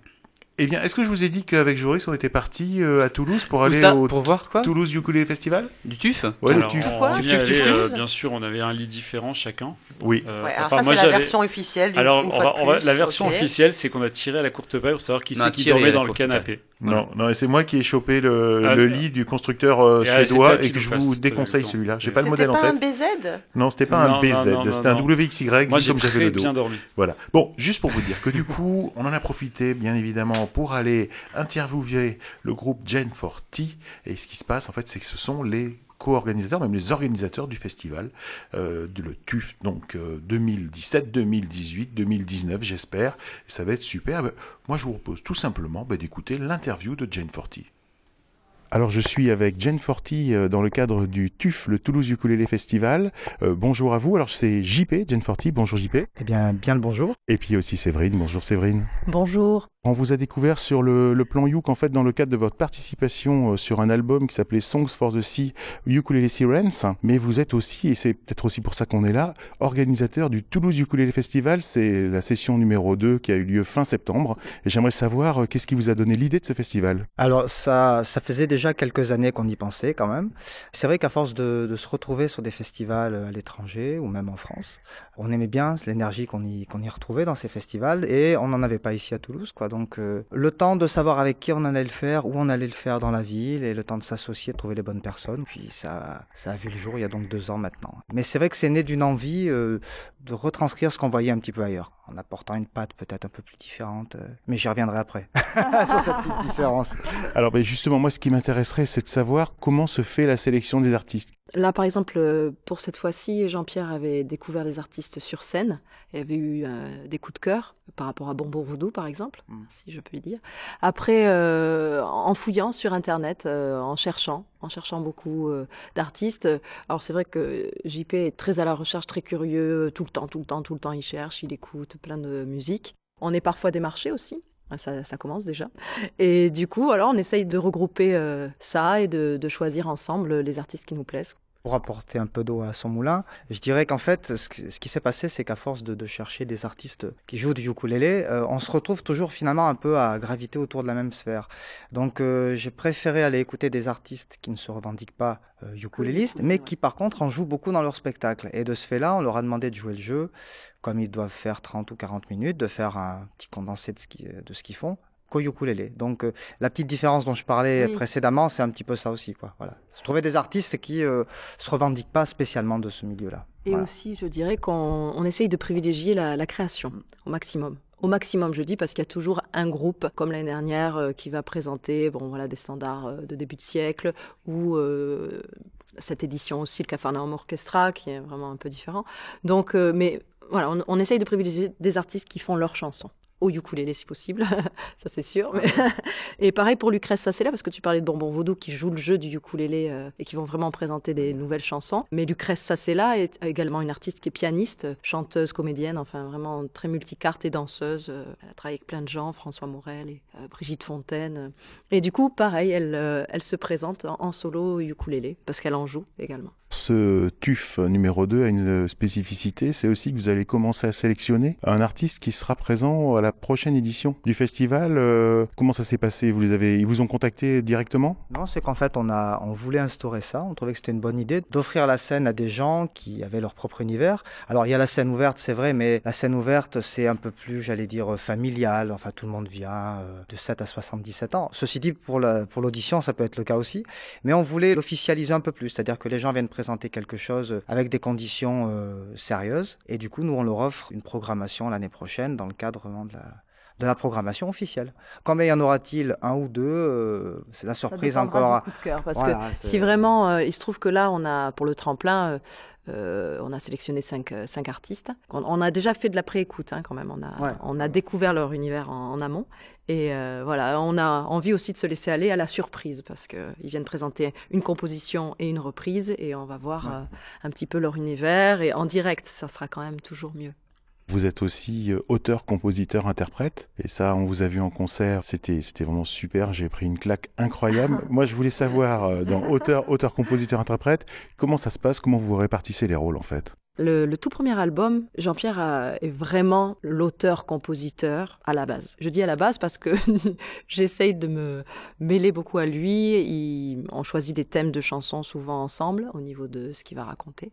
Eh bien, est-ce que je vous ai dit qu'avec Joris, on était parti euh, à Toulouse pour Où aller ça au Pour voir quoi Toulouse Ukulele Festival Du tuf Ouais, Alors, le TUF. on Tuf, tuf, tuf, euh, bien sûr, on avait un lit différent chacun. Oui. Euh, Ouais, alors enfin, ça, moi, c'est la version officielle. Du Alors, on va, on va- la version officielle, c'est qu'on a tiré à la courte paille pour savoir qui On c'est qui dormait dans le canapé. Non, non, et c'est moi qui ai chopé le, Ah, le euh, lit du constructeur euh, et, ah, suédois c'était et que je vous déconseille celui-là. J'ai pas le C'était modèle en pas un tête. BZ Non, c'était pas un BZ, c'était un. WXY Moi, comme j'avais le dos. bien dormi. Voilà. Bon, juste pour vous dire que du coup, on en a profité, bien évidemment, pour aller interviewer le groupe Gen 40. Et ce qui se passe, en fait, c'est que ce sont les co-organisateurs, même les organisateurs du festival, euh, de le TUF, donc euh, 2017, 2018, 2019, j'espère. Ça va être super. Ben, Moi, je vous propose tout simplement ben, d'écouter l'interview de Gen 40. Alors je suis avec Jen Forti euh, dans le cadre du TUF, le Toulouse Ukulele Festival. Euh, bonjour à vous. Alors c'est JP, Jen Forti. Bonjour JP. Eh bien, bien le bonjour. Et puis aussi Séverine. Bonjour Séverine. Bonjour. On vous a découvert sur le, plan Youk en fait dans le cadre de votre participation euh, sur un album qui s'appelait Songs for the Sea Ukulele Sirens. Mais vous êtes aussi, et c'est peut-être aussi pour ça qu'on est là, organisateur du Toulouse Ukulele Festival. C'est la session numéro 2 qui a eu lieu fin septembre. Et j'aimerais savoir euh, qu'est-ce qui vous a donné l'idée de ce festival? Alors, ça, ça faisait déjà quelques années qu'on y pensait quand même. C'est vrai qu'à force de, se retrouver sur des festivals à l'étranger ou même en France, on aimait bien l'énergie qu'on y, y retrouvait dans ces festivals et on n'en avait pas ici à Toulouse. quoi. Donc, euh, le temps de savoir avec qui on allait le faire, où on allait le faire dans la ville et le temps de s'associer, de trouver les bonnes personnes. Puis ça, ça a vu le jour il y a donc deux ans maintenant. Mais c'est vrai que c'est né d'une envie euh, de retranscrire ce qu'on voyait un petit peu ailleurs, en apportant une patte peut-être un peu plus différente. euh, mais j'y reviendrai après différence. Alors ben justement, moi ce qui m'intéresserait, c'est de savoir comment se fait la sélection des artistes. Là, par exemple, euh, pour cette fois-ci, Jean-Pierre avait découvert les artistes sur scène et avait eu euh, des coups de cœur par rapport à Bonbon Voodoo, par exemple, Mm. si je puis dire. Après, euh, en fouillant sur Internet, euh, en cherchant, en cherchant beaucoup d'artistes. Alors c'est vrai que JP est très à la recherche, très curieux, tout le temps, tout le temps, tout le temps, il cherche, il écoute plein de musique. On est parfois démarché aussi. Ça, ça commence déjà. Et du coup, alors, on essaye de regrouper euh, ça et de choisir ensemble les artistes qui nous plaisent. Apporter un peu d'eau à son moulin. Je dirais qu'en fait, ce, qui s'est passé, c'est qu'à force de, chercher des artistes qui jouent du ukulélé, euh, on se retrouve toujours finalement un peu à graviter autour de la même sphère. Donc euh, j'ai préféré aller écouter des artistes qui ne se revendiquent pas euh, ukulélistes, mais qui par contre en jouent beaucoup dans leur spectacle. Et de ce fait-là, on leur a demandé de jouer le jeu, comme ils doivent faire 30 ou 40 minutes, de faire un petit condensé de de ce qu'ils font qu'au ukulélé. Donc euh, la petite différence dont je parlais Oui. précédemment, c'est un petit peu ça aussi. Quoi. Voilà. Se trouver des artistes qui euh, se revendiquent pas spécialement de ce milieu-là. Et Voilà. aussi, je dirais qu'on on essaye de privilégier la, la création au maximum. Au maximum, je dis, parce qu'il y a toujours un groupe, comme l'année dernière, euh, qui va présenter bon, voilà, des standards euh, de début de siècle, ou euh, cette édition aussi, le Capharnaüm Orchestra, qui est vraiment un peu différent. Donc, mais voilà, on, on essaye de privilégier des artistes qui font leurs chansons. Au ukulélé, si possible, ça c'est sûr. Mais... et pareil pour Lucrèce Sacella, parce que tu parlais de Bonbon Vaudou qui joue le jeu du ukulélé euh, et qui vont vraiment présenter des nouvelles chansons. Mais Lucrèce Sacella est également une artiste qui est pianiste, chanteuse, comédienne, enfin vraiment très multicarte et danseuse. Euh, Elle a travaillé avec plein de gens, François Morel et euh, Brigitte Fontaine. Et du coup, pareil, elle, euh, elle se présente en, en solo ukulélé, parce qu'elle en joue également. Ce TUF numéro 2 a une spécificité, c'est aussi que vous allez commencer à sélectionner un artiste qui sera présent à la prochaine édition du festival. Euh, comment ça s'est passé? Vous les avez, ils vous ont contacté directement? Non, c'est qu'en fait, on, a, on voulait instaurer ça. On trouvait que c'était une bonne idée d'offrir la scène à des gens qui avaient leur propre univers. Alors, il y a la scène ouverte, c'est vrai, mais la scène ouverte, c'est un peu plus, j'allais dire, euh, familial. Enfin, tout le monde vient euh, de 7 à 77 ans. Ceci dit, pour pour l'audition, ça peut être le cas aussi. Mais on voulait l'officialiser un peu plus, c'est-à-dire que les gens viennent présenter quelque chose avec des conditions euh, sérieuses. Et du coup, nous, on leur offre une programmation l'année prochaine dans le cadre vraiment de la, de la programmation officielle. Combien y en aura-t-il Un ou deux euh, C'est la surprise Ça encore. du coup de cœur, parce Voilà, que si vraiment, euh, il se trouve que là, on a pour le tremplin, euh, euh, on a sélectionné cinq, euh, cinq artistes. On, on a déjà fait de la préécoute, hein, quand même. On a, Ouais. on a découvert leur univers en, en amont. Et euh, voilà, on a envie aussi de se laisser aller à la surprise, parce que ils viennent présenter une composition et une reprise, et on va voir Ouais. euh, un petit peu leur univers. Et en direct, ça sera quand même toujours mieux. Vous êtes aussi euh, auteur, compositeur, interprète. Et ça, on vous a vu en concert. C'était, c'était vraiment super. J'ai pris une claque incroyable. Moi, je voulais savoir, dans auteur, auteur, compositeur, interprète, comment ça se passe, comment vous répartissez les rôles, en fait? Le, tout premier album, Jean-Pierre est vraiment l'auteur-compositeur à la base. Je dis à la base parce que j'essaye de me mêler beaucoup à lui. On choisit des thèmes de chansons souvent ensemble au niveau de ce qu'il va raconter.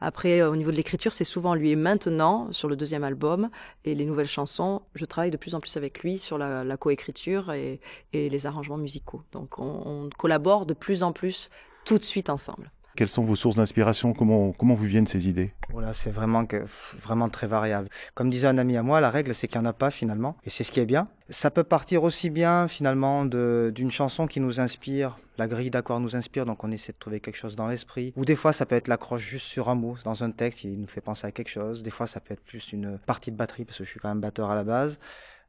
Après, euh, au niveau de l'écriture, c'est souvent lui. Et maintenant, sur le deuxième album et les nouvelles chansons, je travaille de plus en plus avec lui sur la, coécriture et, les arrangements musicaux. Donc, on, on collabore de plus en plus tout de suite ensemble. Quelles sont vos sources d'inspiration? Comment, comment vous viennent ces idées? Voilà, c'est vraiment, vraiment très variable. Comme disait un ami à moi, la règle, c'est qu'il n'y en a pas finalement. Et c'est ce qui est bien. Ça peut partir aussi bien finalement d'une chanson qui nous inspire. La grille d'accords nous inspire, donc on essaie de trouver quelque chose dans l'esprit. Ou des fois, ça peut être l'accroche juste sur un mot. Dans un texte, il nous fait penser à quelque chose. Des fois, ça peut être plus une partie de batterie, parce que je suis quand même batteur à la base.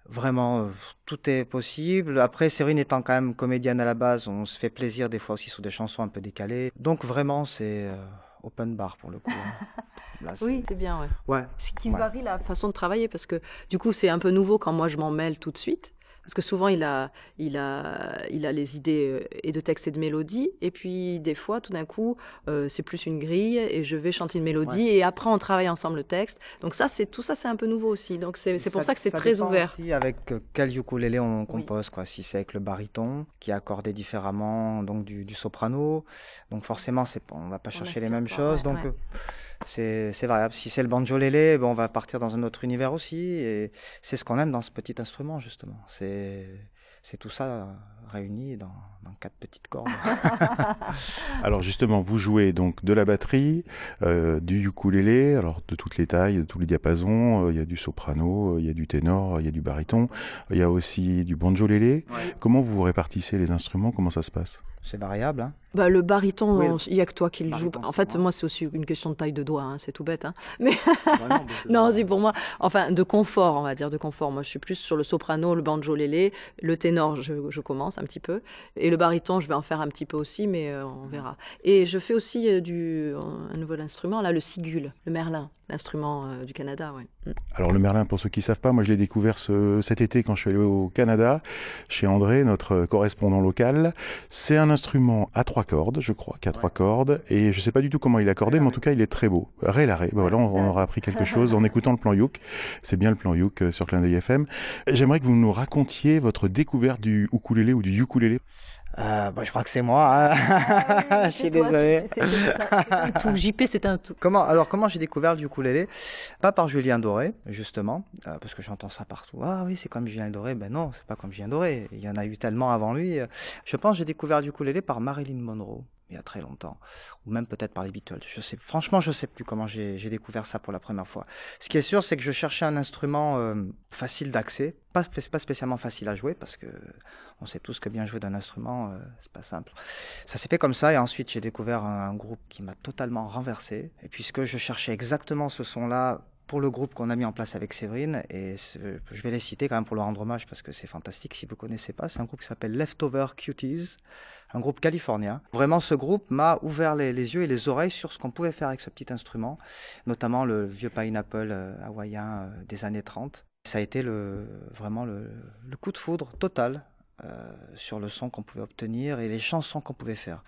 Vraiment, euh, tout est possible. Après, Séverine étant quand même comédienne à la base, on se fait plaisir des fois aussi sur des chansons un peu décalées. Donc vraiment, c'est euh, open bar pour le coup. hein. Là, Oui, c'est bien, ouais. Ouais. Ce qui Ouais. varie la façon de travailler parce que du coup c'est un peu nouveau quand moi je m'en mêle tout de suite. Parce que souvent il a, il a, il a les idées euh, et de texte et de mélodie et puis des fois tout d'un coup euh, c'est plus une grille et je vais chanter une mélodie et après on travaille ensemble le texte. Donc ça c'est tout ça c'est un peu nouveau aussi. Donc c'est pour ça, que c'est très ouvert. aussi avec euh, quel ukulélé on compose, quoi. Si c'est avec le baryton, qui est accordé différemment, donc du, du soprano, donc forcément, on va pas chercher les mêmes choses, ouais, donc ouais. euh, c'est, variable. Si c'est le banjolélé, ben, on va partir dans un autre univers aussi, et c'est ce qu'on aime dans ce petit instrument, justement. C'est, c'est tout ça euh, réuni dans, dans quatre petites cordes. Alors justement, vous jouez donc de la batterie, euh, du ukulélé, alors de toutes les tailles, de tous les diapasons. euh, Il y a du soprano, euh, il y a du ténor, il y a du baryton, il y a aussi du banjolélé. Comment vous répartissez les instruments? Comment ça se passe? C'est variable, hein. Bah, le baryton, Oui, on- il y a que toi qui le joue. baryton, En fait, moi. moi, c'est aussi une question de taille de doigt, hein, c'est tout bête. Hein. Mais Vraiment, non, c'est pour moi. Enfin, de confort, on va dire, de confort. Moi, je suis plus sur le soprano, le banjo-lélé. Le ténor, je, je commence un petit peu. Et le baryton, je vais en faire un petit peu aussi, mais euh, on verra. Et je fais aussi euh, du, un nouvel instrument, là, le sigul, le merlin, l'instrument euh, du Canada, ouais. Mm. Alors le merlin, pour ceux qui savent pas, moi je l'ai découvert ce, cet été quand je suis allé au Canada, chez André, notre correspondant local. C'est un instrument à trois cordes, je crois, qu'à trois cordes, et je sais pas du tout comment il est accordé, mais en tout cas, il est très beau. Ré la ré. Ben voilà, on, on aura appris quelque chose en écoutant le plan Youk. C'est bien le plan Youk euh, sur Clin d'œil FM. J'aimerais que vous nous racontiez votre découverte du ukulélé ou du ukulélé. Euh, bah, je crois que c'est moi. hein. je suis désolé. tout. JP, c'est un tout. Comment alors comment j'ai découvert le ukulélé Pas par Julien Doré justement, euh, parce que j'entends ça partout. Ah oui, c'est comme Julien Doré. Ben non, c'est pas comme Julien Doré. Il y en a eu tellement avant lui. Je pense que j'ai découvert le ukulélé par Marilyn Monroe il y a très longtemps, ou même peut-être par les Beatles. Je sais, franchement, je sais plus comment j'ai découvert ça pour la première fois. Ce qui est sûr, c'est que je cherchais un instrument euh, facile d'accès, pas pas spécialement facile à jouer, parce que on sait tous que bien jouer d'un instrument, euh, c'est pas simple. Ça s'est fait comme ça, et ensuite j'ai découvert un, un groupe qui m'a totalement renversé. Et puisque je cherchais exactement ce son-là pour le groupe qu'on a mis en place avec Séverine, et je vais les citer quand même pour leur rendre hommage parce que c'est fantastique. Si vous connaissez pas, c'est un groupe qui s'appelle Leftover Cuties, un groupe californien. Vraiment, ce groupe m'a ouvert les, yeux et les oreilles sur ce qu'on pouvait faire avec ce petit instrument, notamment le vieux pineapple euh, hawaïen euh, des années 30. Ça a été le, vraiment le coup de foudre total euh, sur le son qu'on pouvait obtenir et les chansons qu'on pouvait faire.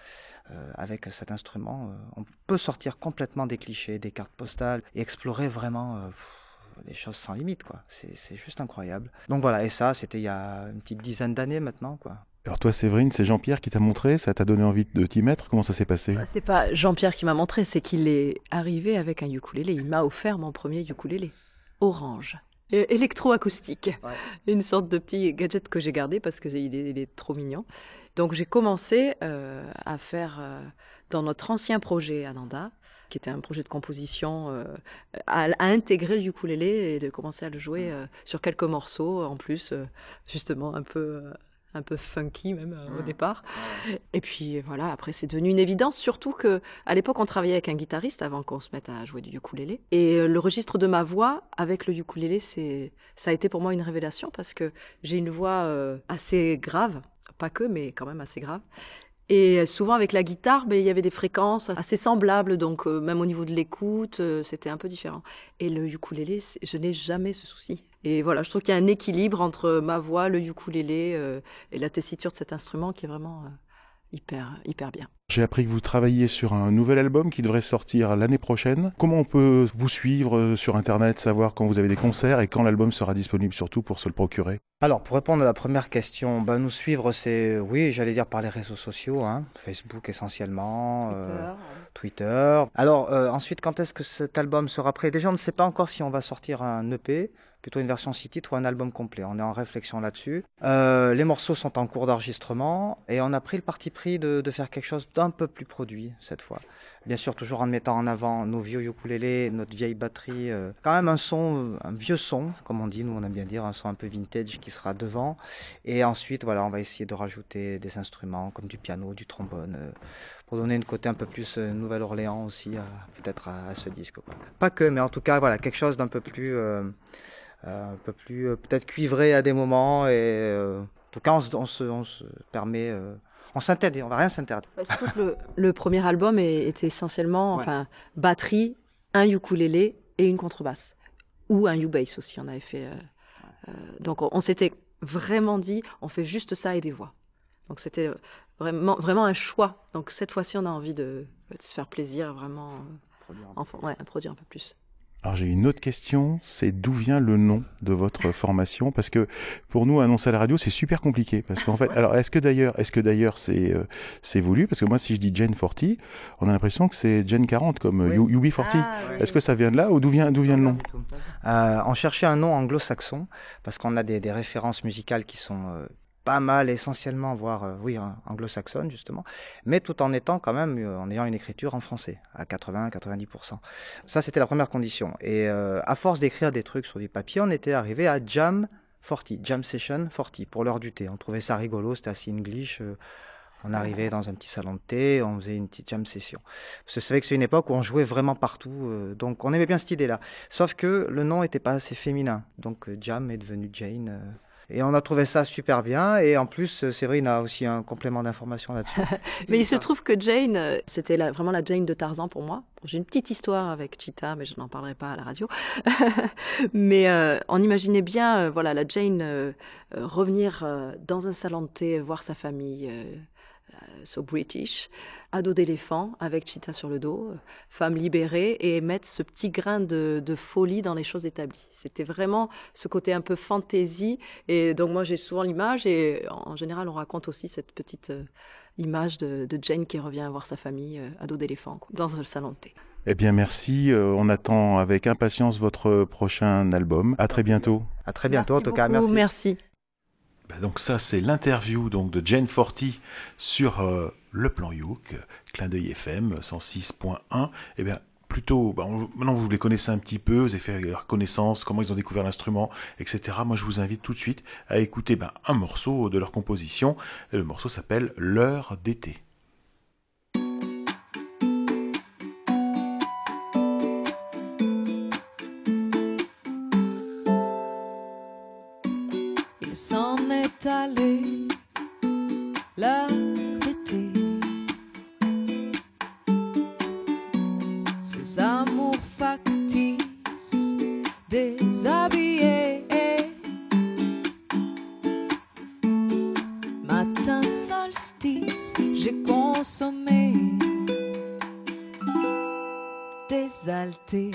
Euh, avec cet instrument, euh, on peut sortir complètement des clichés, des cartes postales et explorer vraiment euh, pff, des choses sans limite. quoi. C'est c'est juste incroyable. Donc voilà, et ça, c'était il y a une petite dizaine d'années maintenant. quoi. Alors toi, Séverine, c'est Jean-Pierre qui t'a montré, ça t'a donné envie de t'y mettre. Comment ça s'est passé? C'est pas Jean-Pierre qui m'a montré, c'est qu'il est arrivé avec un ukulélé. Il m'a offert mon premier ukulélé. Orange. Électroacoustique. Une sorte de petit gadget que j'ai gardé parce qu'il est, il est trop mignon. Donc j'ai commencé euh, à faire euh, dans notre ancien projet Ananda, qui était un projet de composition, euh, à, à intégrer le ukulélé et de commencer à le jouer sur quelques morceaux en plus, justement un peu un peu funky même euh, au départ. Et puis voilà, après c'est devenu une évidence, surtout que à l'époque on travaillait avec un guitariste avant qu'on se mette à jouer du ukulélé. Et euh, le registre de ma voix avec le ukulélé, c'est ça a été pour moi une révélation parce que j'ai une voix euh, assez grave, pas que, mais quand même assez grave. Et euh, souvent avec la guitare, ben, il y avait des fréquences assez semblables, donc euh, même au niveau de l'écoute, euh, c'était un peu différent. Et le ukulélé, je n'ai jamais ce souci. Et voilà, je trouve qu'il y a un équilibre entre ma voix, le ukulélé euh, et la tessiture de cet instrument qui est vraiment euh, hyper, hyper bien. J'ai appris que vous travailliez sur un nouvel album qui devrait sortir l'année prochaine. Comment on peut vous suivre euh, sur Internet, savoir quand vous avez des concerts et quand l'album sera disponible surtout pour se le procurer? Alors, pour répondre à la première question, ben, nous suivre, c'est, oui, j'allais dire par les réseaux sociaux, hein, Facebook essentiellement, euh, Twitter. Alors, euh, ensuite, quand est-ce que cet album sera prêt? Déjà, on ne sait pas encore si on va sortir un EP, plutôt une version six titres ou un album complet. On est en réflexion là-dessus. Euh, les morceaux sont en cours d'enregistrement et on a pris le parti pris de, faire quelque chose d'un peu plus produit cette fois. Bien sûr, toujours en mettant en avant nos vieux ukulélés, notre vieille batterie, euh, quand même un son, euh, un vieux son, comme on dit, nous on aime bien dire, un son un peu vintage qui sera devant. Et ensuite, voilà, on va essayer de rajouter des instruments comme du piano, du trombone, pour donner une côté un peu plus Nouvelle-Orléans aussi, peut-être à, ce disque. Pas que, mais en tout cas, voilà, quelque chose d'un peu plus, un peu plus euh, peut-être cuivré à des moments. Et euh, en tout cas, on se, on se, on se permet, euh, on s'interdit, on va rien s'interdire. Que le, le premier album est- était essentiellement, Ouais. enfin, batterie, un ukulélé et une contrebasse. Ou un U-bass aussi, on avait fait. euh, euh, donc on, on s'était vraiment dit, on fait juste ça et des voix. Donc c'était vraiment, vraiment un choix. Donc cette fois-ci, on a envie de, de se faire plaisir, vraiment. euh, enfin, ouais, produire un peu plus. Alors j'ai une autre question, c'est d'où vient le nom de votre formation? Parce que pour nous annoncer à la radio c'est super compliqué. Parce qu'en fait, alors est-ce que d'ailleurs, est-ce que d'ailleurs c'est euh, c'est voulu? Parce que moi si je dis Jane 40, on a l'impression que c'est Jane 40 comme euh, U- UB40. Ah, oui. Est-ce que ça vient de là ou d'où vient d'où vient le nom? Euh, on cherchait un nom anglo-saxon parce qu'on a des, des références musicales qui sont euh, pas mal essentiellement, voire euh, oui, anglo-saxonnes justement, mais tout en étant quand même euh, en ayant une écriture en français à 80-90%. Ça c'était la première condition. Et euh, à force d'écrire des trucs sur du papier, on était arrivé à Jam 40, Jam Session 40 pour l'heure du thé. On trouvait ça rigolo, c'était assez English. on arrivait dans un petit salon de thé, on faisait une petite jam session. Parce que c'est que c'est une époque où on jouait vraiment partout, donc on aimait bien cette idée-là. Sauf que le nom était pas assez féminin, donc Jam est devenu Jane. Et on a trouvé ça super bien, et en plus, Séverine a aussi un complément d'information là-dessus. Mais il se trouve que Jane, euh, c'était vraiment la Jane de Tarzan pour moi. J'ai une petite histoire avec Cheetah, mais je n'en parlerai pas à la radio. mais euh, on imaginait bien, euh, voilà, la Jane euh, revenir dans un salon de thé, voir sa famille, so British, ado d'éléphant avec cheetah sur le dos, euh, femme libérée et mettre ce petit grain de, de folie dans les choses établies. C'était vraiment ce côté un peu fantaisie. Et donc moi j'ai souvent l'image et en général on raconte aussi cette petite euh, image de, de Jane qui revient voir sa famille euh, ado d'éléphant dans un salon de thé. Eh bien, merci. Euh, on attend avec impatience votre prochain album. À très bientôt. À très bientôt, en tout cas. Merci. merci. Bah, donc ça, c'est l'interview donc de Jane Forty sur euh, le plan Youk, clin d'œil FM 106.1. Eh bien, plutôt, bah, maintenant vous les connaissez un petit peu, vous avez fait leur connaissance, comment ils ont découvert l'instrument, etc. Moi, je vous invite tout de suite à écouter bah, un morceau de leur composition. Le morceau s'appelle L'heure d'été. L'heure d'été. Ces amours factices, déshabillés. Matin solstice, j'ai consommé désaltéré.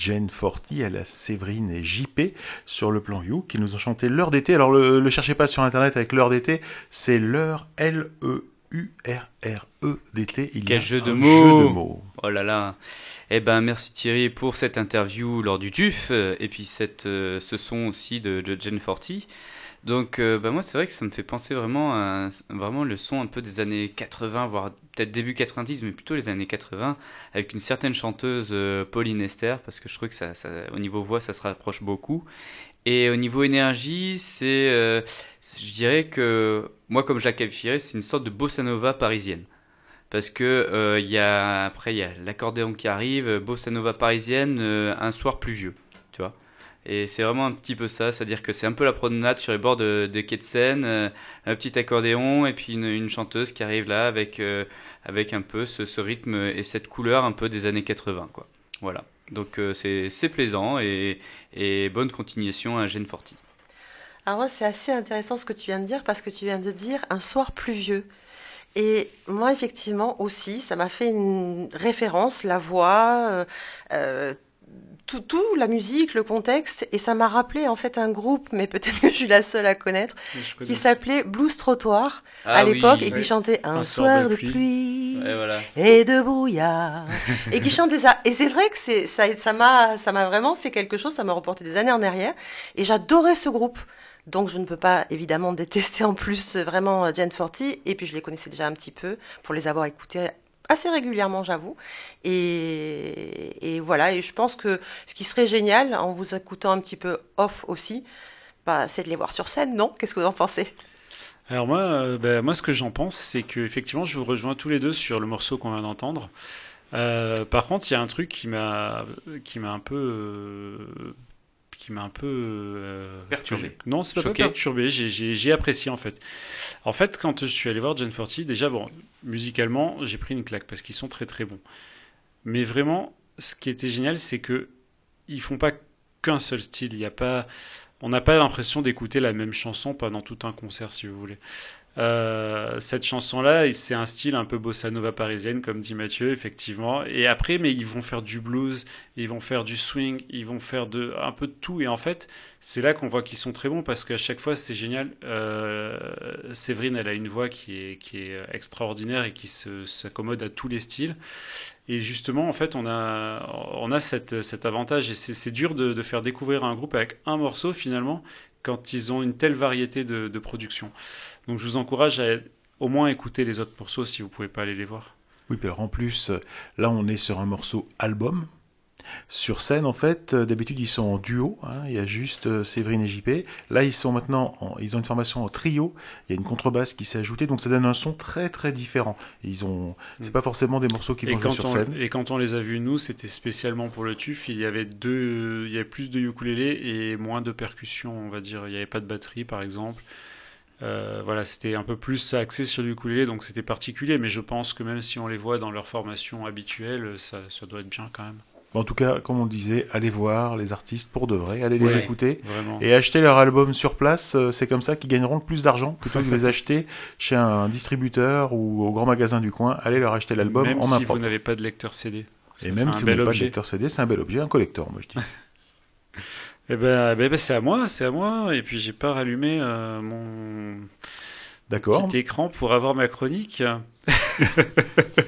Jane Forty, elle a Séverine et JP sur le plan You qui nous ont chanté l'heure d'été. Alors, le, le cherchez pas sur internet avec l'heure d'été, c'est l'heure L-E-U-R-R-E d'été. Il y a Quel jeu de un mots. jeu de mots. Oh là là. Eh ben, merci Thierry pour cette interview lors du TUF et puis cette, euh, ce son aussi de, de Jane Forty. Donc, euh, bah, moi, c'est vrai que ça me fait penser vraiment à vraiment le son un peu des années 80, voire peut-être début 90, mais plutôt les années 80, avec une certaine chanteuse euh, Pauline Esther, parce que je trouve que ça, au niveau voix, ça se rapproche beaucoup. Et au niveau énergie, c'est, euh, je dirais que moi, comme Jacques qualifierais, c'est une sorte de bossa nova parisienne. Parce que il y a, après, il y a l'accordéon qui arrive, bossa nova parisienne, un soir pluvieux. Et c'est vraiment un petit peu ça, c'est-à-dire que c'est un peu la promenade sur les bords de, de quai de Seine, euh, un petit accordéon et puis une, chanteuse qui arrive là avec, euh, avec un peu ce, rythme et cette couleur un peu des années 80, quoi. Voilà. Donc euh, c'est plaisant et, bonne continuation à Gene Forti. Alors moi, c'est assez intéressant ce que tu viens de dire parce que tu viens de dire un soir pluvieux. Et moi, effectivement, aussi, ça m'a fait une référence, la voix, euh, tout, tout, la musique, le contexte, et ça m'a rappelé en fait un groupe, mais peut-être que je suis la seule à connaître, qui s'appelait Blues Trottoir Ah à l'époque oui. et qui Ouais. chantait Un, Un soir de pluie, Ouais, voilà. et de brouillard et qui chantait ça. Et c'est vrai que c'est ça, ça m'a, ça m'a vraiment fait quelque chose. Ça m'a reporté des années en arrière. Et j'adorais ce groupe. Donc je ne peux pas évidemment détester en plus euh, vraiment euh, Jen Forty. Et puis je les connaissais déjà un petit peu pour les avoir écoutés assez régulièrement, j'avoue. Et, voilà. Et je pense que ce qui serait génial en vous écoutant un petit peu off aussi, bah, c'est de les voir sur scène, non? Qu'est-ce que vous en pensez? Alors moi, euh, ben, moi ce que j'en pense, c'est que effectivement, je vous rejoins tous les deux sur le morceau qu'on vient d'entendre. Euh, par contre, il y a un truc qui m'a qui m'a un peu euh, qui m'a un peu euh, Perturbé. Non, c'est pas, pas perturbé. J'ai- apprécié en fait. En fait, quand je suis allé voir Gen 40, déjà bon, musicalement, j'ai pris une claque parce qu'ils sont très très bons. Mais vraiment, ce qui était génial, c'est que ils font pas qu'un seul style. Il y a pas, on n'a pas l'impression d'écouter la même chanson pendant tout un concert, si vous voulez. Euh, cette chanson-là, c'est un style un peu bossa nova parisienne, comme dit Mathieu, effectivement. Et après, mais ils vont faire du blues, ils vont faire du swing, ils vont faire de, un peu de tout. Et en fait, c'est là qu'on voit qu'ils sont très bons parce qu'à chaque fois, c'est génial. Euh, Séverine, elle a une voix qui est, qui est extraordinaire et qui s'accommode à tous les styles. Et justement, en fait, on a, on a cet avantage. Et c'est c'est dur de, de faire découvrir un groupe avec un morceau, finalement, quand ils ont une telle variété de, de production. Donc, je vous encourage à au moins écouter les autres morceaux si vous pouvez pas aller les voir. Oui, puis alors en plus, euh, là on est sur un morceau album. Sur scène, en fait, euh, d'habitude ils sont en duo, hein, il y a juste euh, Séverine et JP. Là ils sont maintenant, en- ils ont une formation en trio, il y a une contrebasse qui s'est ajoutée, donc ça donne un son très très différent. Ils ont, c'est pas forcément des morceaux qui Et vont jouer sur on, scène. et quand on les a vus, nous, c'était spécialement pour le TUF. Il y avait deux, il y avait plus de ukulélé et moins de percussions, on va dire. Il n'y avait pas de batterie, par exemple. Euh, voilà, c'était un peu plus axé sur le ukulélé, donc c'était particulier. Mais je pense que même si on les voit dans leur formation habituelle, ça, ça doit être bien quand même. En tout cas, comme on le disait, allez voir les artistes pour de vrai, allez les écouter. vraiment. Et acheter leur album sur place, euh, c'est comme ça qu'ils gagneront le plus d'argent plutôt que de les acheter chez un distributeur ou au grand magasin du coin. Allez leur acheter l'album en main si vous n'avez pas de lecteur CD. Et même si vous n'avez pas de lecteur CD, c'est un bel objet, un collector, moi je dis. Eh ben, eh ben, c'est à moi, c'est à moi. Et puis j'ai pas rallumé euh, mon D'accord. petit écran pour avoir ma chronique.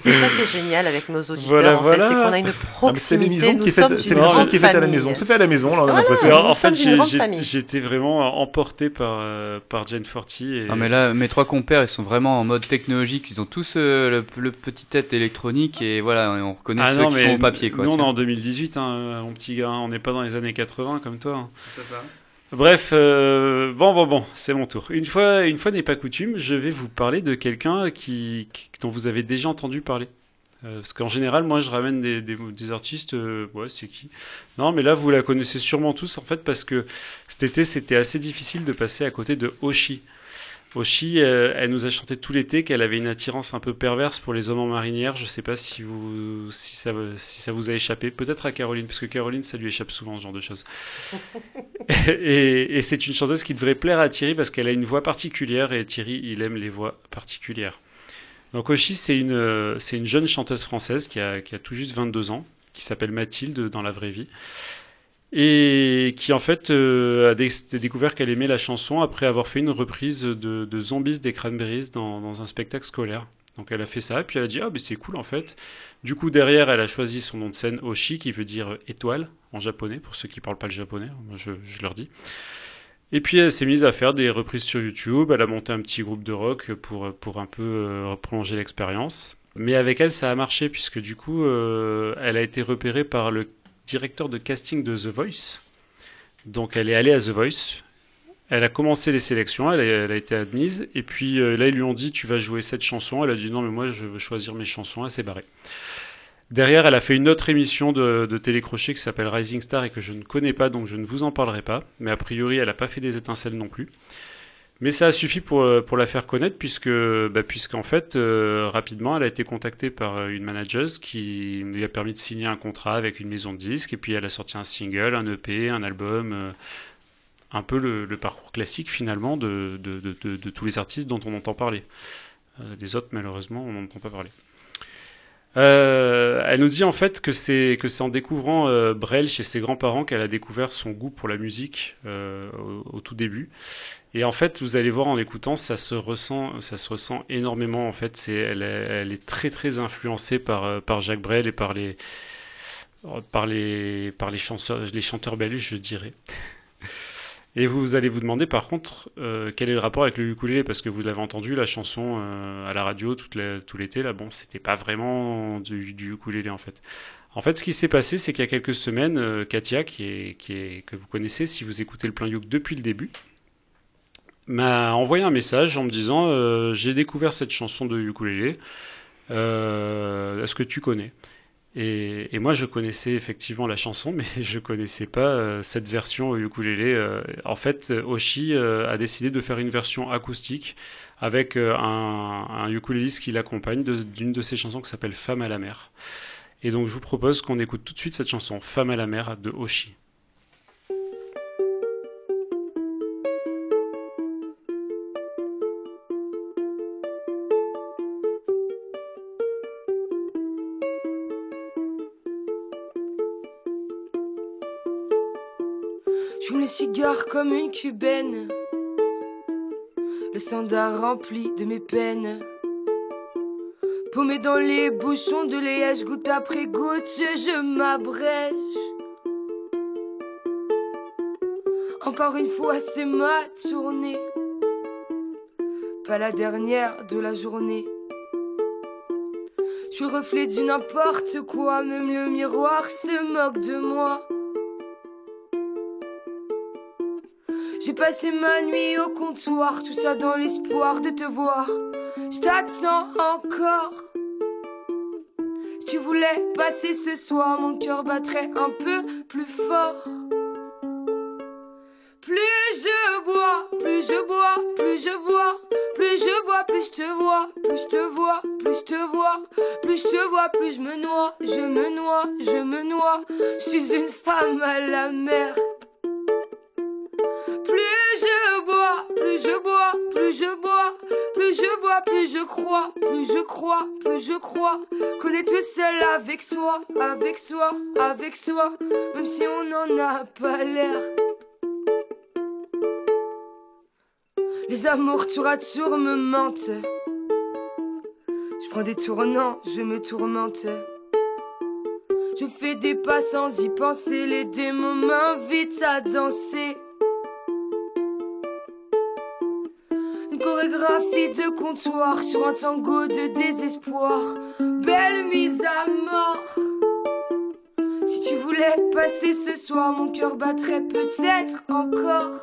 C'est ça qui est génial avec nos auditeurs, Voilà, en voilà. fait, c'est qu'on a une Ah, c'est proximité. Nous sommes c'est l'émission qui est faite à la famille. maison. C'est fait à la maison, là, on a l'impression. en fait, j'étais vraiment emporté par, euh, par Jane Forty. Et... Ah mais là, mes trois compères, ils sont vraiment en mode technologique. Ils ont tous euh, le, le petit tête électronique et voilà, on reconnaît Ah ceux non, qui mais sont au papier. Quoi, nous, on est en 2018, hein, mon petit gars. On n'est pas dans les années 80 comme toi. hein. Bref, euh, bon, bon, bon, c'est mon tour. Une fois, une fois n'est pas coutume, je vais vous parler de quelqu'un qui, dont vous avez déjà entendu parler. Euh, parce qu'en général, moi, je ramène des artistes. euh, ouais, c'est qui? Non, mais là, vous la connaissez sûrement tous, en fait, parce que cet été, c'était assez difficile de passer à côté de Oshi. Oshi, euh, elle nous a chanté tout l'été qu'elle avait une attirance un peu perverse pour les hommes en marinière. Je sais pas si vous, si ça, si ça vous a échappé. Peut-être à Caroline, parce que Caroline, ça lui échappe souvent ce genre de choses. et et c'est une chanteuse qui devrait plaire à Thierry parce qu'elle a une voix particulière et Thierry, il aime les voix particulières. Donc Oshi, c'est une, euh, c'est une jeune chanteuse française qui a, qui a tout juste 22 ans, qui s'appelle Mathilde dans la vraie vie, et qui en fait euh, a dé- découvert qu'elle aimait la chanson après avoir fait une reprise de, de Zombies des Cranberries dans, dans un spectacle scolaire. Donc elle a fait ça, puis elle a dit ah mais c'est cool en fait. Du coup derrière elle a choisi son nom de scène Oshi qui veut dire étoile en japonais pour ceux qui parlent pas le japonais, moi je, je leur dis. Et puis elle s'est mise à faire des reprises sur YouTube, elle a monté un petit groupe de rock pour, pour un peu euh, prolonger l'expérience. Mais avec elle, ça a marché puisque du coup, euh, elle a été repérée par le directeur de casting de The Voice. Donc elle est allée à The Voice. Elle a commencé les sélections, elle a, été admise. Et puis euh, là, ils lui ont dit Tu vas jouer cette chanson. Elle a dit Non, mais moi, je veux choisir mes chansons. Elle s'est barrée. Derrière, elle a fait une autre émission de, de télécrochet qui s'appelle Rising Star et que je ne connais pas, donc je ne vous en parlerai pas. Mais a priori, elle n'a pas fait des étincelles non plus. Mais ça a suffi pour, euh, pour la faire connaître, puisque, bah, puisqu'en fait, euh, rapidement, elle a été contactée par euh, une manageuse qui lui a permis de signer un contrat avec une maison de disques, et puis elle a sorti un single, un EP, un album, un peu le, parcours classique finalement de, de, tous les artistes dont on entend parler. Les autres, malheureusement, on n'entend pas parler. Elle nous dit en fait que c'est que c'est en découvrant euh, Brel chez ses grands-parents qu'elle a découvert son goût pour la musique au tout début. Et en fait, vous allez voir en l'écoutant, ça se ressent, ça se ressent énormément. En fait, c'est elle, elle est très très influencée par euh, par Jacques Brel et par les par les par les chanteurs les chanteurs belges, je dirais. Et vous allez vous demander par contre euh, quel est le rapport avec le ukulélé? Parce que vous l'avez entendu la chanson euh, à la radio tout l'été là bon c'était pas vraiment du, du ukulélé en fait. En fait ce qui s'est passé c'est qu'il y a quelques semaines euh, Katia qui est, qui est que vous connaissez si vous écoutez le plein yoke depuis le début m'a envoyé un message en me disant euh, j'ai découvert cette chanson de ukulélé Euh, est-ce que tu connais? Et, moi, je connaissais effectivement la chanson, mais je connaissais pas euh, cette version ukulélé. En fait, Oshi a décidé de faire une version acoustique avec un, un ukuléliste qui l'accompagne de- d'une de ses chansons qui s'appelle Femme à la mer. Et donc, je vous propose qu'on écoute tout de suite cette chanson, Femme à la mer de Oshi. Comme une cubaine. Le sandar rempli de mes peines. Paumé dans les bouchons de liège, goutte après goutte, je m'abrège. Encore une fois, c'est ma tournée. Pas la dernière de la journée. Je suis le reflet du n'importe quoi, même le miroir se moque de moi. J'ai passé ma nuit au comptoir, tout ça dans l'espoir de te voir. Je t'attends encore. Si tu voulais passer ce soir, mon cœur battrait un peu plus fort. Plus je bois, plus je bois, plus je bois, plus je bois, plus je te vois, plus je te vois, plus je te vois, plus je te vois, plus je me noie, je me noie, je me noie. Je suis une femme à la mer. Je bois, plus je bois, plus je bois, plus je crois, plus je crois, plus je crois qu'on est tout seul avec soi, avec soi, avec soi, même si on n'en a pas l'air. Les amours tour à tour me mentent. Je prends des tournants, je me tourmente. Je fais des pas sans y penser, les démons m'invitent à danser. Chorégraphie de comptoir sur un tango de désespoir. Belle mise à mort. Si tu voulais passer ce soir, mon cœur battrait peut-être encore.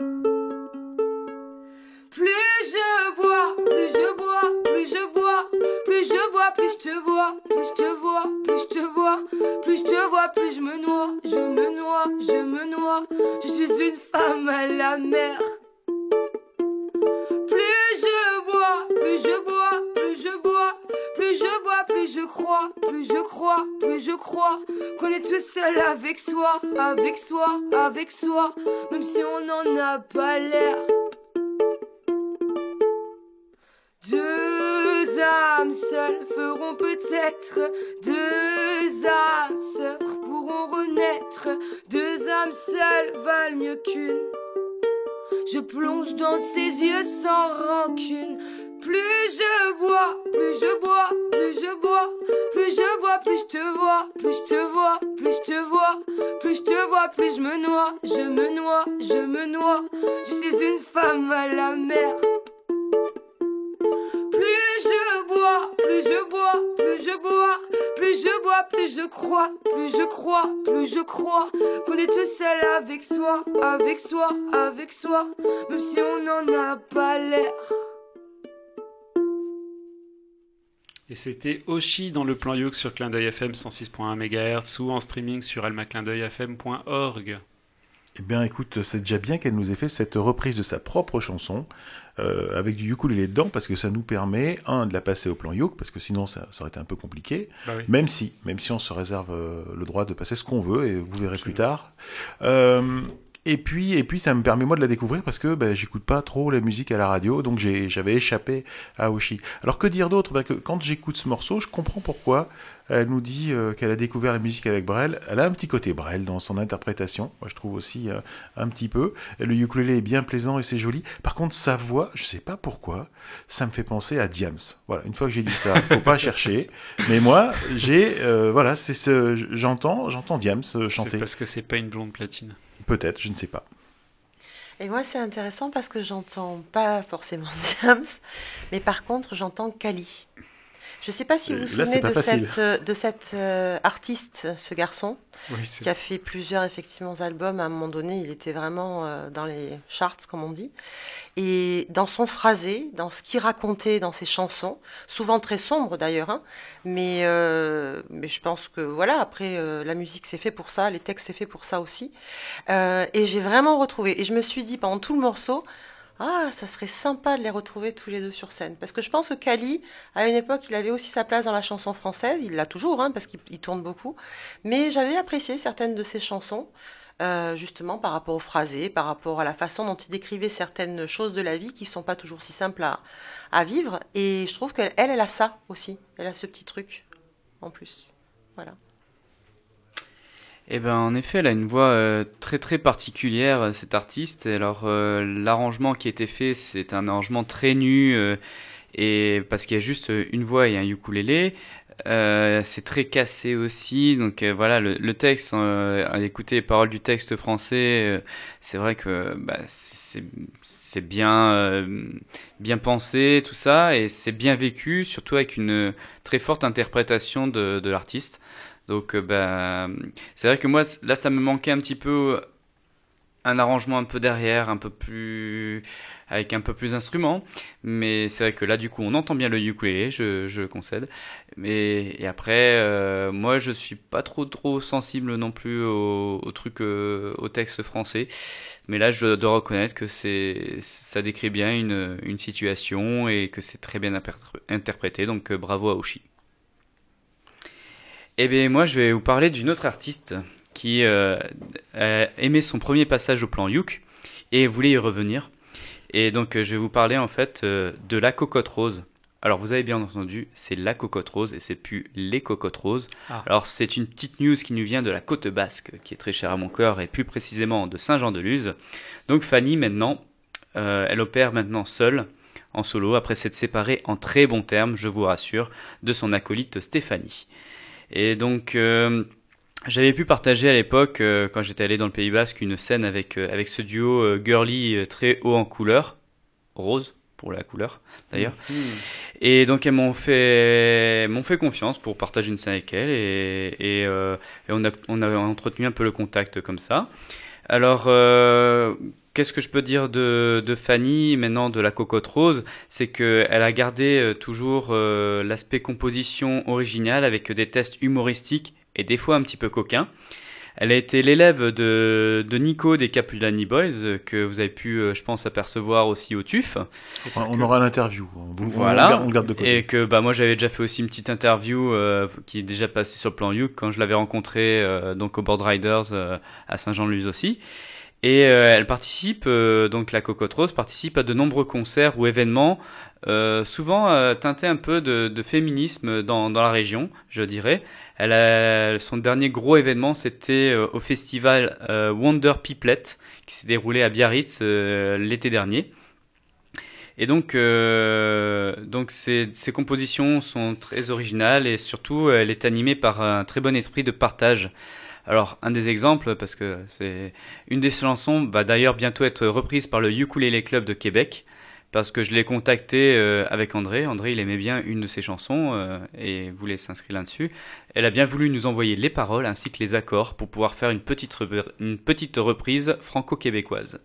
Plus je bois, plus je bois, plus je bois, plus je bois, plus je te vois, plus je te vois, plus je te vois, plus je te vois, plus je me noie, je me noie, je me noie. Je suis une femme à la mer. Plus je bois, plus je bois, plus je bois, plus je crois, plus je crois, plus je crois qu'on est tout seul avec soi, avec soi, avec soi, même si on n'en a pas l'air. Deux âmes seules feront peut-être deux âmes sœurs pourront renaître. Deux âmes seules valent mieux qu'une. Je plonge dans tes yeux sans rancune. Plus je bois, plus je bois, plus je bois, plus je bois, plus je te vois, plus je te vois, plus je te vois, plus je te vois, plus je me noie, je me noie, je me noie. Je suis une femme à la mer. Plus je bois, plus je bois, plus je bois, plus je bois, plus je crois, plus je crois, plus je crois qu'on est tout seul avec soi, avec soi, avec soi, même si on n'en a pas l'air. Et c'était Oshi dans le plan Yoke sur Clin d'œil FM 106.1 MHz ou en streaming sur almaclindeuilfm.org. Eh bien, écoute, c'est déjà bien qu'elle nous ait fait cette reprise de sa propre chanson euh, avec du ukulélé dedans parce que ça nous permet, un, de la passer au plan yoke parce que sinon ça, ça aurait été un peu compliqué. Bah oui. Même si, même si on se réserve euh, le droit de passer ce qu'on veut et vous verrez plus tard. Euh, et puis, et puis, ça me permet moi de la découvrir parce que ben, j'écoute pas trop la musique à la radio, donc j'avais échappé à Oshi. Alors que dire d'autre? Ben, que Quand j'écoute ce morceau, je comprends pourquoi elle nous dit euh, qu'elle a découvert la musique avec Brel. Elle a un petit côté Brel dans son interprétation, moi je trouve aussi euh, un petit peu. Le ukulélé est bien plaisant et c'est joli. Par contre, sa voix, je sais pas pourquoi, ça me fait penser à Diams. Voilà, une fois que j'ai dit ça, faut pas chercher. Mais moi, j'ai, euh, voilà, c'est ce, j'entends, j'entends Diams euh, chanter. C'est parce que c'est pas une blonde platine. Peut-être, je ne sais pas. Et moi, c'est intéressant parce que j'entends pas forcément Diams, mais par contre, j'entends Kali. Je ne sais pas si vous vous Là, souvenez de cette, euh, de cette euh, artiste, ce garçon, Oui, qui a fait plusieurs effectivement albums. À un moment donné, il était vraiment euh, dans les charts, comme on dit. Et dans son phrasé, dans ce qu'il racontait dans ses chansons, souvent très sombres d'ailleurs, hein, mais, euh, mais je pense que voilà, après, euh, la musique c'est fait pour ça, les textes c'est fait pour ça aussi. Euh, et j'ai vraiment retrouvé. Et je me suis dit pendant tout le morceau, ah, ça serait sympa de les retrouver tous les deux sur scène. Parce que je pense que Kali, à une époque, il avait aussi sa place dans la chanson française. Il l'a toujours, hein, parce qu'il il tourne beaucoup. Mais j'avais apprécié certaines de ses chansons, euh, justement par rapport au phrasé, par rapport à la façon dont il décrivait certaines choses de la vie qui sont pas toujours si simples à, vivre. Et je trouve qu'elle, elle, elle a ça aussi. Elle a ce petit truc en plus. Voilà. Eh ben, en effet, elle a une voix euh, très très particulière, euh, cet artiste. Alors, euh, l'arrangement qui a été fait, c'est un arrangement très nu, et parce qu'il y a juste une voix et un ukulélé. C'est très cassé aussi, donc voilà, le, texte, à écouter les paroles du texte français, c'est vrai que bah, c'est c'est bien, bien pensé, tout ça, et c'est bien vécu, surtout avec une très forte interprétation de, de l'artiste. Donc, euh, bah, c'est vrai que moi, là, ça me manquait un petit peu un arrangement un peu derrière, un peu plus avec un peu plus d'instruments. Mais c'est vrai que là, du coup, on entend bien le ukulélé, je, je concède. Mais et après, euh, moi, je suis pas trop trop sensible non plus au, truc, euh, au texte français. Mais là, je dois reconnaître que c'est ça décrit bien une, une situation et que c'est très bien interpr- interprété. Donc, euh, bravo à Oshi. Eh bien, moi, je vais vous parler d'une autre artiste qui euh, a aimé son premier passage au plan Youk et voulait y revenir. Et donc, euh, je vais vous parler en fait euh, de la cocotte rose. Alors, vous avez bien entendu, c'est la cocotte rose et c'est plus les cocottes roses. Ah. Alors, c'est une petite news qui nous vient de la côte basque, qui est très chère à mon cœur, et plus précisément de Saint-Jean-de-Luz. Donc, Fanny, maintenant, euh, elle opère maintenant seule, en solo, après s'être séparée en très bons termes, je vous rassure, de son acolyte Stéphanie. Et donc, euh, j'avais pu partager à l'époque, euh, quand j'étais allé dans le Pays Basque, une scène avec, euh, avec ce duo euh, girly euh, très haut en couleur, rose pour la couleur d'ailleurs. Mhm. Et donc elles m'ont fait, m'ont fait confiance pour partager une scène avec elles et, et, euh, et on, a, on a entretenu un peu le contact comme ça. Alors, euh, qu'est-ce que je peux dire de, de Fanny, maintenant de la cocotte rose? C'est qu'elle a gardé euh, toujours euh, l'aspect composition originale avec des tests humoristiques et des fois un petit peu coquins. Elle a été l'élève de, de Nico des Capulani Boys, que vous avez pu, euh, je pense, apercevoir aussi au TUF. On, on aura l'interview. On Voilà. le garde- on le garde de côté. Et que bah, moi j'avais déjà fait aussi une petite interview euh, qui est déjà passée sur le plan You quand je l'avais rencontrée euh, donc au Board Riders euh, à Saint-Jean-de-Luz aussi. Et euh, elle participe, euh, donc la Cocotte Rose participe à de nombreux concerts ou événements, euh, souvent euh, teintés un peu de, de féminisme dans, dans la région, je dirais. Elle a, son dernier gros événement, c'était euh, au festival euh, Wonder Piplet, qui s'est déroulé à Biarritz euh, l'été dernier. Et donc, euh, donc ces, compositions sont très originales et surtout, elle est animée par un très bon esprit de partage. Alors, un des exemples, parce que c'est une des chansons, va d'ailleurs bientôt être reprise par le Ukulele Club de Québec, parce que je l'ai contacté euh, avec André. André, il aimait bien une de ses chansons euh, et voulait s'inscrire là-dessus. Elle a bien voulu nous envoyer les paroles ainsi que les accords pour pouvoir faire une petite, une petite reprise franco-québécoise.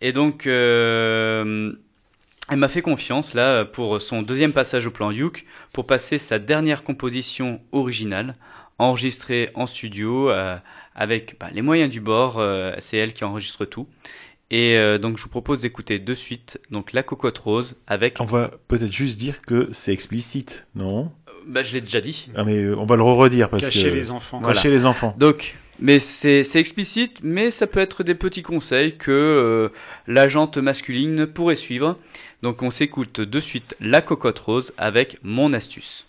Et donc, euh, elle m'a fait confiance là pour son deuxième passage au plan Youk pour passer sa dernière composition originale enregistrée en studio euh, avec bah, les moyens du bord. euh, c'est elle qui enregistre tout. Et euh, donc je vous propose d'écouter de suite donc la cocotte rose avec. On va peut-être juste dire que c'est explicite, non? Bah, je l'ai déjà dit. Ah, mais euh, on va le redire parce Cacher que les enfants. Cacher Voilà. les enfants. Donc, mais c'est c'est explicite, mais ça peut être des petits conseils que euh, l'agente masculine pourrait suivre. Donc on s'écoute de suite la cocotte rose avec mon astuce.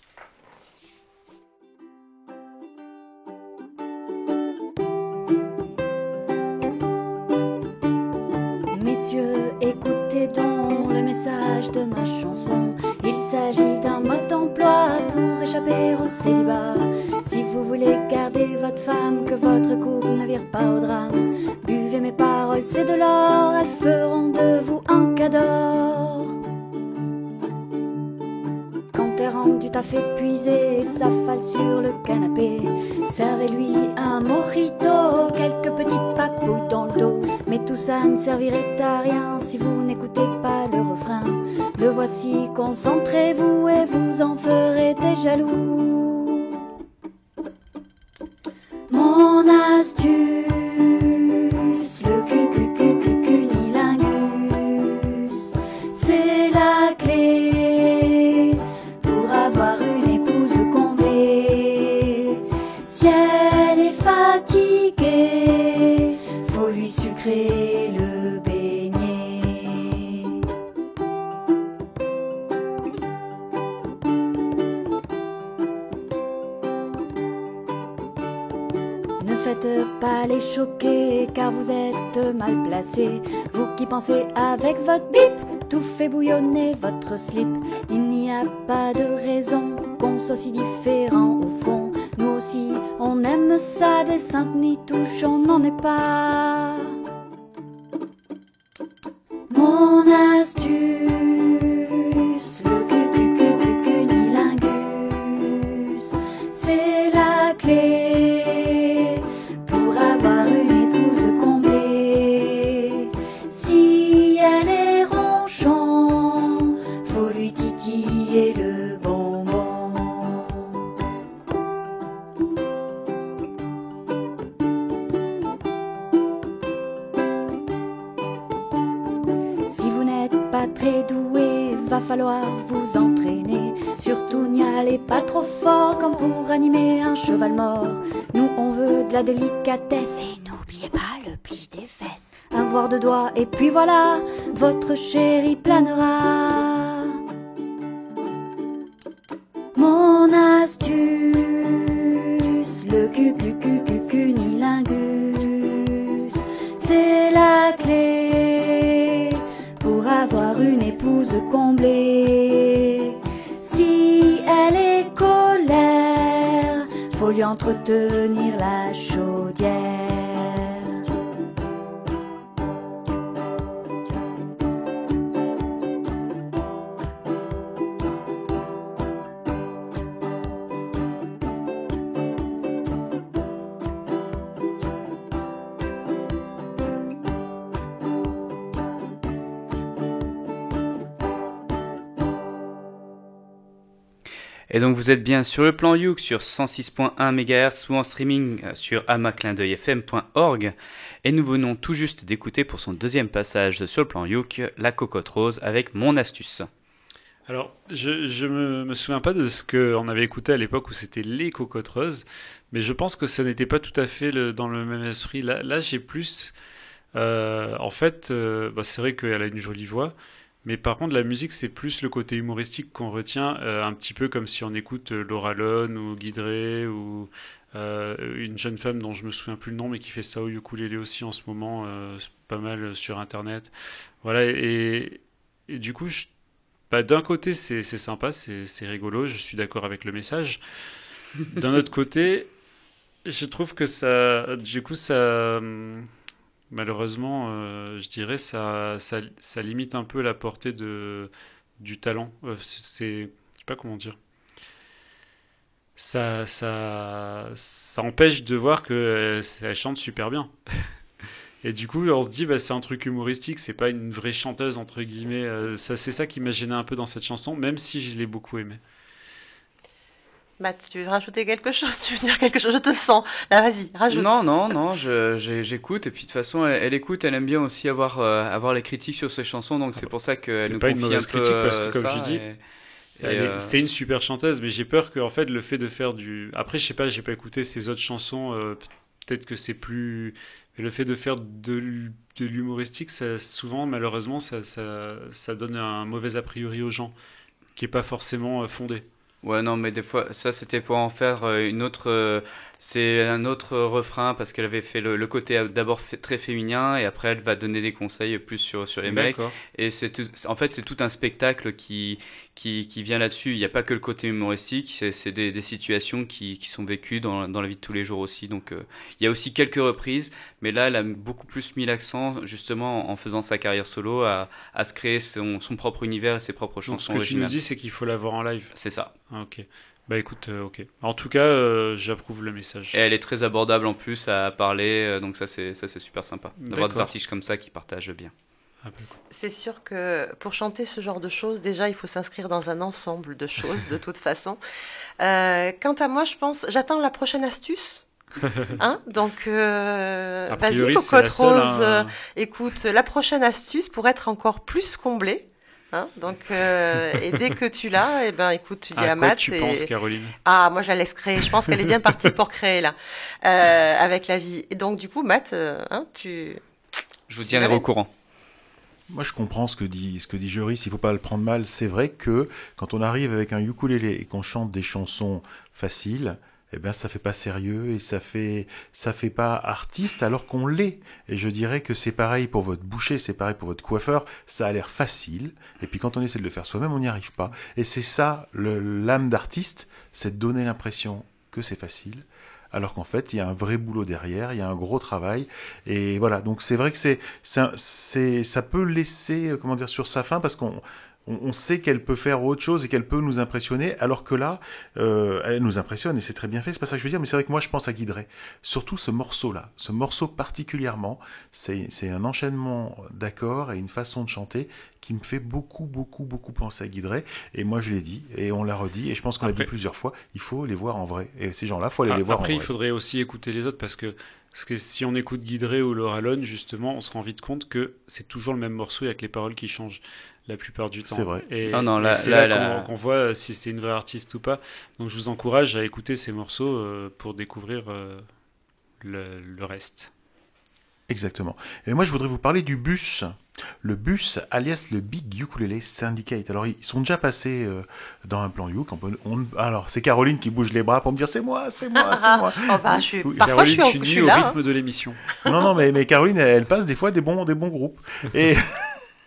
De ma chanson. Il s'agit d'un mode d'emploi pour échapper au célibat. Si vous voulez garder votre femme, que votre couple ne vire pas au drame, buvez mes paroles, c'est de l'or, elles feront de vous un cadeau. Quand elle rentre du taf épuisé, s'affale sur le canapé. Servez-lui un mojito, quelques petites papouilles dans le dos. Mais tout ça ne servirait à rien si vous n'écoutez pas le refrain. Le voici, concentrez-vous et vous en ferez des jaloux. Vous qui pensez avec votre bip, tout fait bouillonner votre slip. Il n'y a pas de raison qu'on soit si différent vous êtes bien sur le plan Youk sur 106.1 MHz ou en streaming euh, sur amaclindeuilfm.org. Et nous venons tout juste d'écouter pour son deuxième passage sur le plan Youk la cocotte rose avec mon astuce. Alors, je, je me, souviens pas de ce qu'on avait écouté à l'époque où c'était les cocottes roses, mais je pense que ça n'était pas tout à fait dans le même esprit. Là, là j'ai plus. euh, en fait, euh, bah, c'est vrai qu'elle a une jolie voix, mais par contre, la musique, c'est plus le côté humoristique qu'on retient, euh, un petit peu comme si on écoute euh, Laura Lone ou Guidré ou euh, une jeune femme dont je me souviens plus le nom, mais qui fait ça au ukulélé aussi en ce moment, euh, pas mal sur Internet. Voilà, et. et du coup, je- bah, d'un côté, c'est c'est sympa, c'est c'est rigolo, je suis d'accord avec le message. D'un autre côté, je trouve que ça, du coup, ça, hum, malheureusement, euh, je dirais, ça, ça, limite un peu la portée de, du talent. Euh, c'est, je sais pas comment dire. Ça, ça, ça empêche de voir que euh, elle chante super bien. Et du coup, on se dit, bah, c'est un truc humoristique, c'est pas une vraie chanteuse, entre guillemets. Euh, ça, c'est ça qui m'a gêné un peu dans cette chanson, même si je l'ai beaucoup aimée. Matt, tu veux rajouter quelque chose? Tu veux dire quelque chose? Je te sens. Là, vas-y, rajoute. Non, non, non, j'écoute et puis de toute façon, elle, elle écoute, elle aime bien aussi avoir, euh, avoir les critiques sur ses chansons, donc c'est pour ça qu'elle C'est nous pas une mauvaise un peu, critique parce que, euh, comme ça, je dis, et- euh, c'est une super chanteuse, mais j'ai peur que en fait, le fait de faire du. Après, je sais pas, j'ai pas écouté ses autres chansons, euh, peut-être que c'est plus. Mais le fait de faire de, l'hu- de l'humoristique, ça, souvent, malheureusement, ça, ça, ça donne un mauvais a priori aux gens, qui est pas forcément fondé. Ouais, non, mais des fois, ça c'était pour en faire euh, une autre. C'est un autre refrain parce qu'elle avait fait le, le côté d'abord très féminin et après elle va donner des conseils plus sur, sur les mecs. Et c'est en fait, c'est tout un spectacle qui, qui, qui vient là-dessus. Il n'y a pas que le côté humoristique, c'est des, des situations qui, qui sont vécues dans, dans la vie de tous les jours aussi. Donc euh, il y a aussi quelques reprises, mais là, elle a beaucoup plus mis l'accent justement en faisant sa carrière solo à, à se créer son, son propre univers et ses propres Donc, chansons ce que tu nous dis, c'est qu'il faut la voir en live. C'est ça. Ah, ok. Bah écoute, euh, ok. En tout cas, euh, j'approuve le message. Et elle est très abordable en plus à parler, euh, donc ça c'est ça c'est super sympa d'avoir des artistes comme ça qui partagent bien. Ah, bah, C'est sûr que pour chanter ce genre de choses, déjà, il faut s'inscrire dans un ensemble de choses, de toute façon. Euh, quant à moi, je pense, j'attends la prochaine astuce. Hein Donc, euh, vas-y, Cocotte seule, Rose, hein. euh, écoute, la prochaine astuce pour être encore plus comblée. Hein Donc, euh, et dès que tu l'as, eh ben, écoute, tu dis À Matt. tu et- penses, Caroline? Ah, moi, je la laisse créer. Je pense qu'elle est bien partie pour créer, là, euh, avec la vie. Et donc, du coup, Matt, euh, hein, tu. Je vous tiendrai au courant. Moi, je comprends ce que dit, ce que dit Joris, il faut pas le prendre mal. C'est vrai que quand on arrive avec un ukulélé et qu'on chante des chansons faciles, eh ben, ça fait pas sérieux et ça fait, ça fait pas artiste alors qu'on l'est. Et je dirais que c'est pareil pour votre boucher, c'est pareil pour votre coiffeur. Ça a l'air facile. Et puis quand on essaie de le faire soi-même, on n'y arrive pas. Et c'est ça, l'âme d'artiste, c'est de donner l'impression que c'est facile. Alors qu'en fait, il y a un vrai boulot derrière, il y a un gros travail. Et voilà, donc c'est vrai que c'est, ça peut laisser, euh, comment dire, sur sa fin parce qu'on on, on sait qu'elle peut faire autre chose et qu'elle peut nous impressionner, alors que là, euh, elle nous impressionne et c'est très bien fait. C'est pas ça que je veux dire, mais c'est vrai que moi je pense à Guy Drey. Surtout ce morceau-là, ce morceau particulièrement, c'est, un enchaînement d'accords et une façon de chanter qui me fait beaucoup, beaucoup, beaucoup penser à Guy Drey. Et moi je l'ai dit et on l'a redit et je pense qu'on l'a dit Après- plusieurs fois. Il faut les voir en vrai. Et ces gens-là, faut aller les Ah, voir Après, en il vrai. faudrait aussi écouter les autres parce que, parce que si on écoute Guidré ou Laura Lone, justement, on se rend vite compte que c'est toujours le même morceau avec les paroles qui changent la plupart du temps. C'est vrai. Et, non, et là- c'est là, là, là- qu'on qu'on voit si c'est une vraie artiste ou pas. Donc je vous encourage à écouter ces morceaux euh, pour découvrir euh, le, le reste. Exactement. Et moi, je voudrais vous parler du bus. Le bus, alias le Big Ukulele Syndicate. Alors, ils sont déjà passés euh, dans un plan Youk. On peut- on- alors, c'est Caroline qui bouge les bras pour me dire c'est moi, c'est moi, c'est moi. Oh, bah, je suis-. Parfois, je suis, Caroline, au- tu je suis au là. hein. rythme de l'émission. Non, non, mais, mais Caroline, elle, elle passe des fois des bons, des bons groupes. Et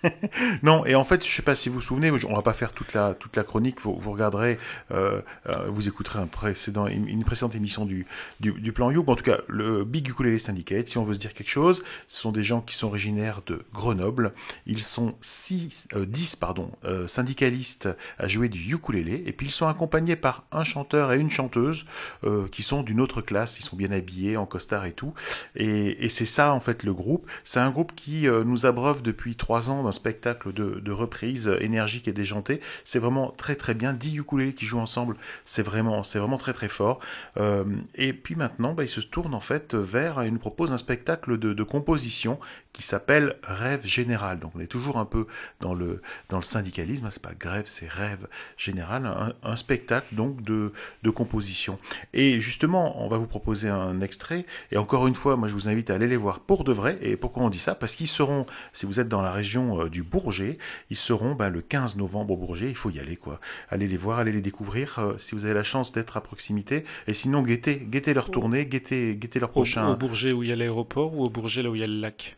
non, et en fait, je sais pas si vous vous souvenez, on va pas faire toute la toute la chronique. Vous, regarderez, euh, euh, vous écouterez un précédent, une, précédente émission du du, plan Youk. En tout cas, le Big Ukulele Syndicate. Si on veut se dire quelque chose, ce sont des gens qui sont originaires de Grenoble. Ils sont six, euh, 10 pardon, euh, syndicalistes à jouer du ukulélé, et puis ils sont accompagnés par un chanteur et une chanteuse euh, qui sont d'une autre classe. Ils sont bien habillés, en costard et tout. Et, et c'est ça en fait le groupe. C'est un groupe qui euh, nous abreuve depuis trois ans spectacle de, reprise euh, énergique et déjanté. C'est vraiment très très bien. Dix ukulélés qui jouent ensemble, c'est vraiment c'est vraiment très très fort. Euh, et puis maintenant, bah, se tournent en fait vers, ils nous proposent un spectacle de, de composition qui s'appelle Rêve Général. Donc on est toujours un peu dans le dans le syndicalisme. hein. C'est pas grève, c'est rêve général. Un, un spectacle donc de de composition. Et justement, on va vous proposer un extrait. Et encore une fois, moi je vous invite à aller les voir pour de vrai. Et pourquoi on dit ça? Parce qu'ils seront, si vous êtes dans la région euh, du Bourget, ils seront ben, le 15 novembre au Bourget. Il faut y aller, quoi. Allez les voir, allez les découvrir. euh, si vous avez la chance d'être à proximité. Et sinon, guettez, guettez leur tournée, guettez, guettez leur Au, prochain. au Bourget où il y a l'aéroport ou au Bourget là où il y a le lac?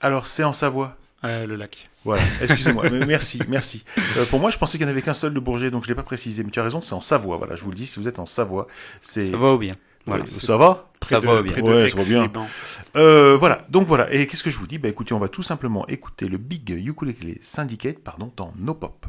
Alors, c'est en Savoie Le lac. Voilà, excusez-moi, merci, merci. Euh, pour moi, je pensais qu'il n'y en avait qu'un seul de Bourget, donc je ne l'ai pas précisé, mais tu as raison, c'est en Savoie, voilà, je vous le dis, si vous êtes en Savoie, c'est... Ça va ou bien? Voilà, ça va ça, va bien? Ça va bien. Euh, voilà, donc voilà. Et qu'est-ce que je vous dis? Bah écoutez, on va tout simplement écouter le Big Ukulele Syndicate pardon, dans No Pop.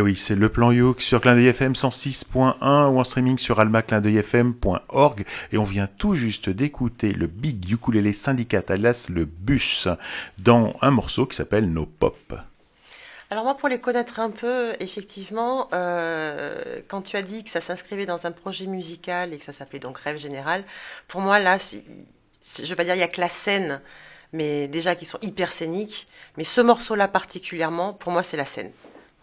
Oui, c'est le plan Youk sur Clin FM 106.1 ou en streaming sur almaclindeuilfm.org. Et on vient tout juste d'écouter le Big Ukulele Syndicate, alias le bus, dans un morceau qui s'appelle No Pop. Alors moi, pour les connaître un peu, effectivement, euh, quand tu as dit que ça s'inscrivait dans un projet musical et que ça s'appelait donc Rêve Général, pour moi, là, je vais pas dire il y a que la scène, mais déjà qui sont hyper scéniques. Mais ce morceau-là particulièrement, pour moi, c'est la scène.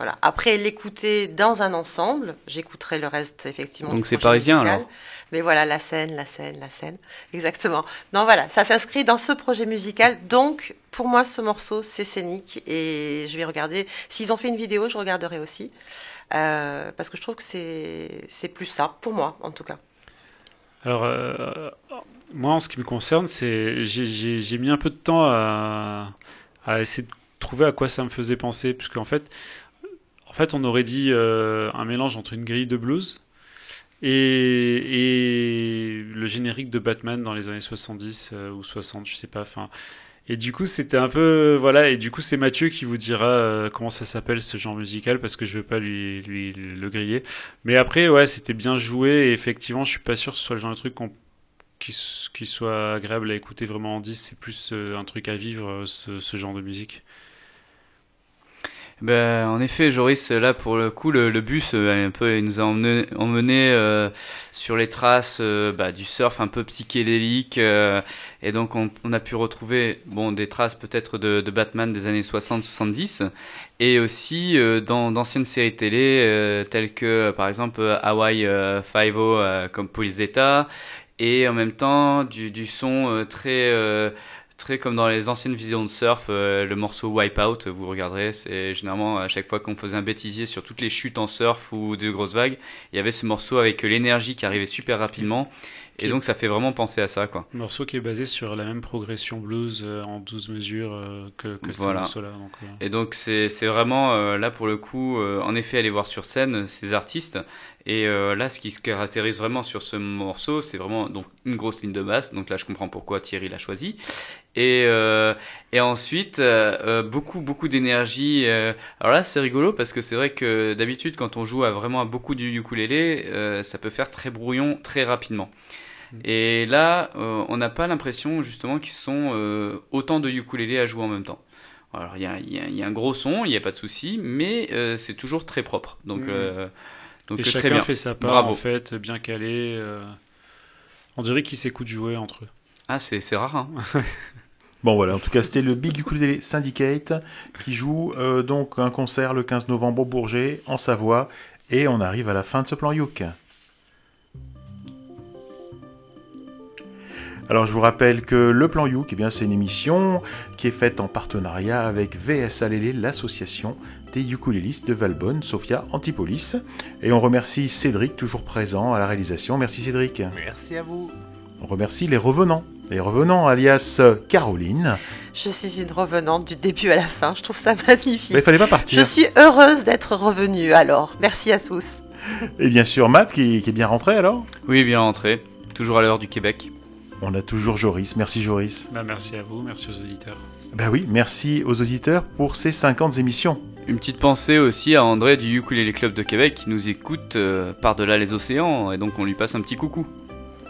Voilà. Après l'écouter dans un ensemble, j'écouterai le reste effectivement. Donc c'est parisien, musical. alors Mais voilà, la scène, la scène, la scène. Exactement. Non, voilà, ça s'inscrit dans ce projet musical. Donc, pour moi, ce morceau, c'est scénique. Et je vais regarder. S'ils ont fait une vidéo, je regarderai aussi. Euh, parce que je trouve que c'est c'est plus ça, pour moi, en tout cas. Alors, euh, moi, en ce qui me concerne, c'est j'ai- j'ai j'ai mis un peu de temps à, à essayer de trouver à quoi ça me faisait penser, puisque en fait, en fait, on aurait dit euh, un mélange entre une grille de blues et, le générique de Batman dans les années 70 euh, ou 60, je sais pas. Enfin, et du coup, c'était un peu voilà. Et du coup, c'est Mathieu qui vous dira euh, comment ça s'appelle ce genre musical parce que je veux pas lui, le griller. Mais après, ouais, c'était bien joué. Et effectivement, je suis pas sûr que ce soit le genre de truc qui, soit agréable à écouter vraiment en 10, c'est plus un truc à vivre, ce genre de musique. Ben, en effet, Joris, là pour le coup, le, le bus euh, un peu, il nous a emmené, emmené euh, sur les traces euh, bah, du surf un peu psychédélique, euh, et donc on, on a pu retrouver bon des traces peut-être de, de Batman des années 60-70, et aussi euh, dans d'anciennes séries télé telles que par exemple Hawaii Five-O comme Police d'État, et en même temps du, du son très très comme dans les anciennes visions de surf, euh, le morceau Wipeout, vous regarderez, c'est généralement à chaque fois qu'on faisait un bêtisier sur toutes les chutes en surf ou de grosses vagues, il y avait ce morceau avec l'énergie qui arrivait super rapidement. Et donc ça fait vraiment penser à ça, quoi. Un morceau qui est basé sur la même progression blues euh, en 12 mesures euh, que, que ce Voilà. morceau-là. donc, euh. Et donc c'est vraiment euh, là pour le coup, euh, en effet, aller voir sur scène euh, ces artistes. Et euh, là, ce qui se caractérise vraiment sur ce morceau, c'est vraiment donc une grosse ligne de basse. Donc là, je comprends pourquoi Thierry l'a choisi. Et euh, et ensuite euh, euh, beaucoup beaucoup d'énergie. euh. Alors là, c'est rigolo parce que c'est vrai que d'habitude, quand on joue à vraiment à beaucoup du ukulélé, euh, ça peut faire très brouillon très rapidement. Et là, euh, on n'a pas l'impression justement qu'ils sont euh, autant de ukulélé à jouer en même temps. Alors il y a, y a- y a un gros son, il n'y a pas de souci, mais euh, c'est toujours très propre. Donc, Mhm. Donc Et très chacun bien. fait sa part, Bravo. en fait, bien calé. euh. On dirait qu'ils s'écoutent jouer entre eux. Ah, c'est c'est rare. Hein. Bon voilà, en tout cas c'était le Big Ukulele Syndicate qui joue euh, donc un concert le 15 novembre au Bourget en Savoie et on arrive à la fin de ce plan Youk. Alors je vous rappelle que le plan Youk, eh bien c'est une émission qui est faite en partenariat avec VSA Lélé, l'association des ukulélistes de Valbonne, Sophia Antipolis. Et on remercie Cédric, toujours présent à la réalisation. Merci Cédric. Merci à vous. On remercie les revenants. Les revenants alias euh, Caroline. Je suis une revenante du début à la fin. Je trouve ça magnifique. Mais il fallait pas partir. Je suis heureuse d'être revenue. Alors, merci à tous. Et bien sûr, Matt qui, qui est bien rentré alors? Oui, bien rentré. Toujours à l'heure du Québec. On a toujours Joris. Merci Joris. Bah, merci à vous, merci aux auditeurs. Ben oui, merci aux auditeurs pour ces 50 émissions. Une petite pensée aussi à André du Ukulele Club de Québec qui nous écoute euh, par-delà les océans et donc on lui passe un petit coucou.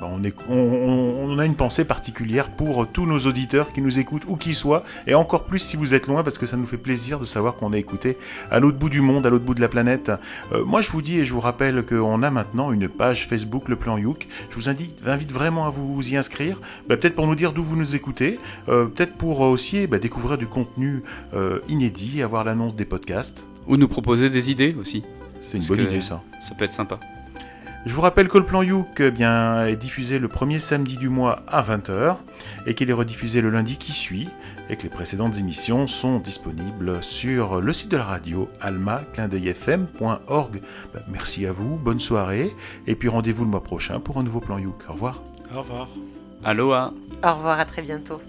On, est- on- on- on a une pensée particulière pour tous nos auditeurs qui nous écoutent où qu'ils soient, et encore plus si vous êtes loin, parce que ça nous fait plaisir de savoir qu'on est écouté à l'autre bout du monde, à l'autre bout de la planète. Euh, moi, je vous dis et je vous rappelle qu'on a maintenant une page Facebook, le plan Youk. Je vous invite, invite vraiment à vous y inscrire, Ben, peut-être pour nous dire d'où vous nous écoutez, euh, peut-être pour aussi ben, découvrir du contenu euh, inédit, avoir l'annonce des podcasts. Ou nous proposer des idées aussi. C'est une bonne idée ça. Ça peut être sympa. Je vous rappelle que le plan Youk eh bien, est diffusé le premier samedi du mois à 20h et qu'il est rediffusé le lundi qui suit et que les précédentes émissions sont disponibles sur le site de la radio alma-fm.org. Ben, merci à vous, bonne soirée et puis rendez-vous le mois prochain pour un nouveau plan Youk. Au revoir. Au revoir. Aloha Au revoir, à très bientôt.